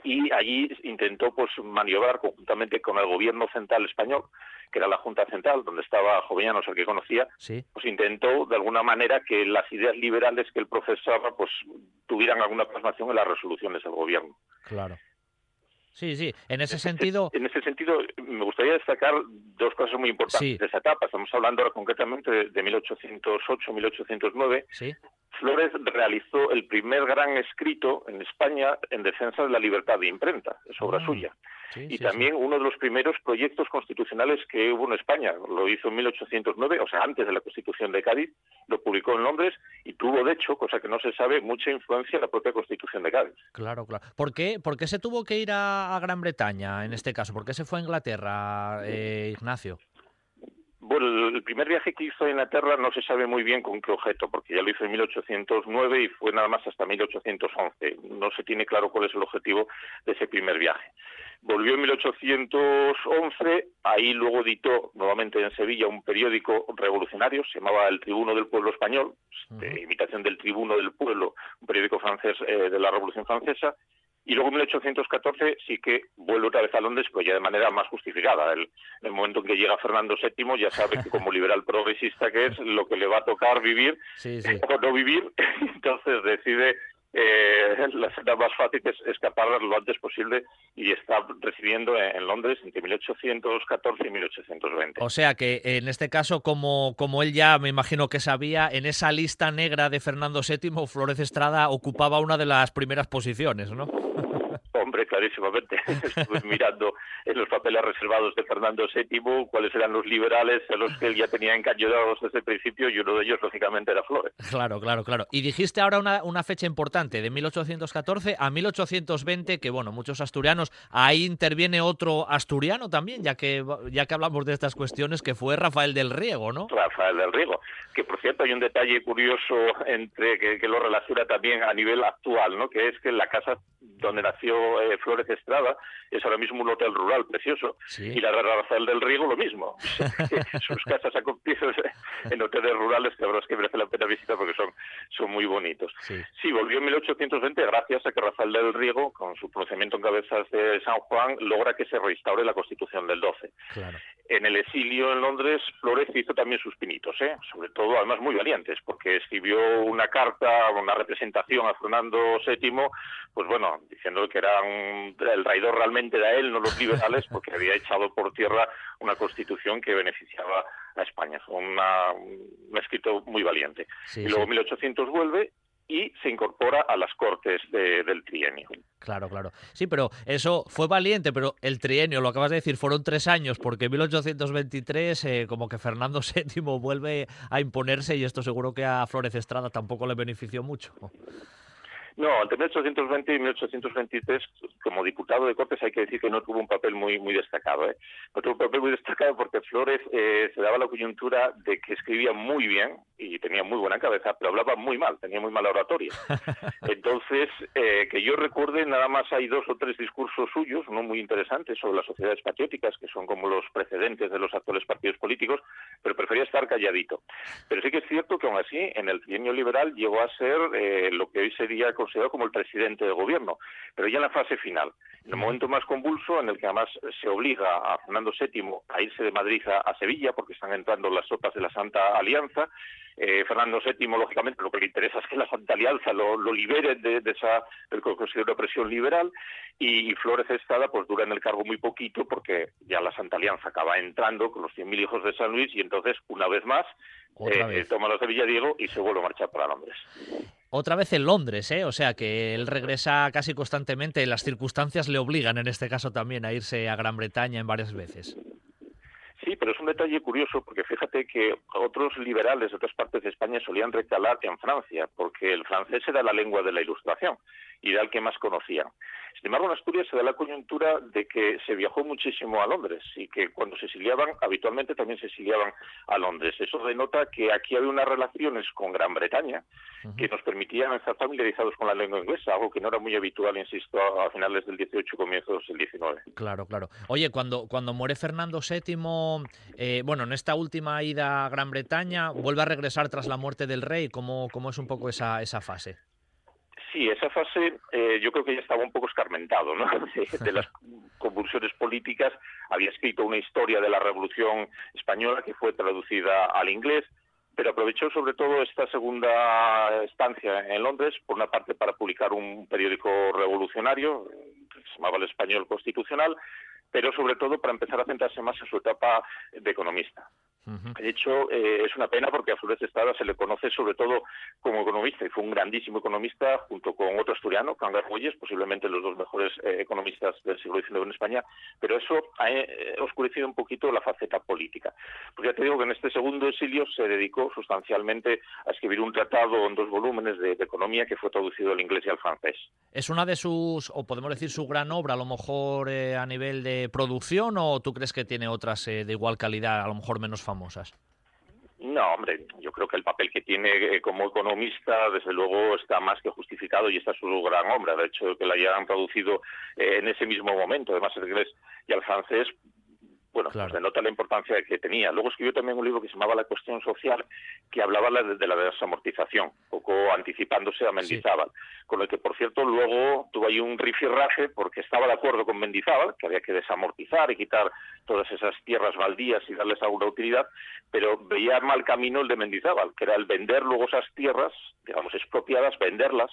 y allí intentó pues maniobrar conjuntamente con el gobierno central español, que era la Junta Central, donde estaba Jovellanos, el que conocía, pues intentó de alguna manera que las ideas liberales que él profesaba pues tuvieran alguna plasmación en las resoluciones del gobierno. Claro. Sí, sí, en ese sentido... En ese sentido, me gustaría destacar dos cosas muy importantes de esa etapa. Estamos hablando ahora concretamente de 1808-1809. Sí. Flores realizó el primer gran escrito en España en defensa de la libertad de imprenta, es obra ah, suya. y también uno de los primeros proyectos constitucionales que hubo en España, lo hizo en 1809, o sea, antes de la Constitución de Cádiz, lo publicó en Londres y tuvo, de hecho, cosa que no se sabe, mucha influencia en la propia Constitución de Cádiz. Claro, claro. ¿Por qué, ¿Por qué se tuvo que ir a, Gran Bretaña en este caso? ¿Por qué se fue a Inglaterra, eh, Ignacio? Bueno, el primer viaje que hizo a Inglaterra no se sabe muy bien con qué objeto, porque ya lo hizo en 1809 y fue nada más hasta 1811. No se tiene claro cuál es el objetivo de ese primer viaje. Volvió en 1811, ahí luego editó nuevamente en Sevilla un periódico revolucionario, se llamaba El Tribuno del Pueblo Español, de imitación del Tribuno del Pueblo, un periódico francés eh, de la Revolución Francesa, y luego en 1814 sí que vuelve otra vez a Londres, pues ya de manera más justificada. El, el momento en que llega Fernando VII ya sabe que como liberal progresista que es, lo que le va a tocar vivir o no vivir, [LAUGHS] entonces decide eh, [LAUGHS] la senda más fácil es escapar lo antes posible y está recibiendo en Londres entre 1814 y 1820. O sea que en este caso, como, como él ya me imagino que sabía, en esa lista negra de Fernando VII, Flores Estrada ocupaba una de las primeras posiciones, ¿no? [LAUGHS] Clarísimamente. [LAUGHS] Estuve mirando en los papeles reservados de Fernando VII cuáles eran los liberales a los que él ya tenía encañonados desde el principio y uno de ellos, lógicamente, era Flores. Claro, claro, claro. Y dijiste ahora una, una fecha importante, de 1814 a 1820, que bueno, muchos asturianos, ahí interviene otro asturiano también, ya que, ya que hablamos de estas cuestiones, que fue Rafael del Riego, ¿no? Rafael del Riego, que por cierto hay un detalle curioso entre que, que lo relaciona también a nivel actual, ¿no? Que es que la casa donde nació eh, Flores Estrada, es ahora mismo un hotel rural precioso. Y la Rafael del Riego lo mismo. [LAUGHS] [LAUGHS] Sus casas han en hoteles rurales que es que merece la pena visitar porque son, son muy bonitos. Sí. volvió en 1820 gracias a que Rafael del Riego, con su pronunciamiento en cabezas de San Juan, logra que se reinstaure la Constitución del 12. En el exilio en Londres, Flores hizo también sus pinitos, ¿eh? sobre todo, además, muy valientes, porque escribió una carta, una representación a Fernando VII, pues bueno, diciendo que era el traidor realmente era él, no los liberales, porque había echado por tierra una constitución que beneficiaba a España. Fue un escrito muy valiente. y luego en 1800 vuelve y se incorpora a las cortes del trienio. Claro, claro. Sí, pero eso fue valiente, pero el trienio, lo acabas de decir, fueron tres años, porque en 1823 eh, como que Fernando [LAUGHS] VII vuelve a imponerse y esto seguro que a Flores Estrada tampoco le benefició mucho. No, entre 1820 y 1823, como diputado de Cortes, hay que decir que no tuvo un papel muy muy destacado. ¿eh? No tuvo un papel muy destacado porque Flores eh, se daba la coyuntura de que escribía muy bien y tenía muy buena cabeza, pero hablaba muy mal, tenía muy mala oratoria. [LAUGHS] Entonces, eh, que yo recuerde, nada más hay dos o tres discursos suyos, no muy interesantes, sobre las sociedades patrióticas, que son como los precedentes de los actuales partidos políticos, pero prefería estar calladito. Pero sí que es cierto que aún así, en el trienio liberal llegó a ser eh, lo que hoy sería considerado como el presidente de gobierno, pero ya en la fase final, en el momento más convulso, en el que además se obliga a Fernando VII a irse de Madrid a, Sevilla, porque están entrando las sopas de la Santa Alianza, eh, Fernando VII, lógicamente, lo que le interesa es que la Santa Alianza lo, libere de, esa del considero de presión liberal y, Flores Estada pues dura en el cargo muy poquito porque ya la Santa Alianza acaba entrando con los 100.000 hijos de San Luis y entonces, una vez más, eh, toma los de Villadiego y se vuelve a marchar para Londres. Otra vez en Londres, ¿eh? O sea que él regresa casi constantemente. Las circunstancias le obligan, en este caso también, a irse a Gran Bretaña en varias veces. Pero es un detalle curioso porque fíjate que otros liberales de otras partes de España solían recalar en Francia, porque el francés era la lengua de la ilustración y era el que más conocían. Sin embargo, en Asturias se da la coyuntura de que se viajó muchísimo a Londres y que cuando se exiliaban, habitualmente también se exiliaban a Londres. Eso denota que aquí había unas relaciones con Gran Bretaña que nos permitían estar familiarizados con la lengua inglesa, algo que no era muy habitual, insisto, a finales del 18 comienzos del 19. Claro, claro. Oye, cuando, cuando muere Fernando VII, eh, bueno, en esta última ida a Gran Bretaña, vuelve a regresar tras la muerte del rey. ¿Cómo, cómo es un poco esa, esa fase? Sí, esa fase eh, yo creo que ya estaba un poco escarmentado, ¿no? [LAUGHS] De, las convulsiones políticas. Había escrito una historia de la Revolución Española que fue traducida al inglés, pero aprovechó sobre todo esta segunda estancia en Londres, por una parte para publicar un periódico revolucionario, que se llamaba El Español Constitucional, pero sobre todo para empezar a centrarse más en su etapa de economista. De hecho, eh, es una pena porque a Flores Estrada se le conoce sobre todo como economista y fue un grandísimo economista junto con otro asturiano, Cangar Boyes, posiblemente los dos mejores eh, economistas del siglo XIX en España, pero eso ha eh, oscurecido un poquito la faceta política. Porque ya te digo que en este segundo exilio se dedicó sustancialmente a escribir un tratado en dos volúmenes de, de economía que fue traducido al inglés y al francés. ¿Es una de sus, o podemos decir su gran obra, a lo mejor a nivel de producción, o tú crees que tiene otras de igual calidad, a lo mejor menos famosas? No, hombre, yo creo que el papel que tiene eh, como economista, desde luego, está más que justificado y esta es su gran obra. De hecho, que la hayan traducido eh, en ese mismo momento, además el inglés y al francés, bueno, pues denota la importancia que tenía. Luego escribió también un libro que se llamaba La cuestión social, que hablaba de la desamortización, un poco anticipándose a Mendizábal, con el que, por cierto, luego tuvo ahí un rifirrafe porque estaba de acuerdo con Mendizábal, que había que desamortizar y quitar todas esas tierras baldías y darles alguna utilidad, pero veía mal camino el de Mendizábal, que era el vender luego esas tierras, digamos, expropiadas, venderlas,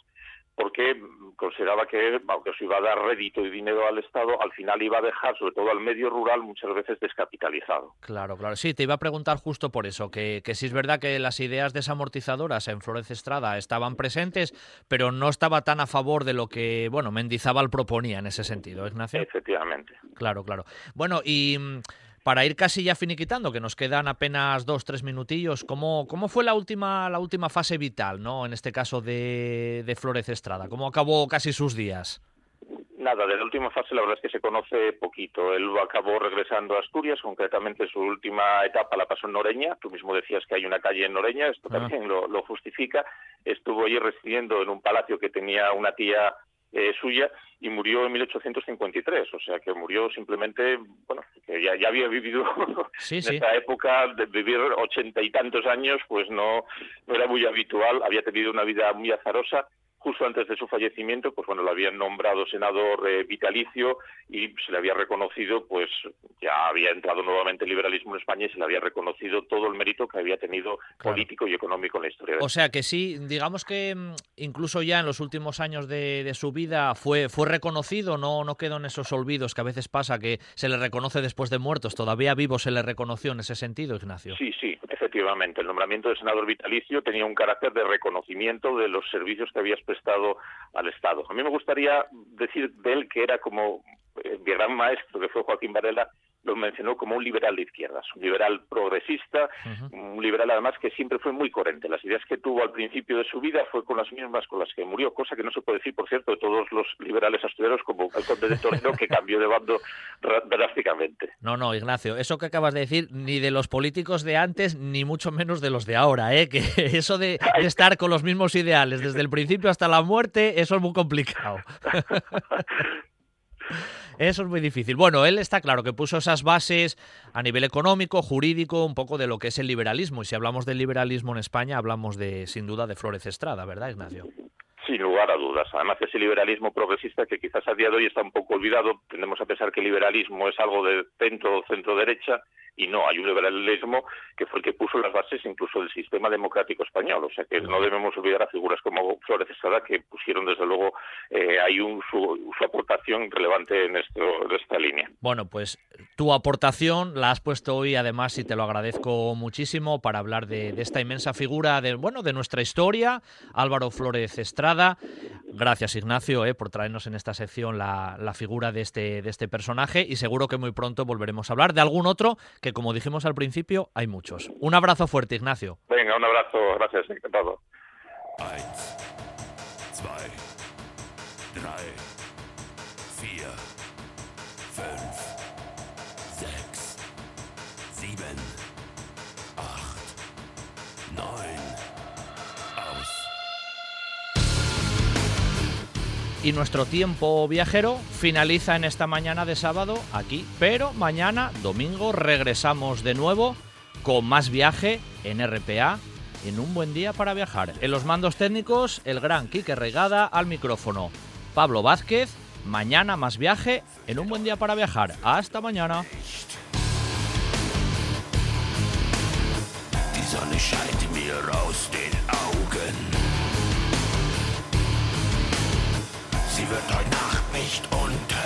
porque consideraba que, aunque se iba a dar rédito y dinero al Estado, al final iba a dejar, sobre todo al medio rural, muchas veces descapitalizado. Claro, claro. Sí, te iba a preguntar justo por eso, que, que sí es verdad que las ideas desamortizadoras en Flores Estrada estaban presentes, pero no estaba tan a favor de lo que, bueno, Mendizábal proponía en ese sentido, Ignacio. Efectivamente. Claro, claro. Bueno, y para ir casi ya finiquitando, que nos quedan apenas dos, tres minutillos, ¿cómo, cómo fue la última, la última fase vital, ¿no? en este caso de, de Flores Estrada? ¿Cómo acabó casi sus días? Nada, de la última fase la verdad es que se conoce poquito. Él acabó regresando a Asturias, concretamente su última etapa la pasó en Noreña. Tú mismo decías que hay una calle en Noreña, esto ah. también lo, lo, justifica. Estuvo allí residiendo en un palacio que tenía una tía eh, suya y murió en 1853, o sea que murió simplemente, bueno, que ya, ya había vivido [LAUGHS] en esa época de vivir ochenta y tantos años, pues no, no era muy habitual, había tenido una vida muy azarosa justo antes de su fallecimiento, pues bueno, lo habían nombrado senador eh, vitalicio y se le había reconocido, pues ya había entrado nuevamente el liberalismo en España y se le había reconocido todo el mérito que había tenido político y económico en la historia. o sea que sí, digamos que mm, incluso ya en los últimos años de, de, su vida fue, fue reconocido, no, no quedó en esos olvidos que a veces pasa que se le reconoce después de muertos, todavía vivo se le reconoció en ese sentido, Ignacio. Sí, sí, efectivamente. El nombramiento de senador vitalicio tenía un carácter de reconocimiento de los servicios que había prestado al Estado. A mí me gustaría decir de él que era como eh, mi gran maestro, que fue Joaquín Varela, lo mencionó como un liberal de izquierdas, un liberal progresista, un liberal además que siempre fue muy coherente. Las ideas que tuvo al principio de su vida fue con las mismas con las que murió, cosa que no se puede decir, por cierto, de todos los liberales asturianos como el conde de Torino, que cambió de bando drásticamente. No, no, Ignacio, eso que acabas de decir, ni de los políticos de antes, ni mucho menos de los de ahora, ¿eh? que [LAUGHS] eso de, de estar con los mismos ideales desde el principio hasta la muerte, eso es muy complicado. [LAUGHS] Eso es muy difícil. Bueno, él está claro que puso esas bases a nivel económico, jurídico, un poco de lo que es el liberalismo. Y si hablamos del liberalismo en España, hablamos de, sin duda, de Flores Estrada, ¿verdad, Ignacio? Sin lugar a dudas. Además, ese liberalismo progresista que quizás a día de hoy está un poco olvidado, tendemos a pensar que el liberalismo es algo de centro, centro-derecha, y no, hay un liberalismo que fue el que puso las bases incluso del sistema democrático español, o sea que no debemos olvidar a figuras como Flores Estrada que pusieron desde luego eh, ahí un, su, su, aportación relevante en, esto, en esta línea. Bueno, pues tu aportación la has puesto hoy además y te lo agradezco muchísimo para hablar de, de esta inmensa figura de, bueno, de nuestra historia, Álvaro Flores Estrada, Gracias Ignacio eh, por traernos en esta sección la, la, figura de este, de este personaje y seguro que muy pronto volveremos a hablar de algún otro que como dijimos al principio hay muchos. Un abrazo fuerte Ignacio. Venga, un abrazo, gracias, encantado. Y nuestro tiempo viajero finaliza en esta mañana de sábado aquí, pero mañana, domingo, regresamos de nuevo con más viaje en RPA en un buen día para viajar. En los mandos técnicos, el gran Quique Regada al micrófono. Pablo Vázquez, mañana más viaje en un buen día para viajar. Hasta mañana. Wird heute Nacht nicht untergehen